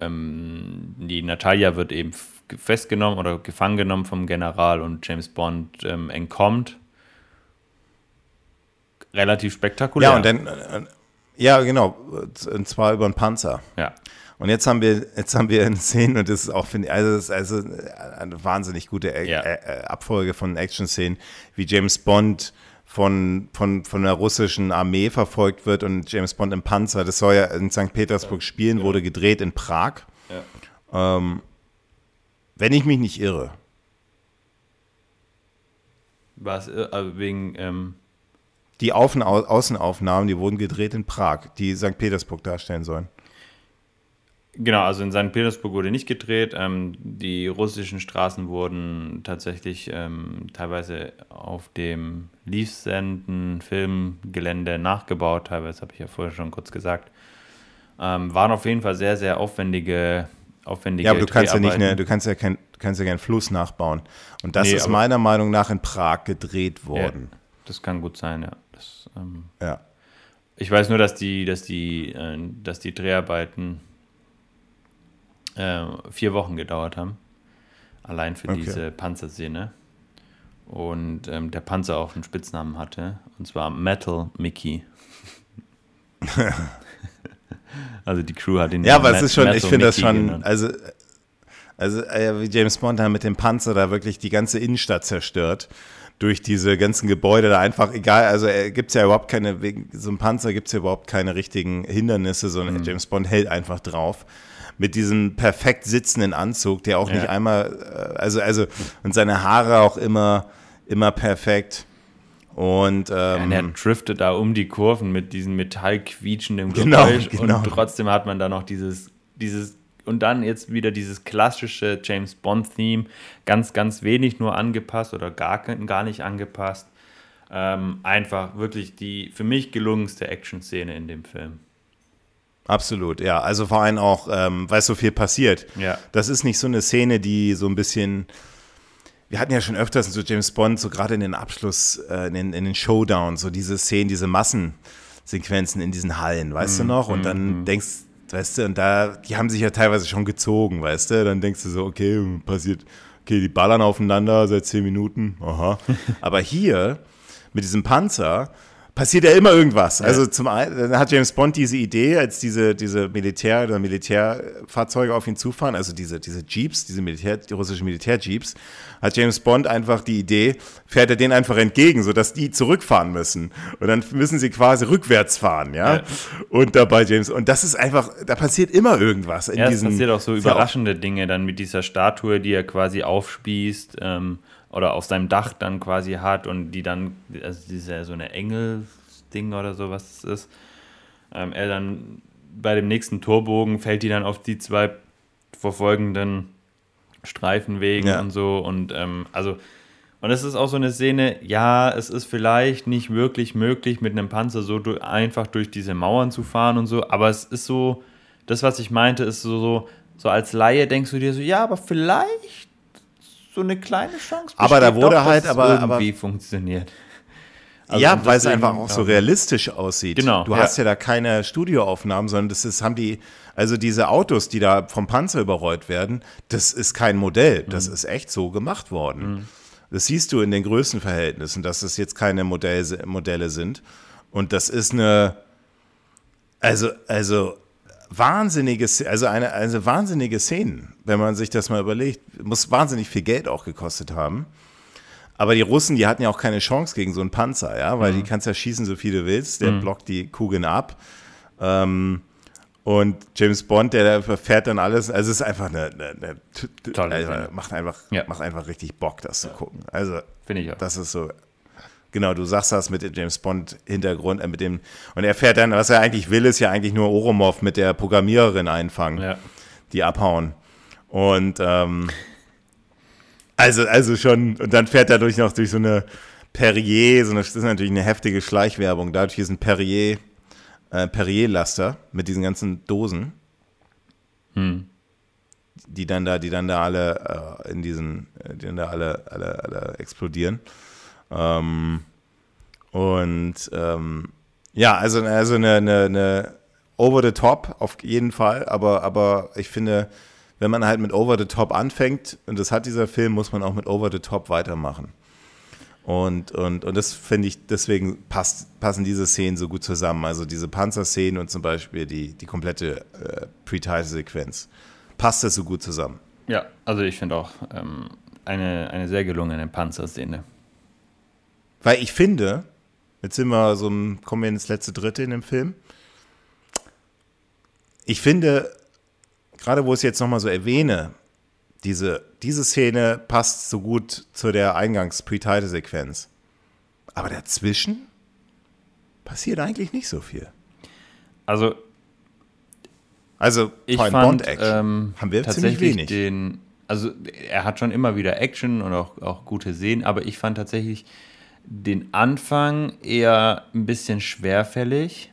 ähm, die Natalia wird eben festgenommen oder gefangen genommen vom General und James Bond ähm, entkommt. Relativ spektakulär. Ja, und dann, äh, ja, genau, und zwar über einen Panzer. Ja. Und jetzt haben wir, jetzt haben wir eine Szene, und das ist auch, finde ich, also, das ist also eine wahnsinnig gute ja. Äh, Abfolge von Action-Szenen, wie James Bond von, von, von der russischen Armee verfolgt wird und James Bond im Panzer. Das soll ja in St. Petersburg spielen, wurde gedreht in Prag. Ja. Ähm, wenn ich mich nicht irre. Was, also wegen. Ähm die Außen Außenaufnahmen, die wurden gedreht in Prag, die St. Petersburg darstellen sollen. Genau, also in St. Petersburg wurde nicht gedreht. Ähm, die russischen Straßen wurden tatsächlich ähm, teilweise auf dem Leafsenden Filmgelände nachgebaut. Teilweise habe ich ja vorher schon kurz gesagt. Ähm, waren auf jeden Fall sehr, sehr aufwendige, aufwendige Ja, aber du kannst ja nicht, eine, du kannst ja kein, kannst ja keinen Fluss nachbauen. Und das nee, ist meiner Meinung nach in Prag gedreht worden. Ja, das kann gut sein, ja. Ähm, ja. Ich weiß nur, dass die, dass die, äh, dass die Dreharbeiten äh, vier Wochen gedauert haben. Allein für okay. diese Panzerszene. Und ähm, der Panzer auch einen Spitznamen hatte. Und zwar Metal Mickey. also die Crew hat ihn Ja, aber es ist schon, ich finde das schon, genannt. also, also äh, wie James Bond da mit dem Panzer da wirklich die ganze Innenstadt zerstört durch diese ganzen Gebäude da einfach, egal, also äh, gibt es ja überhaupt keine, wegen so einem Panzer gibt es ja überhaupt keine richtigen Hindernisse, sondern mhm. James Bond hält einfach drauf mit diesem perfekt sitzenden Anzug, der auch ja. nicht einmal, äh, also, also, und seine Haare auch immer, immer perfekt. Und, ähm, ja, und er driftet da um die Kurven mit diesem metallquietschenden genau, Geräusch genau. und trotzdem hat man da noch dieses, dieses und dann jetzt wieder dieses klassische James Bond-Theme, ganz, ganz wenig nur angepasst oder gar, gar nicht angepasst. Ähm, einfach wirklich die für mich gelungenste Action-Szene in dem Film. Absolut, ja. Also vor allem auch, ähm, weil so viel passiert. Ja. Das ist nicht so eine Szene, die so ein bisschen. Wir hatten ja schon öfters so James Bond, so gerade in den Abschluss, äh, in, den, in den Showdowns, so diese Szenen, diese Massensequenzen in diesen Hallen, weißt mm, du mhm, noch? Und mm, dann mm. denkst, weißt du, und da, die haben sich ja teilweise schon gezogen, weißt du? Dann denkst du so, okay, passiert, okay, die ballern aufeinander seit zehn Minuten, aha. Aber hier, mit diesem Panzer, passiert ja immer irgendwas. Also zum einen hat James Bond diese Idee, als diese, diese Militär- oder Militärfahrzeuge auf ihn zufahren, also diese, diese Jeeps, diese Militär, die russischen Militärjeeps, hat James Bond einfach die Idee, fährt er denen einfach entgegen, sodass die zurückfahren müssen. Und dann müssen sie quasi rückwärts fahren, ja. ja. Und dabei James, und das ist einfach, da passiert immer irgendwas in ja, diesen. Es passiert auch so überraschende Dinge dann mit dieser Statue, die er quasi aufspießt. Ähm oder auf seinem Dach dann quasi hat und die dann, also ja so eine Engelsding oder so, was es ist. Ähm, er dann bei dem nächsten Torbogen fällt die dann auf die zwei verfolgenden Streifenwegen ja. und so und ähm, also und es ist auch so eine Szene, ja, es ist vielleicht nicht wirklich möglich, mit einem Panzer so durch, einfach durch diese Mauern zu fahren und so, aber es ist so, das, was ich meinte, ist so, so, so als Laie denkst du dir so, ja, aber vielleicht so eine kleine Chance besteht Aber da wurde doch, halt, aber irgendwie aber, funktioniert. Also ja, weil es einfach auch so realistisch aussieht. Genau. Du ja. hast ja da keine Studioaufnahmen, sondern das ist, haben die, also diese Autos, die da vom Panzer überrollt werden, das ist kein Modell. Das mhm. ist echt so gemacht worden. Mhm. Das siehst du in den Größenverhältnissen, dass es jetzt keine Modell, Modelle sind. Und das ist eine, also, also wahnsinnige, also eine, eine wahnsinnige Szenen, wenn man sich das mal überlegt. Muss wahnsinnig viel Geld auch gekostet haben. Aber die Russen, die hatten ja auch keine Chance gegen so einen Panzer, ja, weil mhm. die kannst ja schießen, so viel du willst. Der mhm. blockt die Kugeln ab. Ähm, und James Bond, der fährt dann alles. Also es ist einfach eine, eine, eine Tolle also macht einfach, ja. macht einfach richtig Bock, das zu gucken. Also finde ich auch. Das ist so. Genau, du sagst das mit dem James Bond Hintergrund, äh, mit dem und er fährt dann, was er eigentlich will, ist ja eigentlich nur Oromov mit der Programmiererin einfangen, ja. die abhauen. Und ähm, also, also schon, und dann fährt er durch noch durch so eine Perrier, so eine, das ist natürlich eine heftige Schleichwerbung. Dadurch ist ein Perrier äh, Perrier-Laster mit diesen ganzen Dosen, hm. die dann da, die dann da alle äh, in diesen, die dann da alle, alle, alle explodieren. Ähm, und ähm, ja, also, also eine, eine, eine over the top auf jeden Fall, aber, aber ich finde, wenn man halt mit over the top anfängt, und das hat dieser Film, muss man auch mit over the top weitermachen. Und, und, und das finde ich, deswegen passt, passen diese Szenen so gut zusammen. Also diese Panzerszenen und zum Beispiel die, die komplette äh, Pre-Title-Sequenz. Passt das so gut zusammen? Ja, also ich finde auch ähm, eine, eine sehr gelungene Panzerszene. Weil ich finde, jetzt sind wir so, kommen wir ins letzte Dritte in dem Film. Ich finde, gerade wo ich es jetzt nochmal so erwähne, diese, diese Szene passt so gut zu der Eingangs-Pre-Title-Sequenz. Aber dazwischen passiert eigentlich nicht so viel. Also, also ich fand, Bond-Action ähm, haben wir tatsächlich ziemlich wenig. Den, also er hat schon immer wieder Action und auch, auch gute Szenen, aber ich fand tatsächlich den Anfang eher ein bisschen schwerfällig.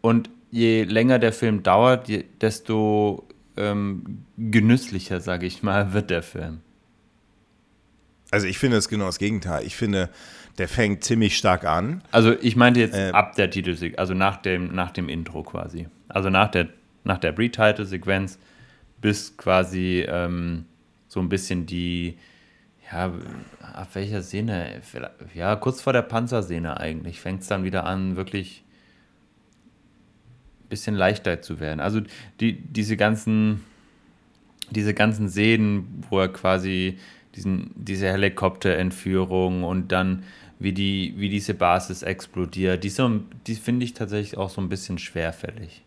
Und je länger der Film dauert, desto ähm, genüsslicher, sage ich mal, wird der Film. Also ich finde es genau das Gegenteil. Ich finde, der fängt ziemlich stark an. Also ich meinte jetzt äh, ab der Titelsequenz, also nach dem, nach dem Intro quasi. Also nach der, nach der Pre-Title-Sequenz bis quasi ähm, so ein bisschen die, ja, ab welcher Szene? Ja, kurz vor der Panzerszene eigentlich fängt es dann wieder an, wirklich bisschen leichter zu werden. Also die, diese ganzen, diese ganzen Szenen, wo er quasi diesen, diese Helikopterentführung und dann wie die, wie diese Basis explodiert, die, so, die finde ich tatsächlich auch so ein bisschen schwerfällig.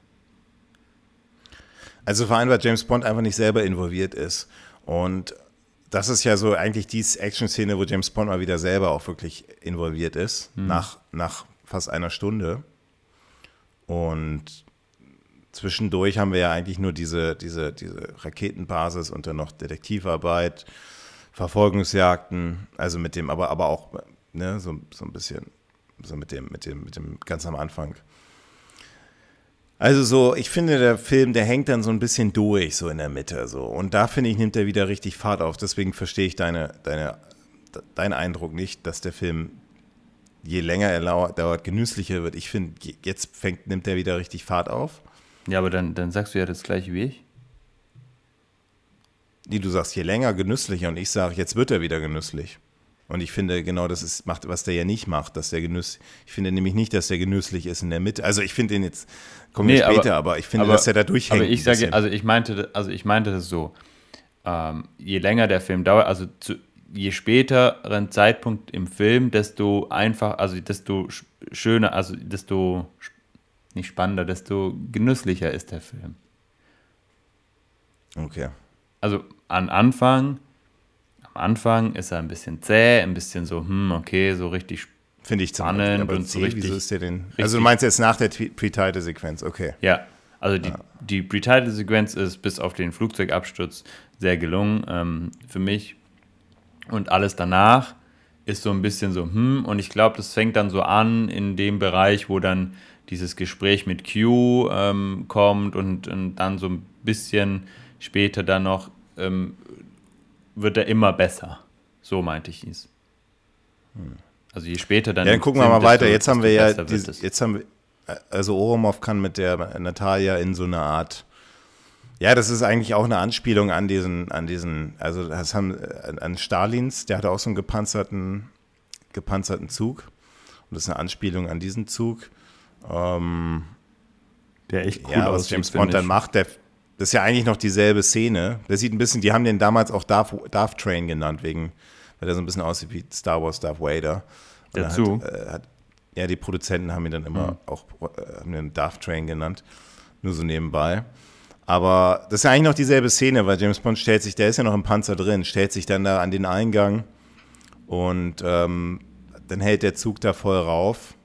Also vor allem, weil James Bond einfach nicht selber involviert ist. Und das ist ja so eigentlich die Action-Szene, wo James Bond mal wieder selber auch wirklich involviert ist, mhm. nach, nach fast einer Stunde. Und zwischendurch haben wir ja eigentlich nur diese, diese, diese Raketenbasis und dann noch Detektivarbeit, Verfolgungsjagden, also mit dem, aber, aber auch ne, so, so ein bisschen, so mit dem, mit dem, mit dem ganz am Anfang. Also so, ich finde, der Film, der hängt dann so ein bisschen durch, so in der Mitte. So. Und da finde ich, nimmt er wieder richtig Fahrt auf. Deswegen verstehe ich deine, deine, deinen Eindruck nicht, dass der Film, je länger er dauert, genüsslicher wird. Ich finde, jetzt fängt, nimmt er wieder richtig Fahrt auf. Ja, aber dann, dann sagst du ja das gleiche wie ich. Die du sagst, je länger genüsslicher und ich sage, jetzt wird er wieder genüsslich. Und ich finde, genau das ist, macht, was der ja nicht macht, dass der Genuss, ich finde nämlich nicht, dass der genüsslich ist in der Mitte. Also ich finde den jetzt, kommen wir nee, später, aber, aber, ich finde, aber, dass er da durchhängt. Aber ich sage, also ich meinte, also ich meinte das so, ähm, je länger der Film dauert, also zu, je späteren Zeitpunkt im Film, desto einfach, also desto schöner, also desto nicht spannender, desto genüsslicher ist der Film. Okay. Also am Anfang, am Anfang ist er ein bisschen zäh, ein bisschen so, hm, okay, so richtig Finde ich spannend aber und so richtig. Wieso ist der denn? Also du meinst jetzt nach der Pre-Title-Sequenz, okay. Ja, also die, ja. die Pre-Title-Sequenz ist bis auf den Flugzeugabsturz sehr gelungen ähm, für mich. Und alles danach ist so ein bisschen so, hm, und ich glaube, das fängt dann so an in dem Bereich, wo dann dieses Gespräch mit Q ähm, kommt und, und, dann so ein bisschen später dann noch ähm, wird er immer besser. So meinte ich es. Hm. Also je später dann. Ja, dann gucken wir mal weiter. Jetzt haben wir ja, diese, jetzt haben wir, also Oromov kann mit der Natalia in so eine Art, ja, das ist eigentlich auch eine Anspielung an diesen, an diesen, also das haben an Stalins, der hatte auch so einen gepanzerten, gepanzerten Zug. Und das ist eine Anspielung an diesen Zug. Ähm, der echt cool ja, was James Bond dann macht, der, das ist ja eigentlich noch dieselbe Szene. Der sieht ein bisschen, die haben den damals auch Darth, Darth Train genannt, wegen, weil der so ein bisschen aussieht wie Star Wars Darth Vader. Der Zug? Hat, äh, hat, ja, die Produzenten haben ihn dann immer mhm. auch äh, haben den Darth Train genannt. Nur so nebenbei. Aber das ist ja eigentlich noch dieselbe Szene, weil James Bond stellt sich, der ist ja noch im Panzer drin, stellt sich dann da an den Eingang und ähm, dann hält der Zug da voll rauf.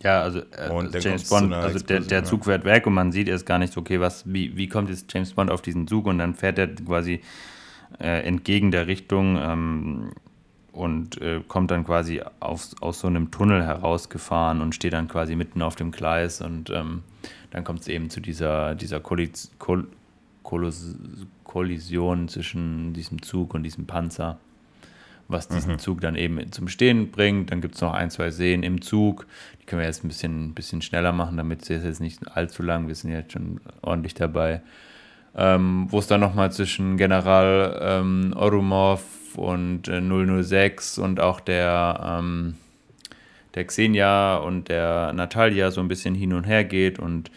Ja, also äh, James Bond, also der, der Zug fährt weg und man sieht erst gar nicht, okay, was, wie, wie kommt jetzt James Bond auf diesen Zug und dann fährt er quasi äh, entgegen der Richtung ähm, und äh, kommt dann quasi auf, aus so einem Tunnel herausgefahren und steht dann quasi mitten auf dem Gleis und ähm, dann kommt es eben zu dieser, dieser Kollis Kol Kollision zwischen diesem Zug und diesem Panzer, was diesen mhm. Zug dann eben zum Stehen bringt. Dann gibt es noch ein, zwei Seen im Zug, die können wir jetzt ein bisschen, bisschen schneller machen, damit es jetzt nicht allzu lang, wir sind jetzt schon ordentlich dabei. Ähm, wo es dann nochmal zwischen General ähm, Orumov und äh, 006 und auch der, ähm, der Xenia und der Natalia so ein bisschen hin und her geht und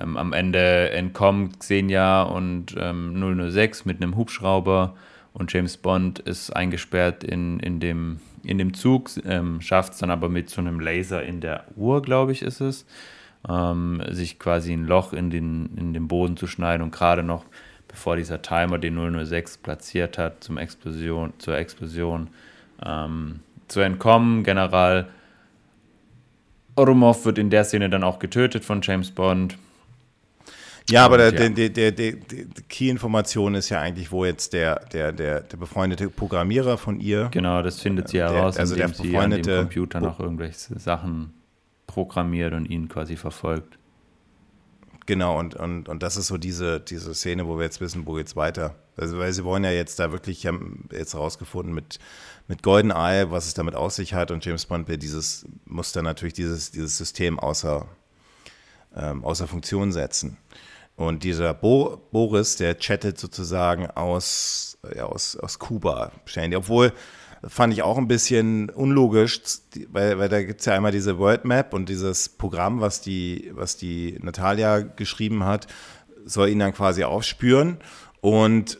ähm, am Ende entkommen Xenia und ähm, 006 mit einem Hubschrauber und James Bond ist eingesperrt in, in, dem, in dem Zug, ähm, schafft es dann aber mit so einem Laser in der Uhr, glaube ich, ist es, ähm, sich quasi ein Loch in den, in den Boden zu schneiden und gerade noch bevor dieser Timer den 006 platziert hat zum Explosion, zur Explosion ähm, zu entkommen. General Orumov wird in der Szene dann auch getötet von James Bond. Ja, aber der, ja. Der, der, der, die Key-Information ist ja eigentlich, wo jetzt der, der, der, der befreundete Programmierer von ihr. Genau, das findet sie heraus, also indem der sie an dem Computer noch irgendwelche Sachen programmiert und ihn quasi verfolgt. Genau, und, und, und das ist so diese, diese Szene, wo wir jetzt wissen, wo geht's weiter. Also, weil sie wollen ja jetzt da wirklich, haben jetzt rausgefunden mit, mit GoldenEye, was es damit aus sich hat und James Bond will dieses, muss dann natürlich dieses, dieses System außer, ähm, außer Funktion setzen. Und dieser Bo Boris, der chattet sozusagen aus, ja, aus, aus Kuba, obwohl fand ich auch ein bisschen unlogisch, weil, weil da gibt es ja einmal diese World Map und dieses Programm, was die, was die Natalia geschrieben hat, soll ihn dann quasi aufspüren. Und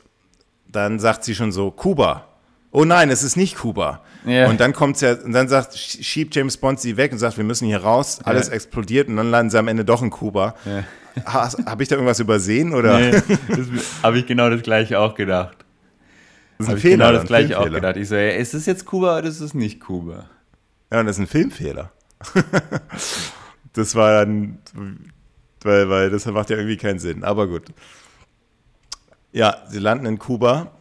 dann sagt sie schon so, Kuba. Oh nein, es ist nicht Kuba. Yeah. Und dann kommt's ja, und dann sagt, schiebt James Bond sie weg und sagt, wir müssen hier raus, alles yeah. explodiert und dann landen sie am Ende doch in Kuba. Yeah. Habe ich da irgendwas übersehen oder? Nee, habe ich genau das gleiche auch gedacht. Das ist ein Fehler. genau das gleiche auch gedacht. Ich so, ja, ist es jetzt Kuba oder ist es nicht Kuba? Ja, und das ist ein Filmfehler. das war dann, weil, weil das macht ja irgendwie keinen Sinn. Aber gut. Ja, sie landen in Kuba.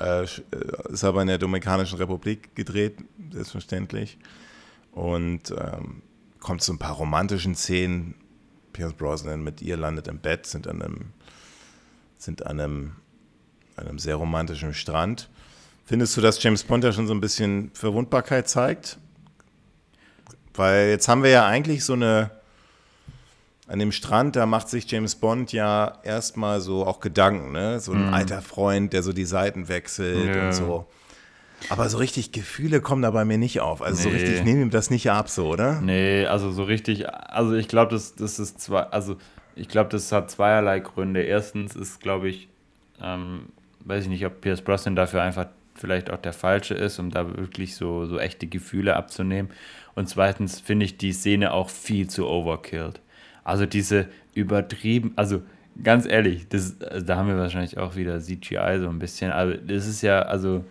Äh, ist aber in der Dominikanischen Republik gedreht, selbstverständlich. Und ähm, kommt zu ein paar romantischen Szenen. Pierce Brosnan mit ihr landet im Bett, sind an einem, sind an einem einem sehr romantischen Strand. Findest du, dass James Bond ja schon so ein bisschen Verwundbarkeit zeigt? Weil jetzt haben wir ja eigentlich so eine, an dem Strand, da macht sich James Bond ja erstmal so auch Gedanken, ne? So ein mm. alter Freund, der so die Seiten wechselt ja. und so. Aber so richtig Gefühle kommen da bei mir nicht auf. Also nee. so richtig, ich nehme ihm das nicht ab, so, oder? Nee, also so richtig, also ich glaube, das, das ist zwei, also ich glaube, das hat zweierlei Gründe. Erstens ist, glaube ich, ähm, weiß ich nicht, ob Pierce Brosnan dafür einfach vielleicht auch der Falsche ist, um da wirklich so, so echte Gefühle abzunehmen. Und zweitens finde ich die Szene auch viel zu overkilled. Also diese übertrieben, also ganz ehrlich, das, also da haben wir wahrscheinlich auch wieder CGI so ein bisschen. Also das ist ja, also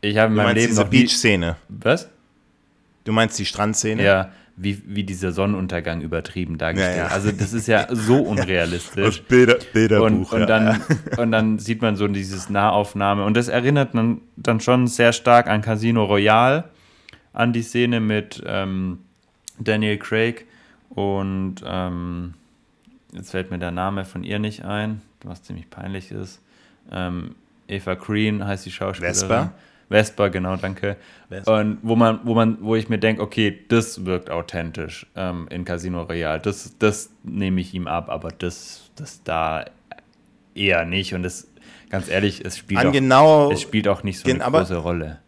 ich habe in meinem Leben diese Beach-Szene. Was? Du meinst die Strandszene? Ja, wie, wie dieser Sonnenuntergang übertrieben dargestellt. Ja, ja. Also das ist ja so unrealistisch. Bilder, Bilderbuch. Und, und, dann, und dann sieht man so dieses Nahaufnahme. Und das erinnert dann, dann schon sehr stark an Casino Royale, an die Szene mit ähm, Daniel Craig und ähm, jetzt fällt mir der Name von ihr nicht ein, was ziemlich peinlich ist. Ähm, Eva Green heißt die Schauspielerin. Vespa? Vespa, genau, danke. Vespa. Und wo man, wo man, wo ich mir denke, okay, das wirkt authentisch ähm, in Casino Royale. Das, das nehme ich ihm ab, aber das, das da eher nicht. Und das, ganz ehrlich, es spielt, auch, genau, es spielt auch nicht so eine große Rolle.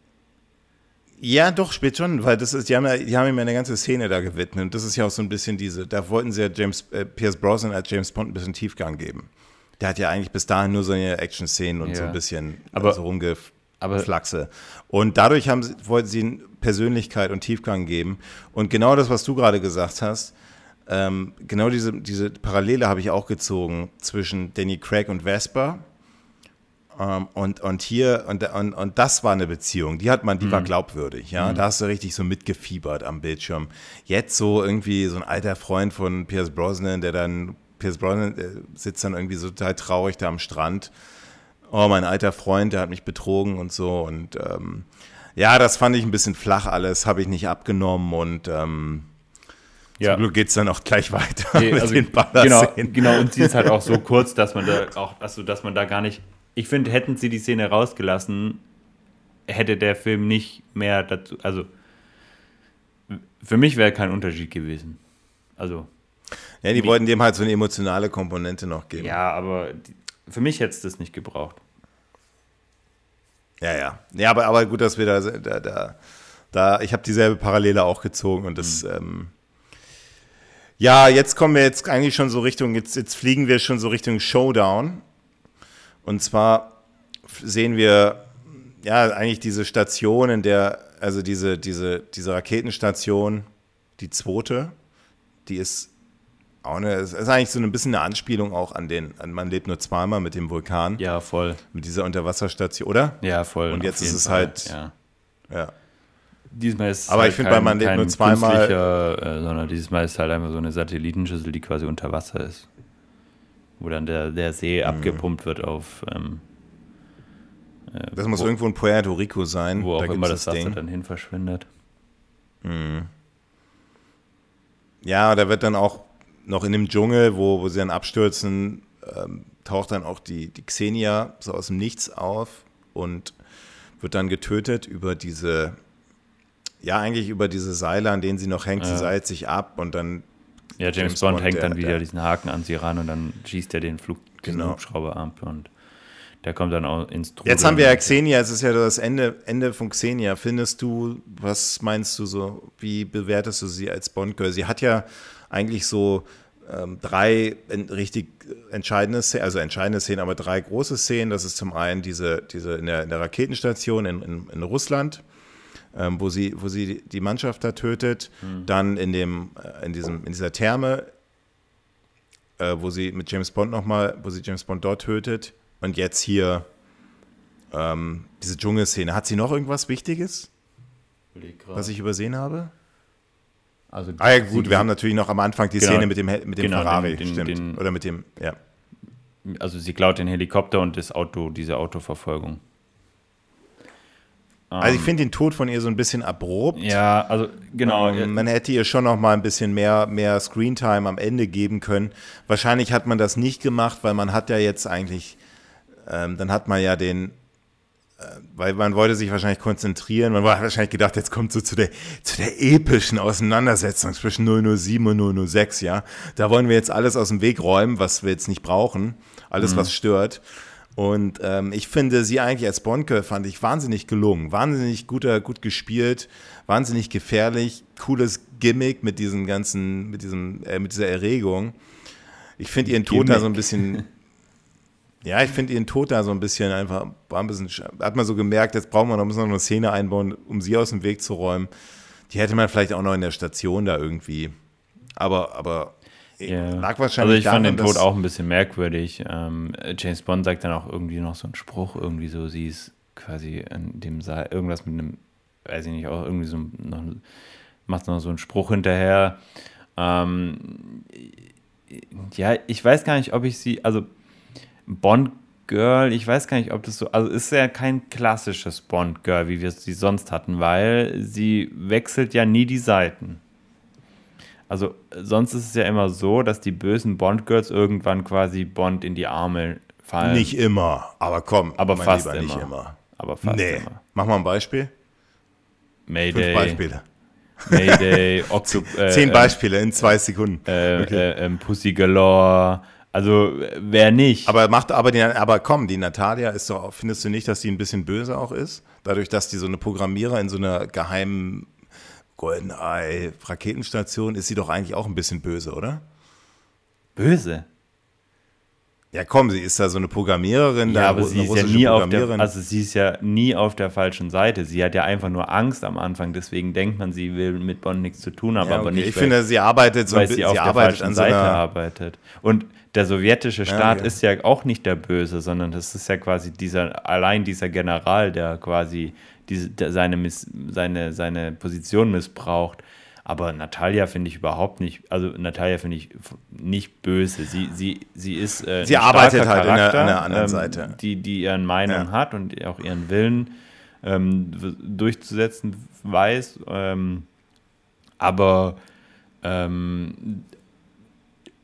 Ja, doch, spielt schon, weil das ist, die haben, ja, die haben ihm eine ganze Szene da gewidmet. Und das ist ja auch so ein bisschen diese, da wollten sie ja James, äh, Pierce Brosnan als James Bond ein bisschen Tiefgang geben. Der hat ja eigentlich bis dahin nur so eine Action-Szenen und Ja. so ein bisschen Aber- so aber- rumgeflaxe. Und dadurch haben sie, wollten sie Persönlichkeit und Tiefgang geben. Und genau das, was du gerade gesagt hast, ähm, genau diese, diese Parallele habe ich auch gezogen zwischen Danny Craig und Vesper. Ähm, und, und hier, und, und, und das war eine Beziehung, die hat man, die war glaubwürdig, ja. Da hast du richtig so mitgefiebert am Bildschirm. Jetzt so irgendwie so ein alter Freund von Pierce Brosnan, der dann, Pierce Brosnan der sitzt dann irgendwie so total traurig da am Strand. Oh, mein alter Freund, der hat mich betrogen und so. Und ähm, ja, das fand ich ein bisschen flach alles, habe ich nicht abgenommen und ähm, Ja. zum Glück geht es dann auch gleich weiter Nee, mit also, den genau, Ballerszenen. genau, und sie ist halt auch so kurz, dass man da auch, also dass man da gar nicht. Ich finde, hätten sie die Szene rausgelassen, hätte der Film nicht mehr dazu. Also für mich wäre kein Unterschied gewesen. Also, Ja, die wollten dem halt so eine emotionale Komponente noch geben. ja, aber für mich hätte es das nicht gebraucht. Ja, ja. Ja, aber, aber gut, dass wir da, da, da, da ich habe dieselbe Parallele auch gezogen und das, ähm, ja, jetzt kommen wir jetzt eigentlich schon so Richtung, jetzt, jetzt fliegen wir schon so Richtung Showdown. Und zwar sehen wir, ja, eigentlich diese Station, in der, also diese, diese, diese Raketenstation, die zweite, die ist auch eine, es ist eigentlich so ein bisschen eine Anspielung auch an den, an Man lebt nur zweimal mit dem Vulkan, Ja, voll. mit dieser Unterwasserstation, oder? Ja, voll. Und jetzt ist es Fall, halt- Ja. Ja. Diesmal ist es Aber halt ich finde, bei Man lebt nur zweimal- Äh, sondern dieses Mal ist halt einfach so eine Satellitenschüssel, die quasi unter Wasser ist. Wo dann der, der See Mhm. abgepumpt wird auf, ähm, Das muss wo, irgendwo in Puerto Rico sein. wo auch da immer gibt's das Wasser Ding. dann hin verschwindet. Ja, da wird dann auch noch in dem Dschungel, wo, wo sie dann abstürzen, ähm, taucht dann auch die, die Xenia so aus dem Nichts auf und wird dann getötet über diese, ja, eigentlich über diese Seile, an denen sie noch hängt. Sie Ja. seilt sich ab und dann, Ja, James, James Bond, Bond, hängt der- dann wieder der- diesen Haken an sie ran und dann schießt er den Flug, Genau. Hubschrauber ab und der kommt dann auch ins Trudeln. jetzt haben wir ja Xenia, es ist ja das Ende, Ende von Xenia. Findest du, was meinst du so, wie bewertest du sie als Bond-Girl? Sie hat ja eigentlich so ähm, drei richtig entscheidende Szenen, also entscheidende Szenen, aber drei große Szenen. Das ist zum einen diese, diese in, der, in der Raketenstation in, in, in Russland, ähm, wo sie, wo sie die- Mannschaft da tötet. Dann in dem, äh, in diesem, in dieser Therme, äh, wo sie mit James Bond nochmal, wo sie James Bond dort tötet. Und jetzt hier ähm, diese Dschungelszene. Hat sie noch irgendwas Wichtiges, was ich übersehen habe? Also, Ah ja, gut, sie- wir haben natürlich noch am Anfang die Genau. Szene mit dem, mit dem Genau, Ferrari, den- den- stimmt. den- Oder mit dem, ja. Also sie klaut den Helikopter und das Auto, diese Autoverfolgung. Also ich finde den Tod von ihr so ein bisschen abrupt. Ja, also genau. Ähm, man hätte ihr schon noch mal ein bisschen mehr, mehr Screentime am Ende geben können. Wahrscheinlich hat man das nicht gemacht, weil man hat ja jetzt eigentlich, ähm, dann hat man ja den, weil man wollte sich wahrscheinlich konzentrieren. Man war wahrscheinlich gedacht, jetzt kommt so zu der, zu der epischen Auseinandersetzung zwischen 007 und 006, ja. Da wollen wir jetzt alles aus dem Weg räumen, was wir jetzt nicht brauchen. Alles, was stört. Und ähm, ich finde sie eigentlich als Bondgirl fand ich wahnsinnig gelungen, wahnsinnig guter, gut gespielt, wahnsinnig gefährlich, cooles Gimmick mit diesem ganzen, mit diesem, äh, mit dieser Erregung. Ich finde ihren Tod da so ein bisschen, ja, ich finde ihren Tod da so ein bisschen einfach, war ein bisschen, sch- hat man so gemerkt, jetzt brauchen wir noch, müssen wir noch eine Szene einbauen, um sie aus dem Weg zu räumen. Die hätte man vielleicht auch noch in der Station da irgendwie. Aber, aber Ja. lag Also wahrscheinlich ich fand den daran, Tod auch ein bisschen merkwürdig. Ähm, James Bond sagt dann auch irgendwie noch so einen Spruch, irgendwie so, sie ist quasi in dem Saal, irgendwas mit einem, weiß ich nicht, auch irgendwie so noch, macht noch so einen Spruch hinterher. Ähm, ja, ich weiß gar nicht, ob ich sie, also Bond Girl, ich weiß gar nicht, ob das so, also ist ja kein klassisches Bond Girl, wie wir sie sonst hatten, weil sie wechselt ja nie die Seiten. Also sonst ist es ja immer so, dass die bösen Bond-Girls irgendwann quasi Bond in die Arme fallen. Nicht immer, aber komm, aber fast Lieber, immer. nicht immer. Aber fast nee, immer. mach mal ein Beispiel. Fünf Mayday, Beispiele. Mayday, Octo, äh, Zehn ähm, Beispiele in zwei Sekunden. äh, Okay. äh, ähm, Pussy Galore, Also wer nicht. Aber macht aber die, aber komm, die Natalia ist doch, findest du nicht, dass die ein bisschen böse auch ist? Dadurch, dass die so eine Programmierer in so einer geheimen GoldenEye Raketenstation ist sie doch eigentlich auch ein bisschen böse, oder? Böse? Ja, komm, sie ist da so eine Programmiererin, Ja, da, aber sie ist ja nie auf der, also sie ist ja nie auf der falschen Seite. Sie hat ja einfach nur Angst am Anfang, deswegen denkt man, sie will mit Bond nichts zu tun haben, ja, aber okay. nicht, ich weil, finde, sie arbeitet so weil ein sie bisschen, auf sie der arbeitet falschen an so Seite arbeitet. Und der sowjetische Staat okay. ist ja auch nicht der Böse, sondern das ist ja quasi dieser, allein dieser General, der quasi diese, der seine, Miss, seine, seine Position missbraucht. Aber Natalia finde ich überhaupt nicht, also Natalia finde ich nicht böse. Sie, sie, sie ist äh, Sie ein arbeitet halt der- an der anderen ähm, Seite. Die, die ihren Meinung Ja. hat und auch ihren Willen ähm, durchzusetzen weiß. Ähm, aber ähm,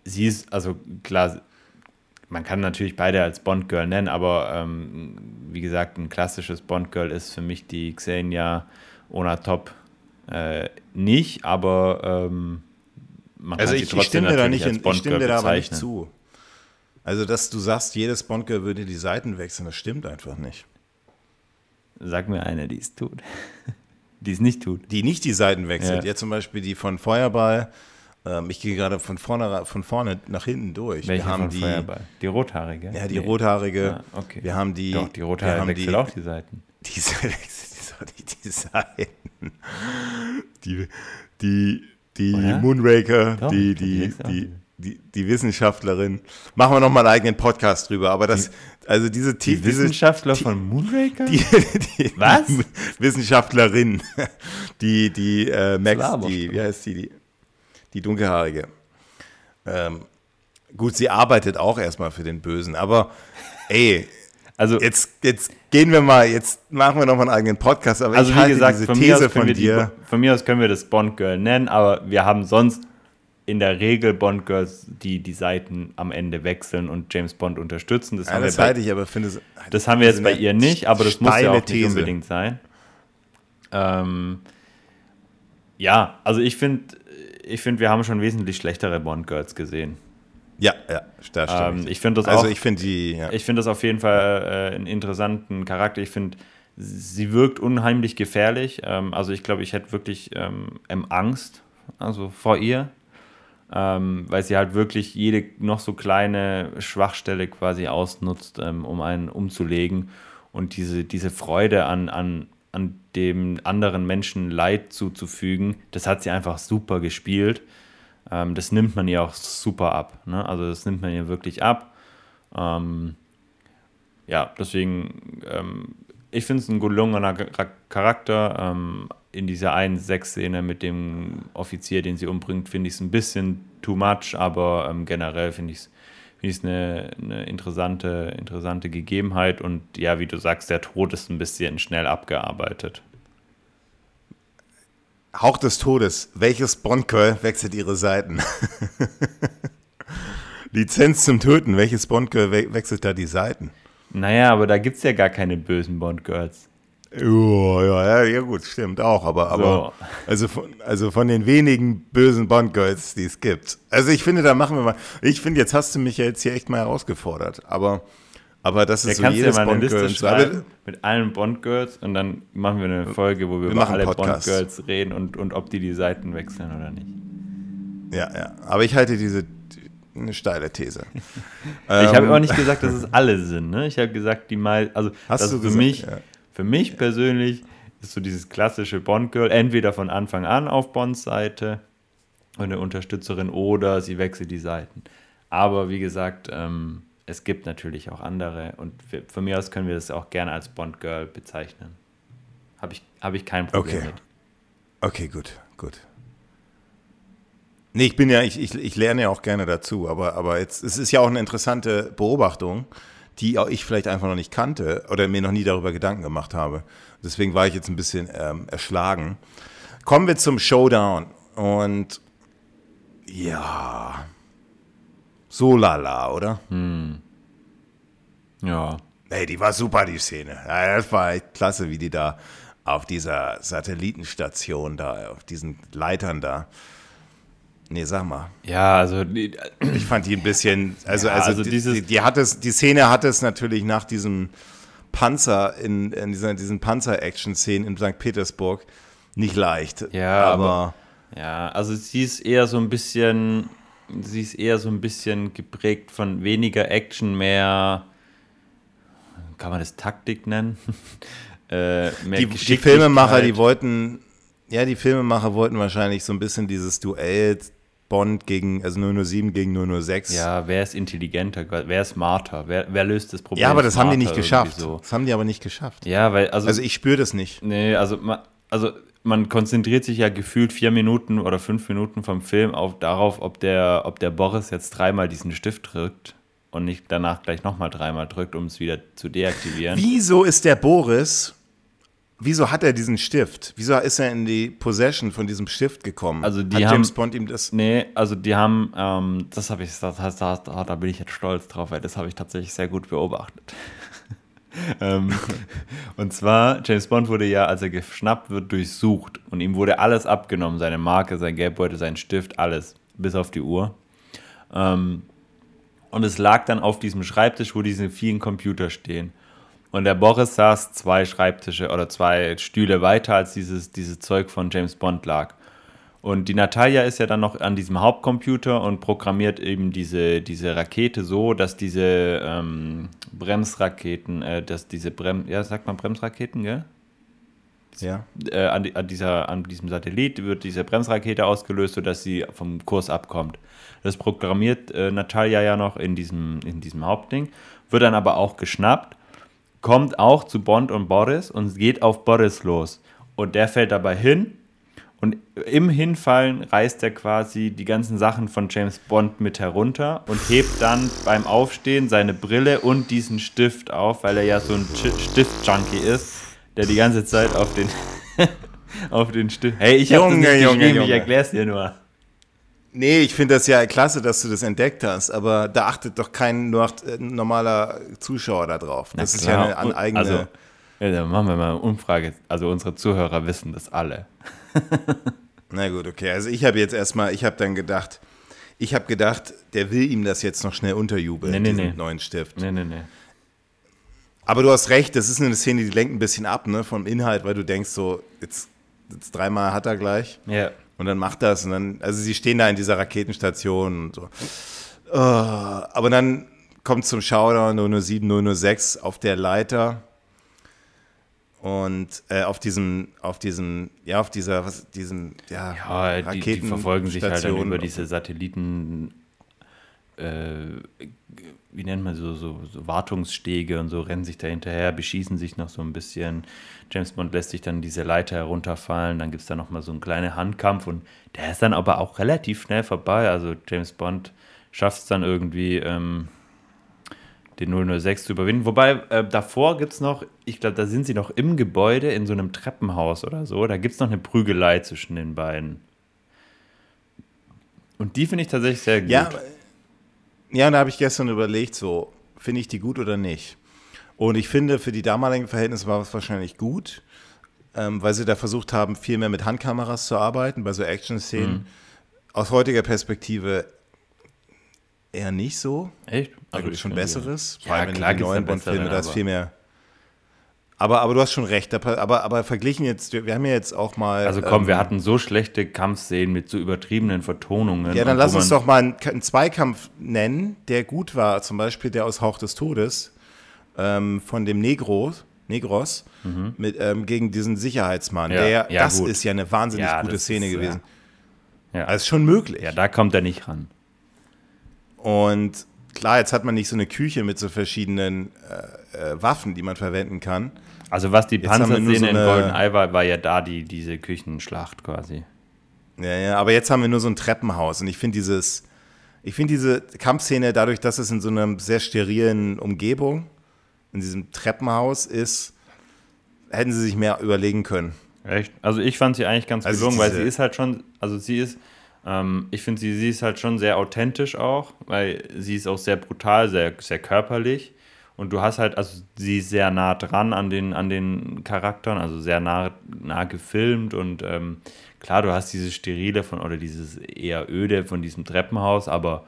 sie ist, also klar, man kann natürlich beide als Bond-Girl nennen, aber ähm, wie gesagt, ein klassisches Bond-Girl ist für mich die Xenia Onatop äh, nicht, aber ähm, man Also kann sie ich, ich trotzdem stimme dir da nicht, als in, ich stimme dir da aber nicht zu. Also, dass du sagst, jedes Bondgirl würde die Seiten wechseln, das stimmt einfach nicht. Sag mir eine, die es tut. die es nicht tut. Die nicht die Seiten wechselt. Ja. Jetzt zum Beispiel die von Feuerball. Ähm, ich gehe gerade von vorne, von vorne nach hinten durch. Welche wir haben die, Feuerball? Die rothaarige? Ja, die Nee. rothaarige. Ah, okay. Wir haben die. Doch, die rothaarige wechselt die, auch die Seiten. Diese wechselt die nicht die Seiten. Die, die, die Oder? Moonraker, Doch, die, die die, die, die. die, die Wissenschaftlerin. Machen wir nochmal einen eigenen Podcast drüber. Aber das, also diese, Die diese Wissenschaftler von Moonraker? die, die Was? Die Wissenschaftlerin, die, die äh, Max, die, wie heißt die, die, dunkelhaarige. Ähm, gut, sie arbeitet auch erstmal für den Bösen, aber ey, also, jetzt, jetzt gehen wir mal, jetzt machen wir nochmal einen eigenen Podcast, aber also ich wie halte gesagt, diese von mir, These aus können von wir die, dir. von mir aus können wir das Bond-Girl nennen, aber wir haben sonst in der Regel Bond-Girls, die die Seiten am Ende wechseln und James Bond unterstützen. Das, Ja, haben, das wir bei, halte ich aber finde es- das haben wir jetzt bei ihr nicht, aber das muss ja auch nicht These. unbedingt sein. Ähm, ja, also ich finde, ich find, wir haben schon wesentlich schlechtere Bond-Girls gesehen. Ja, ja, da stimme Ähm, ich. finde das Also auch- ich finde die, ja. Ich finde das auf jeden Fall äh, einen interessanten Charakter. Ich finde, sie wirkt unheimlich gefährlich. Ähm, also ich glaube, ich hätte wirklich ähm, ähm, Angst also vor ihr, ähm, weil sie halt wirklich jede noch so kleine Schwachstelle quasi ausnutzt, ähm, um einen umzulegen. Und diese, diese Freude an, an, an dem anderen Menschen Leid zuzufügen, das hat sie einfach super gespielt. Ähm, das nimmt man ihr auch super ab. Ne? Also das nimmt man ihr wirklich ab. Ähm, ja, deswegen, ähm, ich finde es ein gelungener Char- Charakter. Ähm, in dieser einen Sexszene mit dem Offizier, den sie umbringt, finde ich es ein bisschen too much, aber ähm, generell finde ich es find ich's eine, eine interessante, interessante Gegebenheit und ja, wie du sagst, der Tod ist ein bisschen schnell abgearbeitet. Hauch des Todes. Welches Bondgirl wechselt ihre Seiten? Lizenz zum Töten. Welches Bondgirl we wechselt da die Seiten? Naja, aber da gibt es ja gar keine bösen Bond-Girls. Oh, ja, ja, ja, gut, stimmt auch. Aber, aber So. also, von, also von den wenigen bösen Bondgirls, die es gibt. Also ich finde, da machen wir mal. Ich finde, jetzt hast du mich ja jetzt hier echt mal herausgefordert. Aber, aber das Da ist so kannst du ja jedes mal eine. Liste so. schreiben mit allen Bond-Girls und dann machen wir eine Folge, wo wir, über machen alle. Bond-Girls reden und, und ob die die Seiten wechseln oder nicht. Ja, ja. Aber ich halte diese eine steile These. ich habe Ähm, auch nicht gesagt, dass es alle sind. Ne? Ich habe gesagt, die mal, also Hast das du für gesagt, mich, ja. Für mich persönlich ist so dieses klassische Bond-Girl entweder von Anfang an auf Bonds Seite eine Unterstützerin oder sie wechselt die Seiten. Aber wie gesagt, ähm, es gibt natürlich auch andere und wir, von mir aus können wir das auch gerne als Bond-Girl bezeichnen. Habe ich, hab ich kein Problem Okay. mit. Okay, gut, gut. Nee, ich bin ja, ich, ich, ich lerne ja auch gerne dazu, aber, aber jetzt, es ist ja auch eine interessante Beobachtung, die auch ich vielleicht einfach noch nicht kannte oder mir noch nie darüber Gedanken gemacht habe. Deswegen war ich jetzt ein bisschen ähm, erschlagen. Kommen wir zum Showdown und ja, so lala, oder? Ja. Ey, die war super, die Szene. Das war echt klasse, wie die da auf dieser Satellitenstation da, auf diesen Leitern da. Nee, sag mal. Ja, also. Ich fand die ein bisschen. Also, Ja, also, also die, dieses- die, die, hat es, die Szene hat es natürlich nach diesem Panzer, in, in dieser, diesen Panzer-Action-Szenen in St. Petersburg nicht leicht. Ja, aber. aber- Ja, also sie ist eher so ein bisschen, sie ist eher so ein bisschen geprägt von weniger Action, mehr, kann man das Taktik nennen? äh, die, die. Filmemacher, die wollten, ja, die Filmemacher wollten wahrscheinlich so ein bisschen dieses Duell Bond gegen, also 007 gegen 006. Ja, wer ist intelligenter, wer ist smarter, wer, wer löst das Problem? Ja, aber das haben die nicht geschafft. irgendwie Das haben die aber nicht geschafft. So. Ja, weil, also, Also ich spüre das nicht. nee, also, ma, also man konzentriert sich ja gefühlt vier Minuten oder fünf Minuten vom Film auf darauf, ob der, ob der Boris jetzt dreimal diesen Stift drückt und nicht danach gleich nochmal dreimal drückt, um es wieder zu deaktivieren. Wieso ist der Boris, wieso hat er diesen Stift? Wieso ist er in die Possession von diesem Stift gekommen? Also die hat haben- James Bond ihm das. Nee, also die haben, ähm, das habe ich, das, das, da, da bin ich jetzt stolz drauf, weil das habe ich tatsächlich sehr gut beobachtet. ähm, und zwar, James Bond wurde ja, als er geschnappt wird, durchsucht und ihm wurde alles abgenommen, seine Marke, sein Geldbeutel, sein Stift, alles, bis auf die Uhr. Ähm, und es lag dann auf diesem Schreibtisch, wo diese vielen Computer stehen. Und der Boris saß zwei Schreibtische oder zwei Stühle weiter, als dieses, dieses Zeug von James Bond lag. Und die Natalia ist ja dann noch an diesem Hauptcomputer und programmiert eben diese, diese Rakete so, dass diese ähm, Bremsraketen, äh, dass diese Brem, ja, sagt man Bremsraketen, gell? Ja. Äh, an, die, an, dieser, an diesem Satellit wird diese Bremsrakete ausgelöst, sodass sie vom Kurs abkommt. Das programmiert äh, Natalia ja noch in diesem, in diesem Hauptding, wird dann aber auch geschnappt, kommt auch zu Bond und Boris und geht auf Boris los. Und der fällt dabei hin und im Hinfallen reißt er quasi die ganzen Sachen von James Bond mit herunter und hebt dann beim Aufstehen seine Brille und diesen Stift auf, weil er ja so ein Stift-Junkie ist, der die ganze Zeit auf den, auf den Stift. Hey, ich habe das nicht Junge, geschrieben, Junge. ich erklär's dir nur. Nee, ich finde das ja klasse, dass du das entdeckt hast, aber da achtet doch kein nur, äh, normaler Zuschauer da drauf. Das ist ja eine an eigene. Also, ja, dann machen wir mal eine Umfrage. Also unsere Zuhörer wissen das alle. Na gut, okay. Also ich habe jetzt erstmal, ich habe dann gedacht, ich habe gedacht, der will ihm das jetzt noch schnell unterjubeln, Nee, nee, diesen nee. neuen Stift. Nee, nee, nee. Aber du hast recht, das ist eine Szene, die lenkt ein bisschen ab, ne, vom Inhalt, weil du denkst so, jetzt, jetzt dreimal hat er gleich. Ja. Und dann macht das und dann, also sie stehen da in dieser Raketenstation und so. Oh, aber dann kommt zum Showdown 007, 006 auf der Leiter und äh, auf diesem, auf diesem, ja, auf dieser, was, diesem, ja, Ja, die, die verfolgen sich halt dann über diese Satelliten, äh, wie nennt man so, so, so Wartungsstege und so, rennen sich da hinterher, beschießen sich noch so ein bisschen. James Bond lässt sich dann diese Leiter herunterfallen, dann gibt es da nochmal so einen kleinen Handkampf und der ist dann aber auch relativ schnell vorbei. Also James Bond schafft es dann irgendwie, ähm, den 006 zu überwinden. Wobei, äh, davor gibt es noch, ich glaube, da sind sie noch im Gebäude in so einem Treppenhaus oder so. Da gibt es noch eine Prügelei zwischen den beiden. Und die finde ich tatsächlich sehr gut. Ja, ja, und da habe ich gestern überlegt, so, finde ich die gut oder nicht? Und ich finde, für die damaligen Verhältnisse war es wahrscheinlich gut, ähm, weil sie da versucht haben, viel mehr mit Handkameras zu arbeiten, bei so Action-Szenen. Mhm. Aus heutiger Perspektive eher nicht so. Echt? Da gibt es schon Besseres. Ja, wenn klar die gibt's neuen da bessere, Bond-Filme, da ist viel mehr. Aber, aber du hast schon recht. Aber, aber verglichen jetzt, wir wir haben ja jetzt auch mal. Also komm, wir ähm, hatten so schlechte Kampfszenen mit so übertriebenen Vertonungen. Ja, dann lass uns doch mal einen, einen Zweikampf nennen, der gut war. Zum Beispiel der aus Hauch des Todes ähm, von dem Negro, Negros mit, ähm, gegen diesen Sicherheitsmann. Mhm. Ja, der, ja, das gut. ist ja eine wahnsinnig Ja, gute Szene ist, gewesen. Ja. Also ist schon möglich. Ja, da kommt er nicht ran. Und klar, jetzt hat man nicht so eine Küche mit so verschiedenen äh, äh, Waffen, die man verwenden kann. Also was die Panzerszene so in GoldenEye war, war ja da die, diese Küchenschlacht quasi. Ja, ja, aber jetzt haben wir nur so ein Treppenhaus und ich finde dieses, ich finde diese Kampfszene dadurch, dass es in so einer sehr sterilen Umgebung, in diesem Treppenhaus ist, hätten sie sich mehr überlegen können. Echt? Also ich fand sie eigentlich ganz Also gelungen, weil sie ist halt schon, also sie ist, ähm, ich finde sie, sie ist halt schon sehr authentisch auch, weil sie ist auch sehr brutal, sehr, sehr körperlich. Und du hast halt, also sie ist sehr nah dran an den, an den Charakteren, also sehr nah, nah gefilmt und ähm, klar, du hast dieses Sterile von oder dieses eher öde von diesem Treppenhaus, aber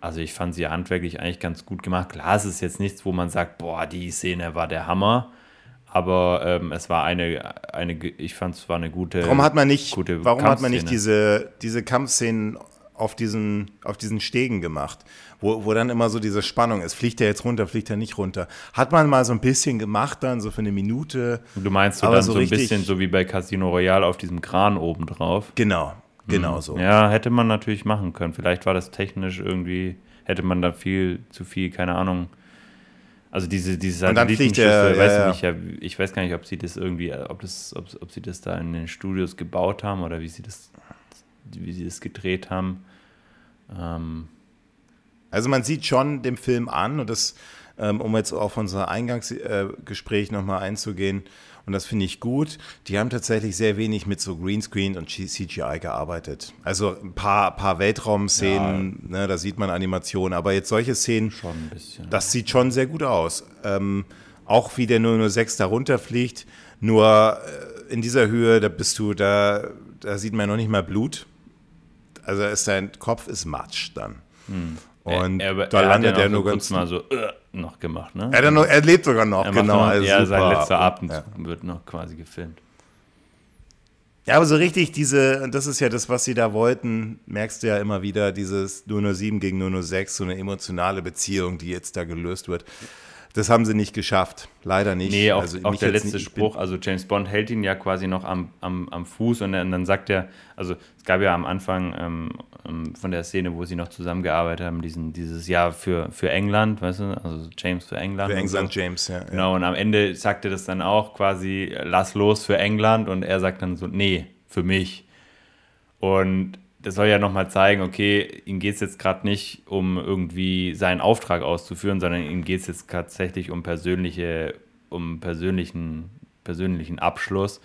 also ich fand sie handwerklich eigentlich ganz gut gemacht. Klar, es ist jetzt nichts, wo man sagt, boah, die Szene war der Hammer. Aber ähm, es war eine, eine, ich fand es war eine gute. Warum hat man nicht, warum hat man nicht diese, diese Kampfszenen auf diesen, auf diesen Stegen gemacht, wo, wo dann immer so diese Spannung ist. Fliegt er jetzt runter, fliegt er nicht runter? Hat man mal so ein bisschen gemacht dann, so für eine Minute. Du meinst so dann so, so ein bisschen so wie bei Casino Royale auf diesem Kran oben drauf? Genau, genau hm. so. Ja, hätte man natürlich machen können. Vielleicht war das technisch irgendwie, hätte man da viel zu viel, keine Ahnung. Also diese, diese Satellitenschüsse, weiß ja, ich, ja, ich weiß gar nicht, ob sie das irgendwie, ob, das, ob, ob sie das da in den Studios gebaut haben oder wie sie das, wie sie das gedreht haben. Ähm, also man sieht schon dem Film an, und das, ähm, um jetzt auf unser Eingangsgespräch äh, nochmal einzugehen, und das finde ich gut, die haben tatsächlich sehr wenig mit so Greenscreen und CGI gearbeitet. Also ein paar, paar Weltraum-Szenen, ja. ne, da sieht man Animationen, aber jetzt solche Szenen, das sieht schon sehr gut aus. Ähm, auch wie der 006 da runterfliegt, nur äh, in dieser Höhe, da bist du, da, da sieht man noch nicht mal Blut. Also ist dein Kopf ist Matsch dann. Hm. Und er, er, da er landet er nur so ganz mal so uh, noch gemacht, ne? Er, noch, er lebt sogar noch, genau. Noch, also ja, super. sein letzter Atemzug ja. wird noch quasi gefilmt. Ja, aber so richtig diese, und das ist ja das, was sie da wollten, merkst du ja immer wieder, dieses 007 gegen 006, so eine emotionale Beziehung, die jetzt da gelöst wird. Das haben sie nicht geschafft, leider nicht. Nee, auch, also auch der letzte Spruch, also James Bond hält ihn ja quasi noch am, am, am Fuß und dann, dann sagt er, also es gab ja am Anfang ähm, ähm, von der Szene, wo sie noch zusammengearbeitet haben, diesen, dieses Jahr für, für England, weißt du, also James für England. Für England so. James, ja. Genau, und am Ende sagt er das dann auch quasi, lass los für England und er sagt dann so, nee, für mich. Und das soll ja nochmal zeigen, okay, ihm geht es jetzt gerade nicht um irgendwie seinen Auftrag auszuführen, sondern ihm geht es jetzt tatsächlich um persönliche, um persönlichen, persönlichen Abschluss.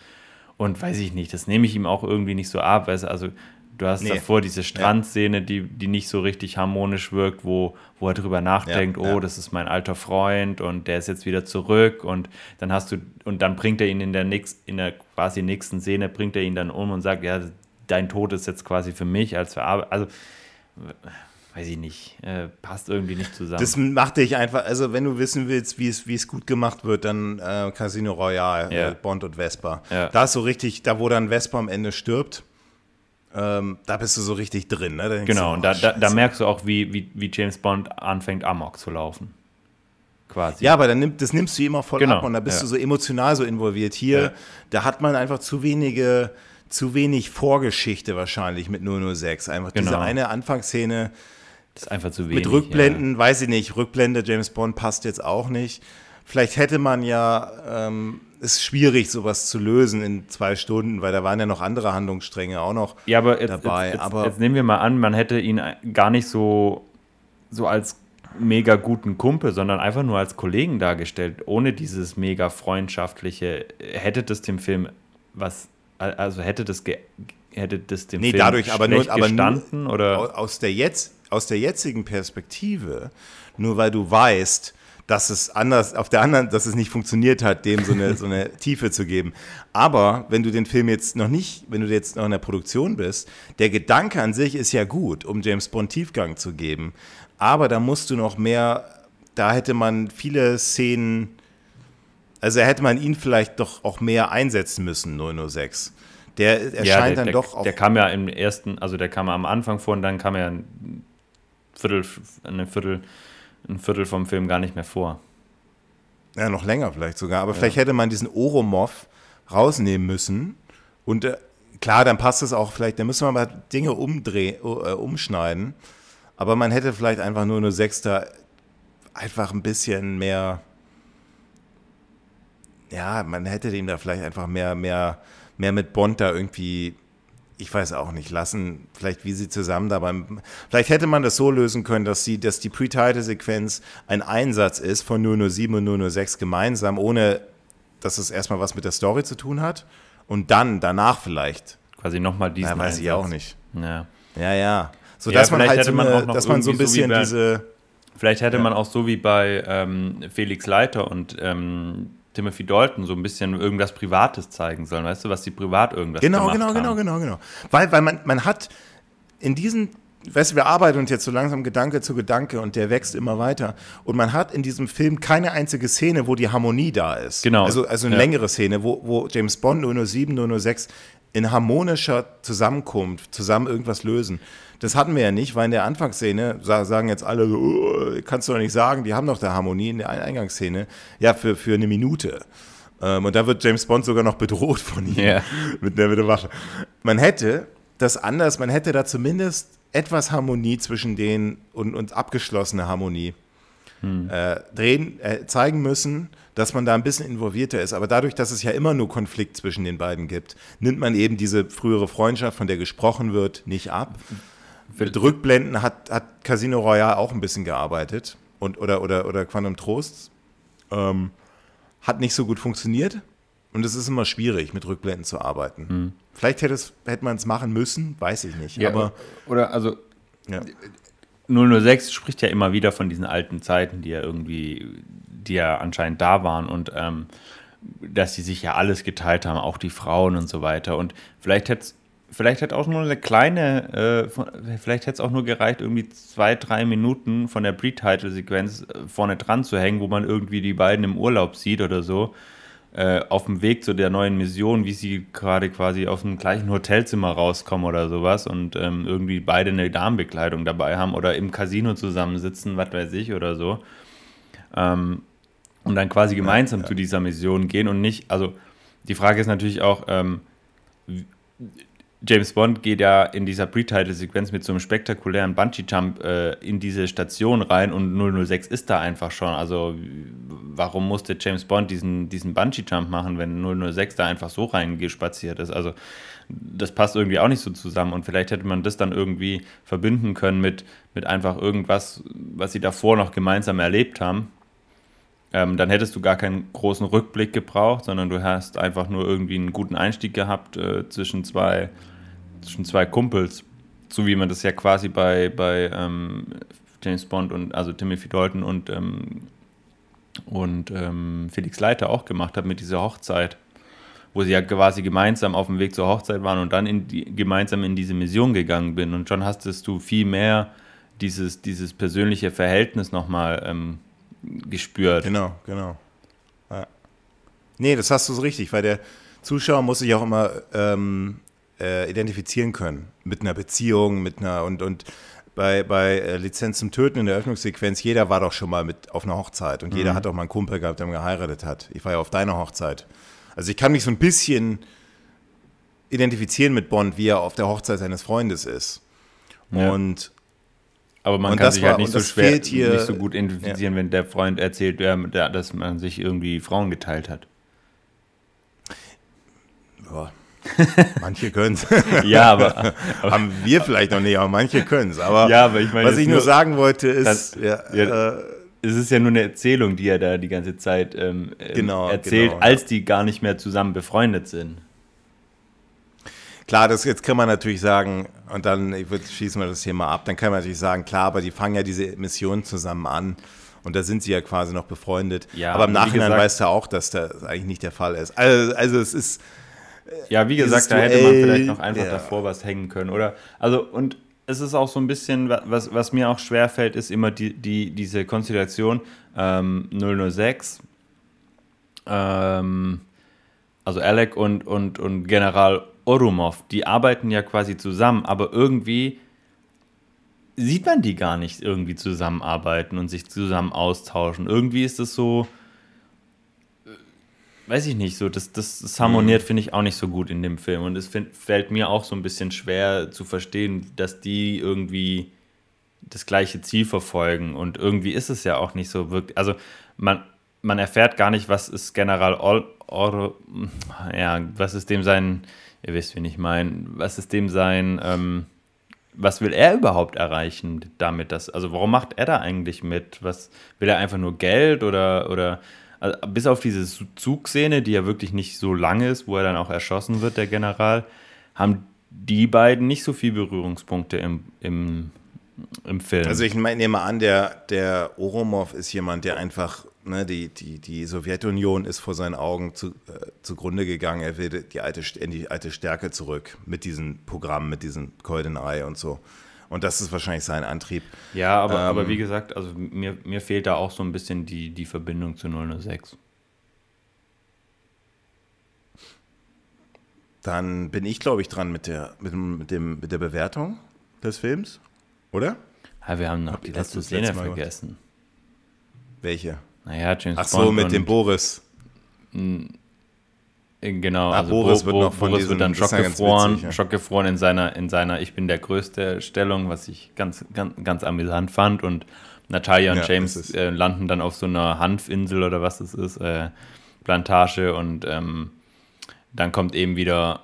Und weiß ich nicht, das nehme ich ihm auch irgendwie nicht so ab. Weißt du, also du hast nee. davor diese Strandszene, die, die nicht so richtig harmonisch wirkt, wo, wo er drüber nachdenkt, ja, oh, ja. das ist mein alter Freund und der ist jetzt wieder zurück und dann hast du, und dann bringt er ihn in der nächsten, in der quasi nächsten Szene, bringt er ihn dann um und sagt, ja, dein Tod ist jetzt quasi für mich als für Arbeit. Also, weiß ich nicht, äh, passt irgendwie nicht zusammen. Das macht dich einfach, also wenn du wissen willst, wie es, wie es gut gemacht wird, dann äh, Casino Royale, ja. äh, Bond und Vespa. Ja. Da ist so richtig, da wo dann Vespa am Ende stirbt, ähm, da bist du so richtig drin. Ne? Genau, du, und da, da, da, merkst du auch, wie, wie, wie James Bond anfängt, Amok zu laufen. Quasi. Ja, aber dann nimm, das nimmst du immer voll genau. ab und da bist ja. du so emotional so involviert. Hier, da hat man einfach zu wenige zu wenig Vorgeschichte wahrscheinlich mit 006. Einfach genau. diese eine Anfangsszene. Das ist einfach zu wenig. Mit Rückblenden, ja. weiß ich nicht, Rückblende James Bond passt jetzt auch nicht. Vielleicht hätte man ja, ähm, ist schwierig, sowas zu lösen in zwei Stunden, weil da waren ja noch andere Handlungsstränge auch noch ja, aber jetzt, dabei. Jetzt, jetzt, aber jetzt nehmen wir mal an, man hätte ihn gar nicht so, so als mega guten Kumpel, sondern einfach nur als Kollegen dargestellt, ohne dieses mega freundschaftliche, hätte das dem Film was also hätte das, hätte das dem nee, Film dadurch aber nur, aber gestanden? Nur, oder? Aus, der jetzt, aus der jetzigen Perspektive, nur weil du weißt, dass es anders, auf der anderen, dass es nicht funktioniert hat, dem so eine, so eine Tiefe zu geben. Aber wenn du den Film jetzt noch nicht, wenn du jetzt noch in der Produktion bist, der Gedanke an sich ist ja gut, um James Bond Tiefgang zu geben. Aber da musst du noch mehr, da hätte man viele Szenen also hätte man ihn vielleicht doch auch mehr einsetzen müssen, 006. Der erscheint ja, der, dann der, doch auch. Der kam ja im ersten, also der kam am Anfang vor und dann kam er ein Viertel, ein Viertel, ein Viertel vom Film gar nicht mehr vor. Ja, noch länger vielleicht sogar. Aber ja. vielleicht hätte man diesen Oromov rausnehmen müssen. Und äh, klar, dann passt es auch vielleicht, dann müssen wir mal Dinge umdrehen, äh, umschneiden. Aber man hätte vielleicht einfach nur eine Sechster einfach ein bisschen mehr ja, man hätte ihm da vielleicht einfach mehr, mehr, mehr mit Bond da irgendwie, ich weiß auch nicht, lassen, vielleicht wie sie zusammen da beim, vielleicht hätte man das so lösen können, dass sie, dass die Pre-Title-Sequenz ein Einsatz ist von 007 und 006 gemeinsam, ohne dass es erstmal was mit der Story zu tun hat und dann danach vielleicht. Quasi nochmal diesen Ja, weiß Einsatz. ich auch nicht. Ja. Ja, ja. So dass ja, man halt so eine, dass man so ein bisschen so diese Vielleicht hätte ja. man auch so wie bei ähm, Felix Leiter und ähm, Timothy Dalton so ein bisschen irgendwas Privates zeigen sollen, weißt du, was sie privat irgendwas genau, gemacht genau, haben. Genau, genau, genau, genau. Weil, weil man, man hat in diesen weißt du, wir arbeiten uns jetzt so langsam Gedanke zu Gedanke und der wächst immer weiter. Und man hat in diesem Film keine einzige Szene, wo die Harmonie da ist. Genau. Also, also eine Ja. längere Szene, wo, wo James Bond 007, 006 in harmonischer Zusammenkunft zusammen irgendwas lösen. Das hatten wir ja nicht, weil in der Anfangsszene sa- sagen jetzt alle so, "Oh, kannst du doch nicht sagen, die haben doch da Harmonie in der Eingangsszene. Ja, für, für eine Minute. Ähm, und da wird James Bond sogar noch bedroht von ihm Ja. mit, der, mit der Waffe. Man hätte das anders, man hätte da zumindest etwas Harmonie zwischen denen und, und abgeschlossene Harmonie äh, drehen, äh, zeigen müssen, dass man da ein bisschen involvierter ist. Aber dadurch, dass es ja immer nur Konflikt zwischen den beiden gibt, nimmt man eben diese frühere Freundschaft, von der gesprochen wird, nicht ab. Mit Rückblenden hat, hat Casino Royale auch ein bisschen gearbeitet und, oder, oder, oder Quantum Trost. Ähm, hat nicht so gut funktioniert. Und es ist immer schwierig, mit Rückblenden zu arbeiten. Vielleicht hätte, es, hätte man es machen müssen, weiß ich nicht. Ja, aber oder also ja. 006 spricht ja immer wieder von diesen alten Zeiten, die ja irgendwie, die ja anscheinend da waren und ähm, dass sie sich ja alles geteilt haben, auch die Frauen und so weiter. Und vielleicht hätte es vielleicht hätte auch nur eine kleine, äh, vielleicht hätte es auch nur gereicht, irgendwie zwei, drei Minuten von der Pre-Title-Sequenz äh, vorne dran zu hängen, wo man irgendwie die beiden im Urlaub sieht oder so. Äh, auf dem Weg zu der neuen Mission, wie sie gerade quasi aus dem gleichen Hotelzimmer rauskommen oder sowas und ähm, irgendwie beide eine Damenbekleidung dabei haben oder im Casino zusammensitzen, was weiß ich oder so. Ähm, und dann quasi gemeinsam ja. zu dieser Mission gehen und nicht, also die Frage ist natürlich auch, ähm, James Bond geht ja in dieser Pre-Title-Sequenz mit so einem spektakulären Bungee-Jump äh, in diese Station rein und 006 ist da einfach schon. Also warum musste James Bond diesen, diesen Bungee-Jump machen, wenn 006 da einfach so reingespaziert ist? Also das passt irgendwie auch nicht so zusammen und vielleicht hätte man das dann irgendwie verbinden können mit, mit einfach irgendwas, was sie davor noch gemeinsam erlebt haben. Ähm, dann hättest du gar keinen großen Rückblick gebraucht, sondern du hast einfach nur irgendwie einen guten Einstieg gehabt äh, zwischen, zwei, zwischen zwei Kumpels. So wie man das ja quasi bei, bei ähm, James Bond und also Timothy Dalton und, ähm, und ähm, Felix Leiter auch gemacht hat mit dieser Hochzeit. Wo sie ja quasi gemeinsam auf dem Weg zur Hochzeit waren und dann in die, gemeinsam in diese Mission gegangen bin. Und schon hast du viel mehr dieses, dieses persönliche Verhältnis nochmal ähm, gespürt. Genau, genau. Ja. Nee, das hast du so richtig, weil der Zuschauer muss sich auch immer ähm, äh, identifizieren können mit einer Beziehung, mit einer und, und bei, bei äh, Lizenz zum Töten in der Öffnungssequenz, jeder war doch schon mal mit auf einer Hochzeit und jeder hat auch mal einen Kumpel gehabt, der geheiratet hat. Ich war ja auf deiner Hochzeit. Also ich kann mich so ein bisschen identifizieren mit Bond, wie er auf der Hochzeit seines Freundes ist. Ja. Und Aber man Und kann sich war- halt nicht so schwer, hier- nicht so gut identifizieren, wenn der Freund erzählt, ja, der- dass man sich irgendwie Frauen geteilt hat. ja, manche können es. Ja, aber, aber Haben wir vielleicht noch nicht, aber manche können es. Aber Ja, aber ich meine was ich nur nur, sagen wollte, ist, dass- ja, ja, äh, es ist ja nur eine Erzählung, die er da die ganze Zeit ähm, ähm, Genau, erzählt, genau, als die gar nicht mehr zusammen befreundet sind. klar, das jetzt kann man natürlich sagen, und dann ich würd, schießen wir das Thema ab, dann kann man natürlich sagen, klar, aber die fangen ja diese Mission zusammen an. Und da sind sie ja quasi noch befreundet. Ja, aber im Nachhinein gesagt- weißt du auch, dass das eigentlich nicht der Fall ist. Also, also es ist, Ja, wie gesagt, da hätte man vielleicht noch einfach ja. davor was hängen können, oder? Also, und es ist auch so ein bisschen, wa- was, was mir auch schwerfällt, ist immer die, die, diese Konstellation ähm, 006, ähm, also Alec und, und, und General Orumov, die arbeiten ja quasi zusammen, aber irgendwie sieht man die gar nicht irgendwie zusammenarbeiten und sich zusammen austauschen. Irgendwie ist es so, weiß ich nicht, so, das, das, das harmoniert, finde ich, auch nicht so gut in dem Film. Und es find, fällt mir auch so ein bisschen schwer zu verstehen, dass die irgendwie das gleiche Ziel verfolgen. Und irgendwie ist es ja auch nicht so wirklich. Also man, man erfährt gar nicht, was ist General Or, Or ja, was ist dem sein, ihr wisst, wen ich meine, was ist dem sein, ähm, was will er überhaupt erreichen damit? Dass, also warum macht er da eigentlich mit? Was will er einfach nur Geld oder oder also bis auf diese Zugszene, die ja wirklich nicht so lang ist, wo er dann auch erschossen wird, der General, haben die beiden nicht so viele Berührungspunkte im, im, im Film. also ich mein- nehme an, der, der Oromov ist jemand, der einfach Ne, die, die, die Sowjetunion ist vor seinen Augen zu, äh, zugrunde gegangen. Er will die alte, in die alte Stärke zurück mit diesem Programm, mit diesem Golden Eye und so. Und das ist wahrscheinlich sein Antrieb. Ja, aber, ähm, aber wie gesagt, also mir, mir fehlt da auch so ein bisschen die, die Verbindung zu 006. Dann bin ich, glaube ich, dran mit der, mit, mit, dem, mit der Bewertung des Films, oder? Ja, wir haben noch Hab die letzte Szene vergessen. Welche? Naja, James Ach so, Bond mit dem Boris. Genau, ah, also Boris, Bo wird, noch von Boris wird dann schockgefroren, witzig, ja. schockgefroren in seiner, in seiner Ich bin der Größte Stellung, was ich ganz, ganz, ganz amüsant fand. Und Natalia und ja, James äh, landen dann auf so einer Hanfinsel oder was es ist, äh, Plantage und ähm, dann kommt eben wieder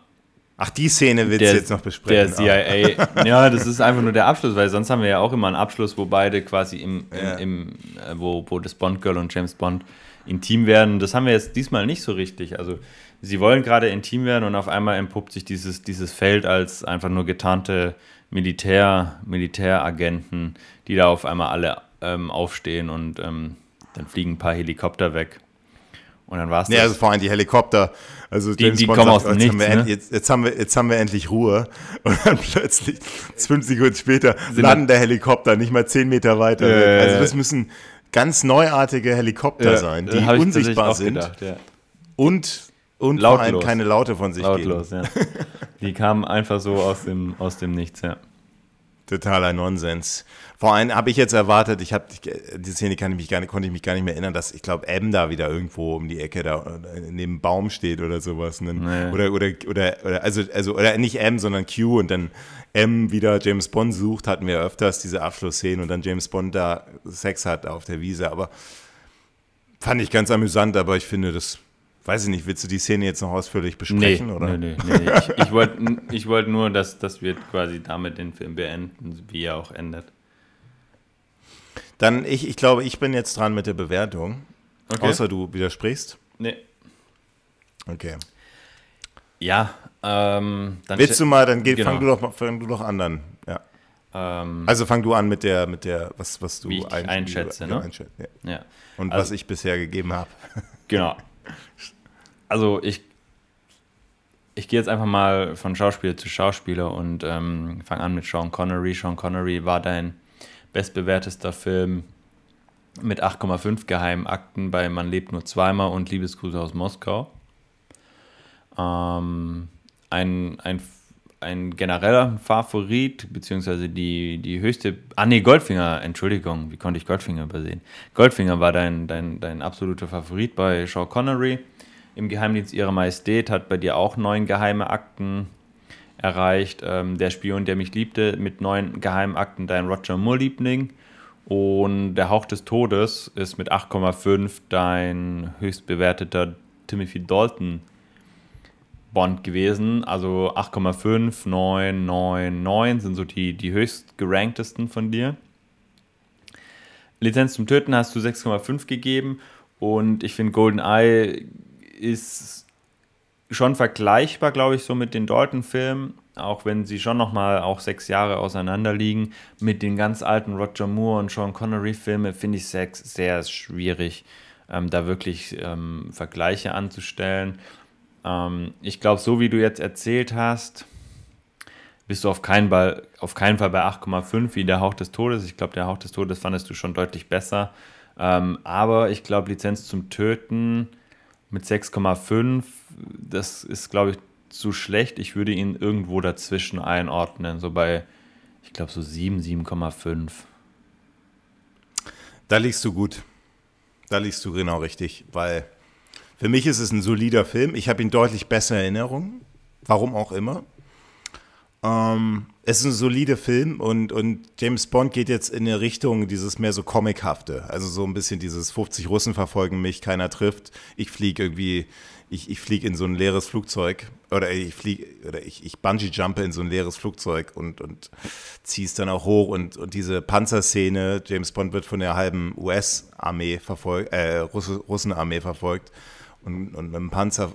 Ach, die Szene willst du jetzt noch besprechen. Der CIA. ja, das ist einfach nur der Abschluss, weil sonst haben wir ja auch immer einen Abschluss, wo beide quasi im, im, im äh, wo, wo das Bond-Girl und James Bond intim werden. Das haben wir jetzt diesmal nicht so richtig. Also sie wollen gerade intim werden und auf einmal entpuppt sich dieses, dieses Feld als einfach nur getarnte Militär, Militäragenten, die da auf einmal alle ähm, aufstehen und ähm, dann fliegen ein paar Helikopter weg. Und dann war es. Nee, also vor allem die Helikopter. Also die, die kommen aus dem Nichts. Haben ne? jetzt, jetzt, haben wir, jetzt haben wir endlich Ruhe. Und dann plötzlich, fünf Sekunden später, Sind landen der Helikopter nicht mal zehn Meter weiter. Äh, also das müssen ganz neuartige Helikopter äh, sein, die unsichtbar sind. Gedacht, ja. Und, und vor allem keine Laute von sich Lautlos, geben. Ja. Die kamen einfach so aus dem, aus dem Nichts, ja. Totaler Nonsens. Vor allem habe ich jetzt erwartet, ich habe die Szene kann ich mich gar nicht, konnte ich mich gar nicht mehr erinnern, dass ich glaube, M da wieder irgendwo um die Ecke da neben dem Baum steht oder sowas. Dann, nee. oder, oder, oder, oder, also, also, oder nicht M, sondern Q und dann M wieder James Bond sucht, hatten wir öfters diese Abschlussszenen und dann James Bond da Sex hat auf der Wiese. Aber fand ich ganz amüsant, aber ich finde, das weiß ich nicht, willst du die Szene jetzt noch ausführlich besprechen? Nee, oder? nee, nee. nee. Ich, ich wollte ich wollt nur, dass, dass wir quasi damit den Film beenden, wie er auch endet. Dann, ich, ich glaube, ich bin jetzt dran mit der Bewertung. Okay. Außer du widersprichst. Nee. Okay. Ja, ähm, Willst du mal, dann geh, genau. fang, du doch, fang du doch an dann. Ja. Ähm, also fang du an mit der, mit der, was, was du ein, einschätze, ne? Einschätze, ja. ja. Und also, was ich bisher gegeben habe. Genau. Also ich, ich gehe jetzt einfach mal von Schauspieler zu Schauspieler und ähm, fange an mit Sean Connery. Sean Connery war dein bestbewertester Film mit 8,5 geheimen Akten bei Man lebt nur zweimal und Liebesgrüße aus Moskau. Ähm, ein, ein, ein genereller Favorit, beziehungsweise die, die höchste. Ah, nee, Goldfinger, Entschuldigung, wie konnte ich Goldfinger übersehen? Goldfinger war dein, dein, dein absoluter Favorit bei Sean Connery. Im Geheimdienst ihrer Majestät hat bei dir auch neun geheime Akten erreicht. Ähm, der Spion, der mich liebte, mit neun Geheimakten dein Roger Moore-Liebling. Und der Hauch des Todes ist mit 8,5 dein höchst bewerteter Timothy Dalton Bond gewesen. Also 8,5, 9, 9, 9 sind so die, die höchst geranktesten von dir. Lizenz zum Töten hast du 6,5 gegeben und ich finde GoldenEye ist schon vergleichbar, glaube ich, so mit den Dalton-Filmen, auch wenn sie schon nochmal auch sechs Jahre auseinander liegen. Mit den ganz alten Roger Moore und Sean Connery-Filmen finde ich es sehr schwierig, ähm, da wirklich ähm, Vergleiche anzustellen. Ähm, ich glaube, so wie du jetzt erzählt hast, bist du auf keinen, Ball, auf keinen Fall bei 8,5 wie der Hauch des Todes. Ich glaube, der Hauch des Todes fandest du schon deutlich besser. Ähm, aber ich glaube, Lizenz zum Töten mit 6,5, das ist, glaube ich, zu schlecht. Ich würde ihn irgendwo dazwischen einordnen, so bei, ich glaube, so 7, 7,5. Da liegst du gut. Da liegst du genau richtig, weil für mich ist es ein solider Film. Ich habe ihn deutlich besser in Erinnerung. Warum auch immer. Ähm, es ist ein solider Film und, und James Bond geht jetzt in eine Richtung dieses mehr so Comichafte. Also so ein bisschen dieses 50 Russen verfolgen mich, keiner trifft. Ich fliege irgendwie, ich, ich fliege in so ein leeres Flugzeug oder ich fliege oder ich, ich Bungee-jumpe in so ein leeres Flugzeug und, und ziehe es dann auch hoch und, und diese Panzerszene, James Bond wird von der halben US-Armee verfolgt, äh, Russenarmee verfolgt und, und mit dem Panzer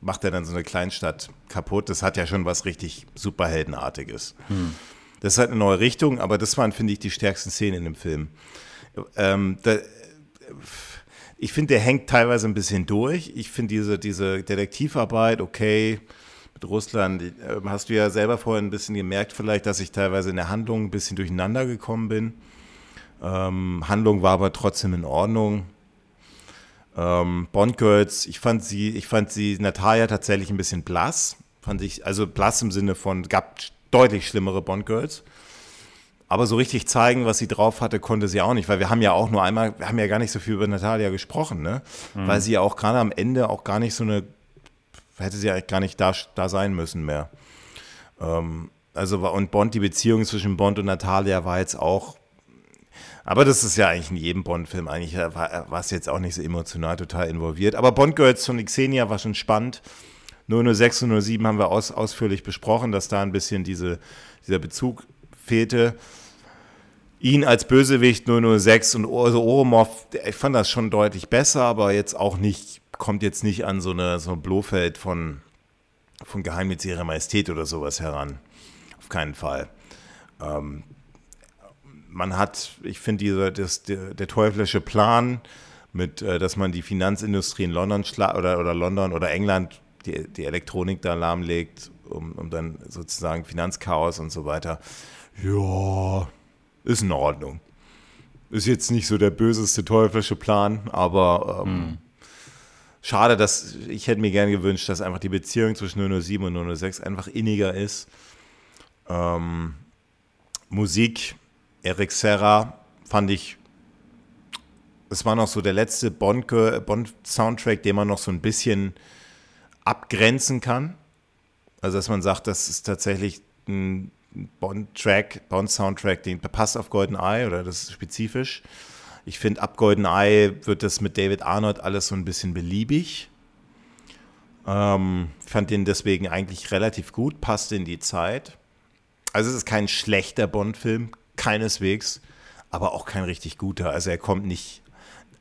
macht er dann so eine Kleinstadt kaputt. Das hat ja schon was richtig Superheldenartiges. Hm. Das ist halt eine neue Richtung, aber das waren, finde ich, die stärksten Szenen in dem Film. Ähm, da, ich finde, der hängt teilweise ein bisschen durch. Ich finde diese, diese Detektivarbeit, okay, mit Russland, äh, hast du ja selber vorhin ein bisschen gemerkt, vielleicht, dass ich teilweise in der Handlung ein bisschen durcheinander gekommen bin. Ähm, Handlung war aber trotzdem in Ordnung. Ähm, Bond Girls, ich fand sie, ich fand sie, Natalia tatsächlich ein bisschen blass. Fand ich, also blass im Sinne von, gab deutlich schlimmere Bond Girls. Aber so richtig zeigen, was sie drauf hatte, konnte sie auch nicht, weil wir haben ja auch nur einmal, wir haben ja gar nicht so viel über Natalia gesprochen, ne? Mhm. Weil sie ja auch gerade am Ende auch gar nicht so eine, hätte sie eigentlich gar nicht da, da sein müssen mehr. Ähm, also, und Bond, die Beziehung zwischen Bond und Natalia war jetzt auch aber das ist ja eigentlich in jedem Bond-Film. Eigentlich äh, war, es jetzt auch nicht so emotional total involviert. Aber Bond Girls von Xenia war schon spannend. 006 und 07 haben wir aus, ausführlich besprochen, dass da ein bisschen diese, dieser Bezug fehlte. Ihn als Bösewicht 006 und also Oromov, ich fand das schon deutlich besser, aber jetzt auch nicht, kommt jetzt nicht an so, eine, so ein Blofeld von, von Geheimnis ihrer Majestät oder sowas heran. Auf keinen Fall. Ähm, man hat, ich finde, dieser, das, der, der teuflische Plan, mit, äh, dass man die Finanzindustrie in London oder, oder London oder England die, die Elektronik da lahmlegt, um, um dann sozusagen Finanzchaos und so weiter. Ja, ist in Ordnung. Ist jetzt nicht so der böseste teuflische Plan, aber ähm, hm. schade, dass ich hätte mir gerne gewünscht, dass einfach die Beziehung zwischen 007 und 006 einfach inniger ist. Ähm, Musik Eric Serra fand ich, es war noch so der letzte Bond-Soundtrack, Bond den man noch so ein bisschen abgrenzen kann. Also, dass man sagt, das ist tatsächlich ein Bond-Track, Bond-Soundtrack, den passt auf Golden Eye oder das ist spezifisch. Ich finde, ab Golden Eye wird das mit David Arnold alles so ein bisschen beliebig. Ähm, fand den deswegen eigentlich relativ gut, passte in die Zeit. Also es ist kein schlechter Bond-Film, keineswegs, aber auch kein richtig guter. Also er kommt nicht,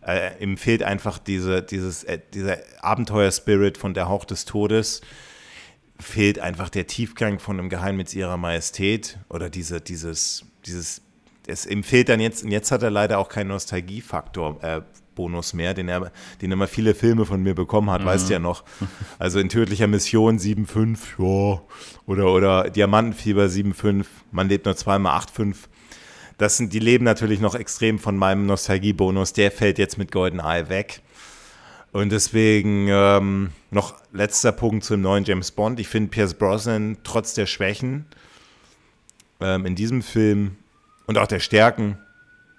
äh, ihm fehlt einfach diese, dieses, äh, dieser Abenteuer-Spirit von der Hauch des Todes, fehlt einfach der Tiefgang von einem Geheimnis ihrer Majestät oder diese, dieses, dieses, es, ihm fehlt dann jetzt, und jetzt hat er leider auch keinen Nostalgiefaktor, äh, Bonus mehr, den er, den immer viele Filme von mir bekommen hat, mhm. weißt du ja noch. Also in tödlicher Mission 7,5, ja, oder, oder Diamantenfieber 7,5, man lebt nur zweimal 8,5 das sind, die leben natürlich noch extrem von meinem Nostalgiebonus. Der fällt jetzt mit Golden Eye weg. Und deswegen ähm, noch letzter Punkt zum neuen James Bond. Ich finde Pierce Brosnan trotz der Schwächen ähm, in diesem Film und auch der Stärken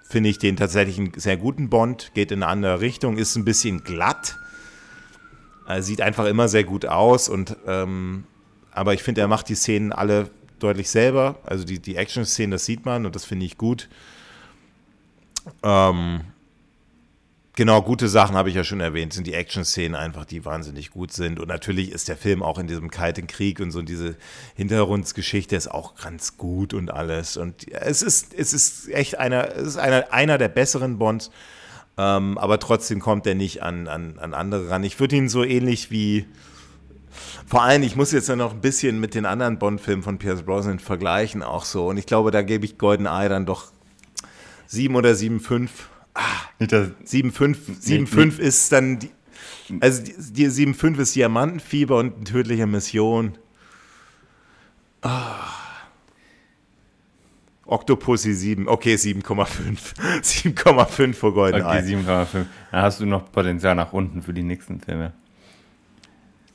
finde ich den tatsächlich einen sehr guten Bond. Geht in eine andere Richtung, ist ein bisschen glatt. Also sieht einfach immer sehr gut aus und ähm, aber ich finde, er macht die Szenen alle deutlich selber. Also die, die Action-Szenen, das sieht man und das finde ich gut. Ähm, genau, gute Sachen habe ich ja schon erwähnt, sind die Action-Szenen einfach, die wahnsinnig gut sind. Und natürlich ist der Film auch in diesem Kalten Krieg und so diese Hintergrundgeschichte ist auch ganz gut und alles. Und es ist, es ist echt einer, es ist einer, einer der besseren Bonds. Ähm, aber trotzdem kommt er nicht an, an, an andere ran. Ich würde ihn so ähnlich wie vor allem, ich muss jetzt ja noch ein bisschen mit den anderen Bond-Filmen von Pierce Brosnan vergleichen, auch so. Und ich glaube, da gebe ich Golden Eye dann doch 7 oder 7,5. Ah, 7,5 7,5 ist dann die, also die, die 7,5 ist Diamantenfieber und eine tödliche Mission. Ah. Octopussy 7, okay, 7,5. 7,5 vor Golden okay, Eye. 7,5. Da hast du noch Potenzial nach unten für die nächsten Filme.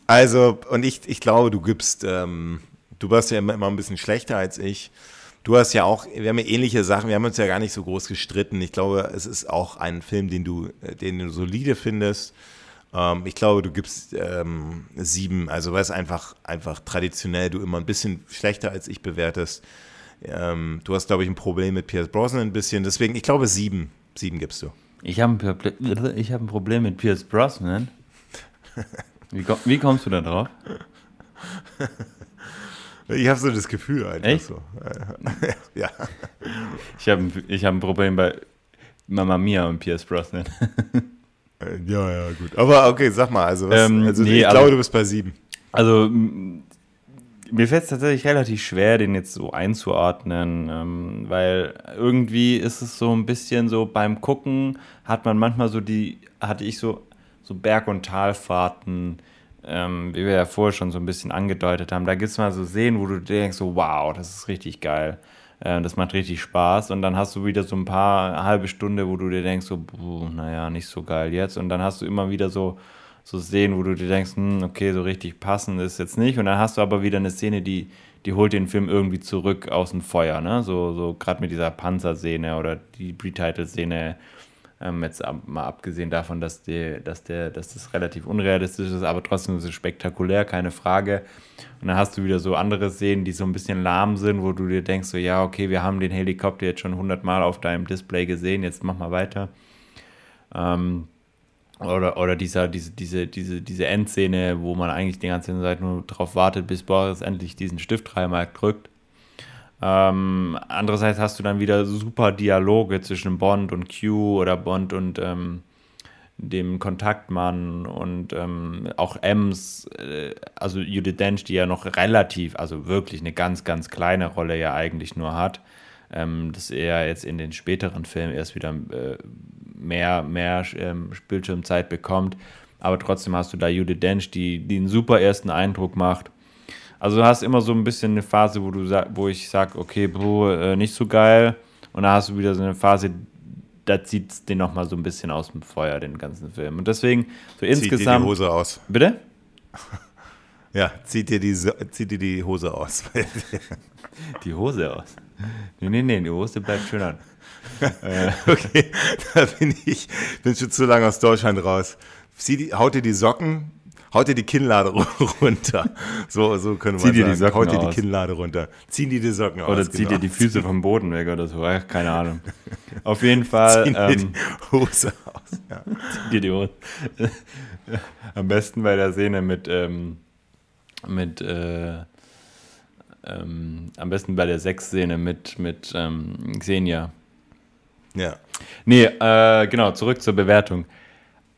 Also, und ich, ich glaube, du gibst, ähm, du warst ja immer, immer ein bisschen schlechter als ich. Du hast ja auch, wir haben ja ähnliche Sachen, wir haben uns ja gar nicht so groß gestritten. Ich glaube, es ist auch ein Film, den du, den du solide findest. Ähm, ich glaube, du gibst ähm, sieben, also weil es einfach, einfach traditionell du immer ein bisschen schlechter als ich bewertest. Ähm, du hast, glaube ich, ein Problem mit Pierce Brosnan ein bisschen, deswegen, ich glaube, sieben, sieben gibst du. Ich habe ein, ich hab ein Problem mit Pierce Brosnan. Wie, wie kommst du da drauf? Ich habe so das Gefühl einfach Echt? so. ja. Ich habe ich hab ein Problem bei Mama Mia und Pierce Brosnan. ja, ja, gut. Aber okay, sag mal, also, was, ähm, also nee, ich glaube, du bist bei sieben. Also mir fällt es tatsächlich relativ schwer, den jetzt so einzuordnen, ähm, weil irgendwie ist es so ein bisschen so beim Gucken hat man manchmal so die, hatte ich so, so Berg- und Talfahrten, ähm, wie wir ja vorher schon so ein bisschen angedeutet haben. Da gibt es mal so Szenen, wo du denkst, so wow, das ist richtig geil. Äh, das macht richtig Spaß. Und dann hast du wieder so ein paar halbe Stunde, wo du dir denkst, so, naja, nicht so geil jetzt. Und dann hast du immer wieder so so Szenen, wo du dir denkst, hm, okay, so richtig passend ist jetzt nicht. Und dann hast du aber wieder eine Szene, die, die holt den Film irgendwie zurück aus dem Feuer, ne? So, so gerade mit dieser Panzerszene oder die Pre-Title-Szene, ähm, jetzt ab, mal abgesehen davon, dass, die, dass, der, dass das relativ unrealistisch ist, aber trotzdem ist es spektakulär, keine Frage. Und dann hast du wieder so andere Szenen, die so ein bisschen lahm sind, wo du dir denkst, so ja, okay, wir haben den Helikopter jetzt schon hundertmal auf deinem Display gesehen, jetzt mach mal weiter. Ähm, oder, oder dieser, diese, diese, diese, diese Endszene, wo man eigentlich die ganze Zeit nur darauf wartet, bis Boris endlich diesen Stift dreimal drückt. Ähm, andererseits hast du dann wieder super Dialoge zwischen Bond und Q oder Bond und ähm, dem Kontaktmann und ähm, auch Ems, äh, also Judith Dench, die ja noch relativ, also wirklich eine ganz, ganz kleine Rolle ja eigentlich nur hat, ähm, dass er jetzt in den späteren Filmen erst wieder äh, mehr, mehr ähm, Bildschirmzeit bekommt. Aber trotzdem hast du da Judith Dench, die, die einen super ersten Eindruck macht. Also du hast immer so ein bisschen eine Phase, wo, du, wo ich sage, okay, Bro, äh, nicht so geil. Und dann hast du wieder so eine Phase, da zieht es den nochmal so ein bisschen aus dem Feuer, den ganzen Film. Und deswegen, so zieht insgesamt. Dir die Hose aus. Bitte? Ja, zieht dir die, zieht dir die Hose aus. die Hose aus? Nee, nee, nee, die Hose bleibt schön an. Okay, da bin ich bin schon zu lange aus Deutschland raus. Sie haut dir die Socken, haut dir die Kinnlade runter. So, so können wir sagen. Die Socken haut dir die Kinnlade runter. Zieh dir die Socken oder aus. Oder zieh genau. dir die Füße vom Boden weg oder so. keine Ahnung. Auf jeden Fall. Zieh dir ähm, die Hose aus. Ja. Zieh dir die Hose. Am besten bei der Szene mit, ähm, mit äh, ähm, am besten bei der Sexszene mit, mit ähm, Xenia. Ja. Nee, äh, genau, zurück zur Bewertung.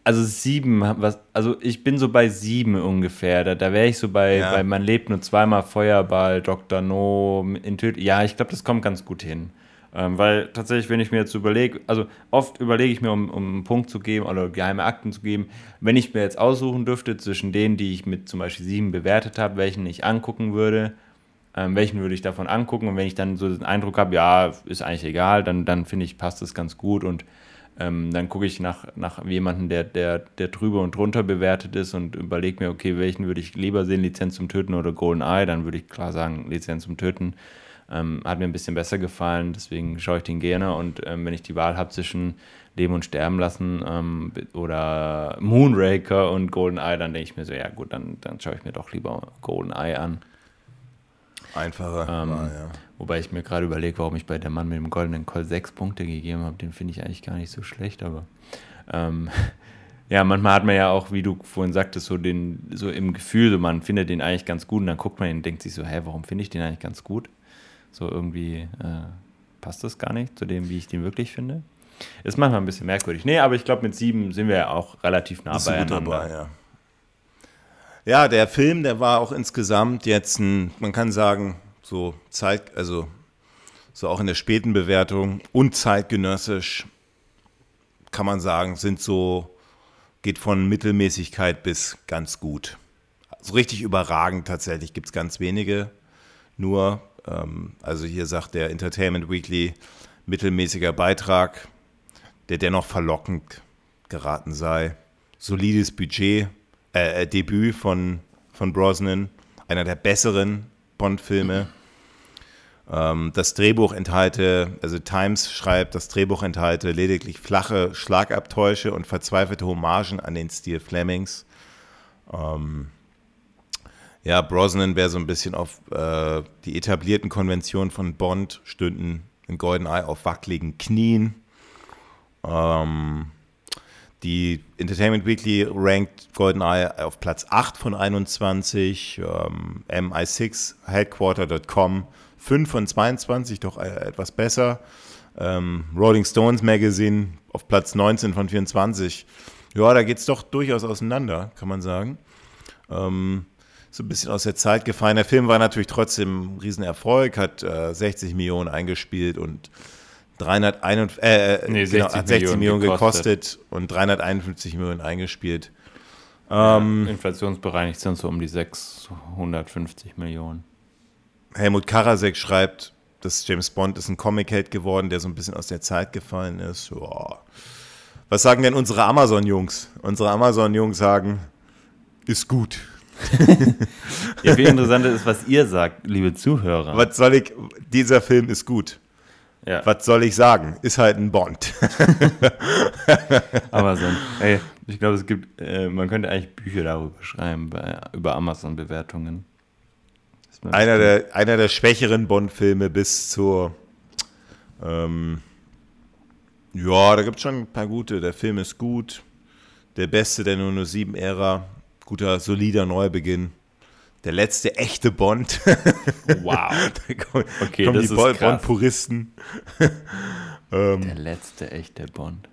Also sieben, was, also ich bin so bei sieben ungefähr. Da, da wäre ich so bei, ja. bei Man lebt nur zweimal Feuerball, Dr. No, in Ja, ich glaube, das kommt ganz gut hin. Ähm, weil tatsächlich, wenn ich mir jetzt überlege, also oft überlege ich mir, um, um einen Punkt zu geben oder geheime Akten zu geben, wenn ich mir jetzt aussuchen dürfte zwischen denen, die ich mit zum Beispiel sieben bewertet habe, welchen ich angucken würde, ähm, welchen würde ich davon angucken und wenn ich dann so den Eindruck habe, ja, ist eigentlich egal, dann, dann finde ich, passt das ganz gut und ähm, dann gucke ich nach, nach jemandem, der, der, der drüber und drunter bewertet ist und überlege mir, okay, welchen würde ich lieber sehen, Lizenz zum Töten oder Golden Eye, dann würde ich klar sagen, Lizenz zum Töten. Ähm, hat mir ein bisschen besser gefallen, deswegen schaue ich den gerne und ähm, wenn ich die Wahl habe zwischen Leben und Sterben lassen ähm, oder Moonraker und Golden Eye, dann denke ich mir so, ja gut, dann, dann schaue ich mir doch lieber Golden Eye an. Einfacher. Ähm, war, ja. Wobei ich mir gerade überlege, warum ich bei der Mann mit dem goldenen Call sechs Punkte gegeben habe. Den finde ich eigentlich gar nicht so schlecht, aber ähm, ja, manchmal hat man ja auch, wie du vorhin sagtest, so den, so im Gefühl, so man findet den eigentlich ganz gut und dann guckt man ihn und denkt sich so, hä, warum finde ich den eigentlich ganz gut? So irgendwie äh, passt das gar nicht zu dem, wie ich den wirklich finde. Ist manchmal ein bisschen merkwürdig. Nee, aber ich glaube, mit sieben sind wir ja auch relativ nah beieinander. Dabei, ja. Ja, der Film, der war auch insgesamt jetzt ein, man kann sagen, so Zeit, also so auch in der späten Bewertung und zeitgenössisch kann man sagen, sind so, geht von Mittelmäßigkeit bis ganz gut. So richtig überragend tatsächlich gibt es ganz wenige. Nur, ähm, also hier sagt der Entertainment Weekly, mittelmäßiger Beitrag, der dennoch verlockend geraten sei. Solides Budget, äh, äh, Debüt von, von Brosnan, einer der besseren Bond-Filme. Ähm, das Drehbuch enthalte, also Times schreibt, das Drehbuch enthalte lediglich flache Schlagabtäusche und verzweifelte Hommagen an den Stil Flemings. Ähm, ja, Brosnan wäre so ein bisschen auf äh, die etablierten Konventionen von Bond, stünden in GoldenEye auf wackeligen Knien. Ähm, die Entertainment Weekly rankt GoldenEye auf Platz 8 von 21, ähm, MI6 Headquarter.com 5 von 22, doch äh, etwas besser. Ähm, Rolling Stones Magazine auf Platz 19 von 24. Ja, da geht es doch durchaus auseinander, kann man sagen. Ähm, so ein bisschen aus der Zeit gefallen. Der Film war natürlich trotzdem ein Riesenerfolg, hat äh, 60 Millionen eingespielt und 361, äh, äh, nee, 60, genau, hat 60 Millionen, gekostet. gekostet. und 351 Millionen eingespielt. Ähm, ja, inflationsbereinigt sind so um die 650 Millionen. Helmut Karasek schreibt, dass James Bond ist ein Comic-Held geworden, der so ein bisschen aus der Zeit gefallen ist. Joa. Was sagen denn unsere Amazon-Jungs? Unsere Amazon-Jungs sagen, ist gut. ja, viel interessanter ist, was ihr sagt, liebe Zuhörer. Was soll ich, dieser Film ist gut. Ja. Was soll ich sagen? Ist halt ein Bond. Amazon. Ey, ich glaube, es gibt, äh, man könnte eigentlich Bücher darüber schreiben, bei, über Amazon-Bewertungen. Einer der, einer der schwächeren Bond-Filme bis zur. Ähm, ja, da gibt es schon ein paar gute. Der Film ist gut. Der beste der 007-Ära. Guter, solider Neubeginn. Der letzte echte Bond. Wow. da kommen, okay, kommen die Bond-Puristen. ähm, der letzte echte Bond.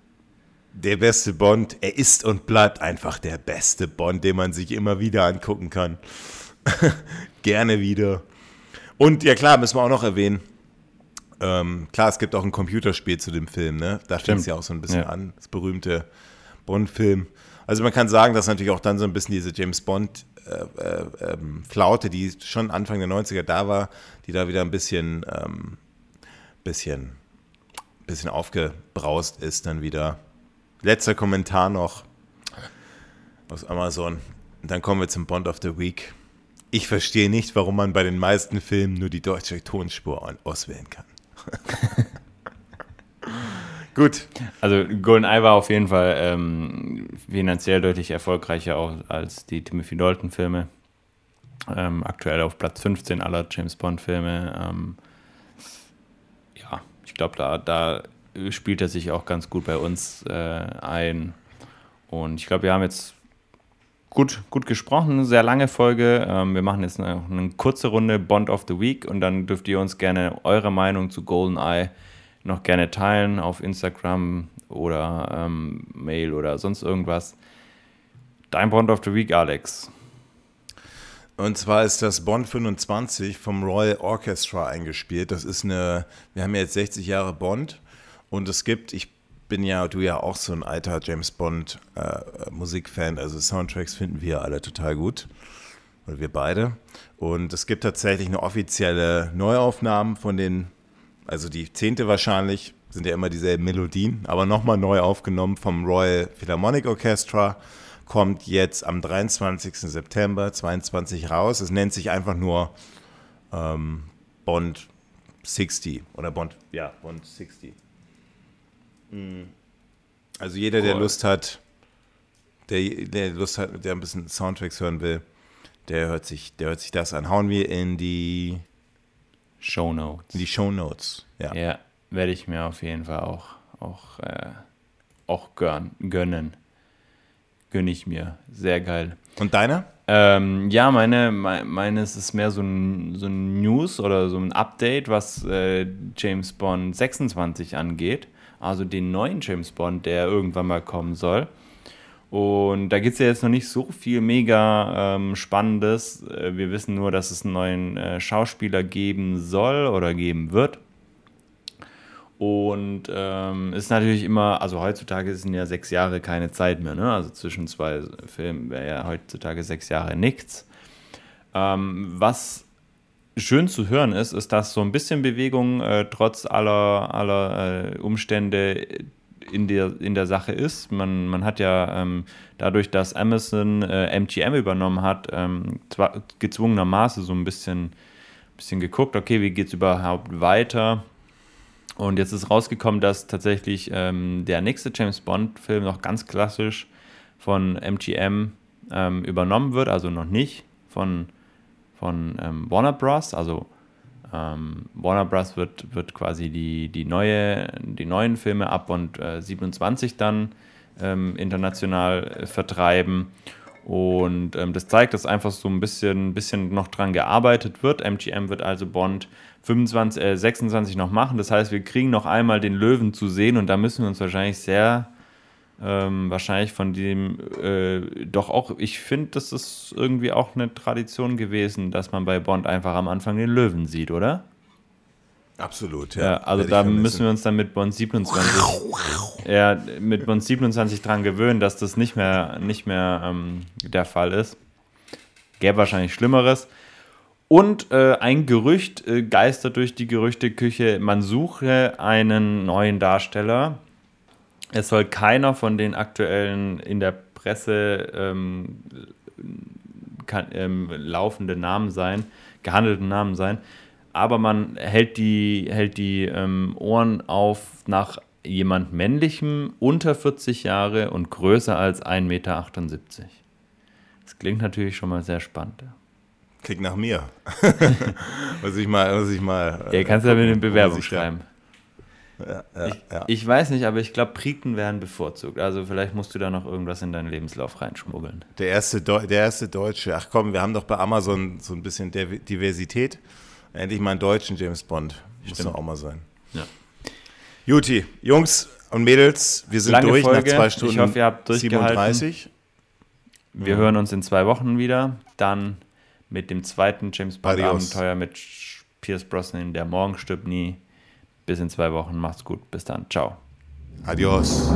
Der beste Bond. Er ist und bleibt einfach der beste Bond, den man sich immer wieder angucken kann. Gerne wieder. Und ja klar, müssen wir auch noch erwähnen. Ähm, klar, es gibt auch ein Computerspiel zu dem Film, ne? Da fängt es ja auch so ein bisschen ja. an, das berühmte Bond-Film. Also man kann sagen, dass natürlich auch dann so ein bisschen diese James Bond äh, äh, ähm, Flaute, die schon Anfang der 90er da war, die da wieder ein bisschen, ähm, bisschen, bisschen aufgebraust ist dann wieder. Letzter Kommentar noch aus Amazon. Dann kommen wir zum Bond of the Week. Ich verstehe nicht, warum man bei den meisten Filmen nur die deutsche Tonspur auswählen kann. Gut. Also GoldenEye war auf jeden Fall ähm, finanziell deutlich erfolgreicher auch als die Timothy Dalton-Filme. Ähm, aktuell auf Platz 15 aller James Bond-Filme. Ähm, ja, ich glaube, da, da spielt er sich auch ganz gut bei uns äh, ein. Und ich glaube, wir haben jetzt gut, gut gesprochen, eine sehr lange Folge. Ähm, wir machen jetzt eine, eine, kurze Runde Bond of the Week und dann dürft ihr uns gerne eure Meinung zu GoldenEye noch gerne teilen auf Instagram oder ähm, Mail oder sonst irgendwas. Dein Bond of the Week, Alex. Und zwar ist das Bond 25 vom Royal Orchestra eingespielt. Das ist eine, wir haben jetzt 60 Jahre Bond und es gibt, ich bin ja, du ja auch so ein alter James Bond äh, Musikfan, also Soundtracks finden wir alle total gut. Oder wir beide. Und es gibt tatsächlich eine offizielle Neuaufnahme von den, also die zehnte wahrscheinlich, sind ja immer dieselben Melodien, aber nochmal neu aufgenommen vom Royal Philharmonic Orchestra. Kommt jetzt am 23. September 22 raus. Es nennt sich einfach nur ähm, Bond 60 oder Bond, ja, Bond 60. Mhm. Also jeder, der Lust hat, der, der Lust hat, der ein bisschen Soundtracks hören will, der hört sich, der hört sich das an. Hauen wir in die Show Notes. Die Show Notes, ja. Ja, werde ich mir auf jeden Fall auch, auch, äh, auch gön gönnen. Gönne ich mir. Sehr geil. Und deine? Ähm, ja, meine, meine ist mehr so ein, so ein News oder so ein Update, was äh, James Bond 26 angeht also den neuen James Bond, der irgendwann mal kommen soll. Und da gibt es ja jetzt noch nicht so viel mega ähm, Spannendes. Äh, wir wissen nur, dass es einen neuen äh, Schauspieler geben soll oder geben wird. Und ähm, ist natürlich immer, also heutzutage sind ja sechs Jahre keine Zeit mehr, ne? Also zwischen zwei Filmen wäre ja heutzutage sechs Jahre nichts. Ähm, was schön zu hören ist, ist, dass so ein bisschen Bewegung äh, trotz aller, aller äh, Umstände in der, in der Sache ist. Man, man hat ja ähm, dadurch, dass Amazon äh, MGM übernommen hat, ähm, zwar gezwungenermaßen so ein bisschen, bisschen geguckt, okay, wie geht es überhaupt weiter? Und jetzt ist rausgekommen, dass tatsächlich ähm, der nächste James Bond-Film noch ganz klassisch von MGM ähm, übernommen wird, also noch nicht von von ähm, Warner Bros. Also ähm, Warner Bros. wird, wird quasi die, die, neue, die neuen Filme ab und äh, 27 dann ähm, international äh, vertreiben. Und ähm, das zeigt, dass einfach so ein bisschen, bisschen noch dran gearbeitet wird. MGM wird also Bond 25, äh, 26 noch machen. Das heißt, wir kriegen noch einmal den Löwen zu sehen und da müssen wir uns wahrscheinlich sehr Ähm, wahrscheinlich von dem, äh, doch auch, ich finde, das ist irgendwie auch eine Tradition gewesen, dass man bei Bond einfach am Anfang den Löwen sieht, oder? Absolut, ja. Ja, also da müssen wir uns dann mit Bond 27, ja, mit Bond 27 dran gewöhnen, dass das nicht mehr, nicht mehr ähm, der Fall ist. Gäbe wahrscheinlich Schlimmeres. Und äh, ein Gerücht äh, geistert durch die Gerüchteküche, man suche einen neuen Darsteller. Es soll keiner von den aktuellen in der Presse ähm, kann, ähm, laufenden Namen sein, gehandelten Namen sein aber man hält die, hält die ähm, Ohren auf nach jemand männlichem unter 40 Jahre und größer als 1,78 Meter. Das klingt natürlich schon mal sehr spannend. Klingt nach mir. muss ich mal, muss ich mal. Ja, kannst du ja mit eine Bewerbung schreiben. Ja, ja, ich, ja. ich, weiß nicht, aber ich glaube, Briten werden bevorzugt. Also vielleicht musst du da noch irgendwas in deinen Lebenslauf reinschmuggeln. Der erste, der erste Deutsche. Ach komm, wir haben doch bei Amazon so ein bisschen Diversität. Endlich mal einen deutschen James Bond. Muss doch auch mal sein. Ja. Juti, Jungs und Mädels, wir sind Lange durch Folge. nach zwei Stunden ich hoffe, ihr habt 37. Wir hören uns in zwei Wochen wieder. Dann mit dem zweiten James Bond-Abenteuer mit Pierce Brosnan, der Morgen stirbt nie. Bis in zwei Wochen. Macht's gut. Bis dann. Ciao. Adios.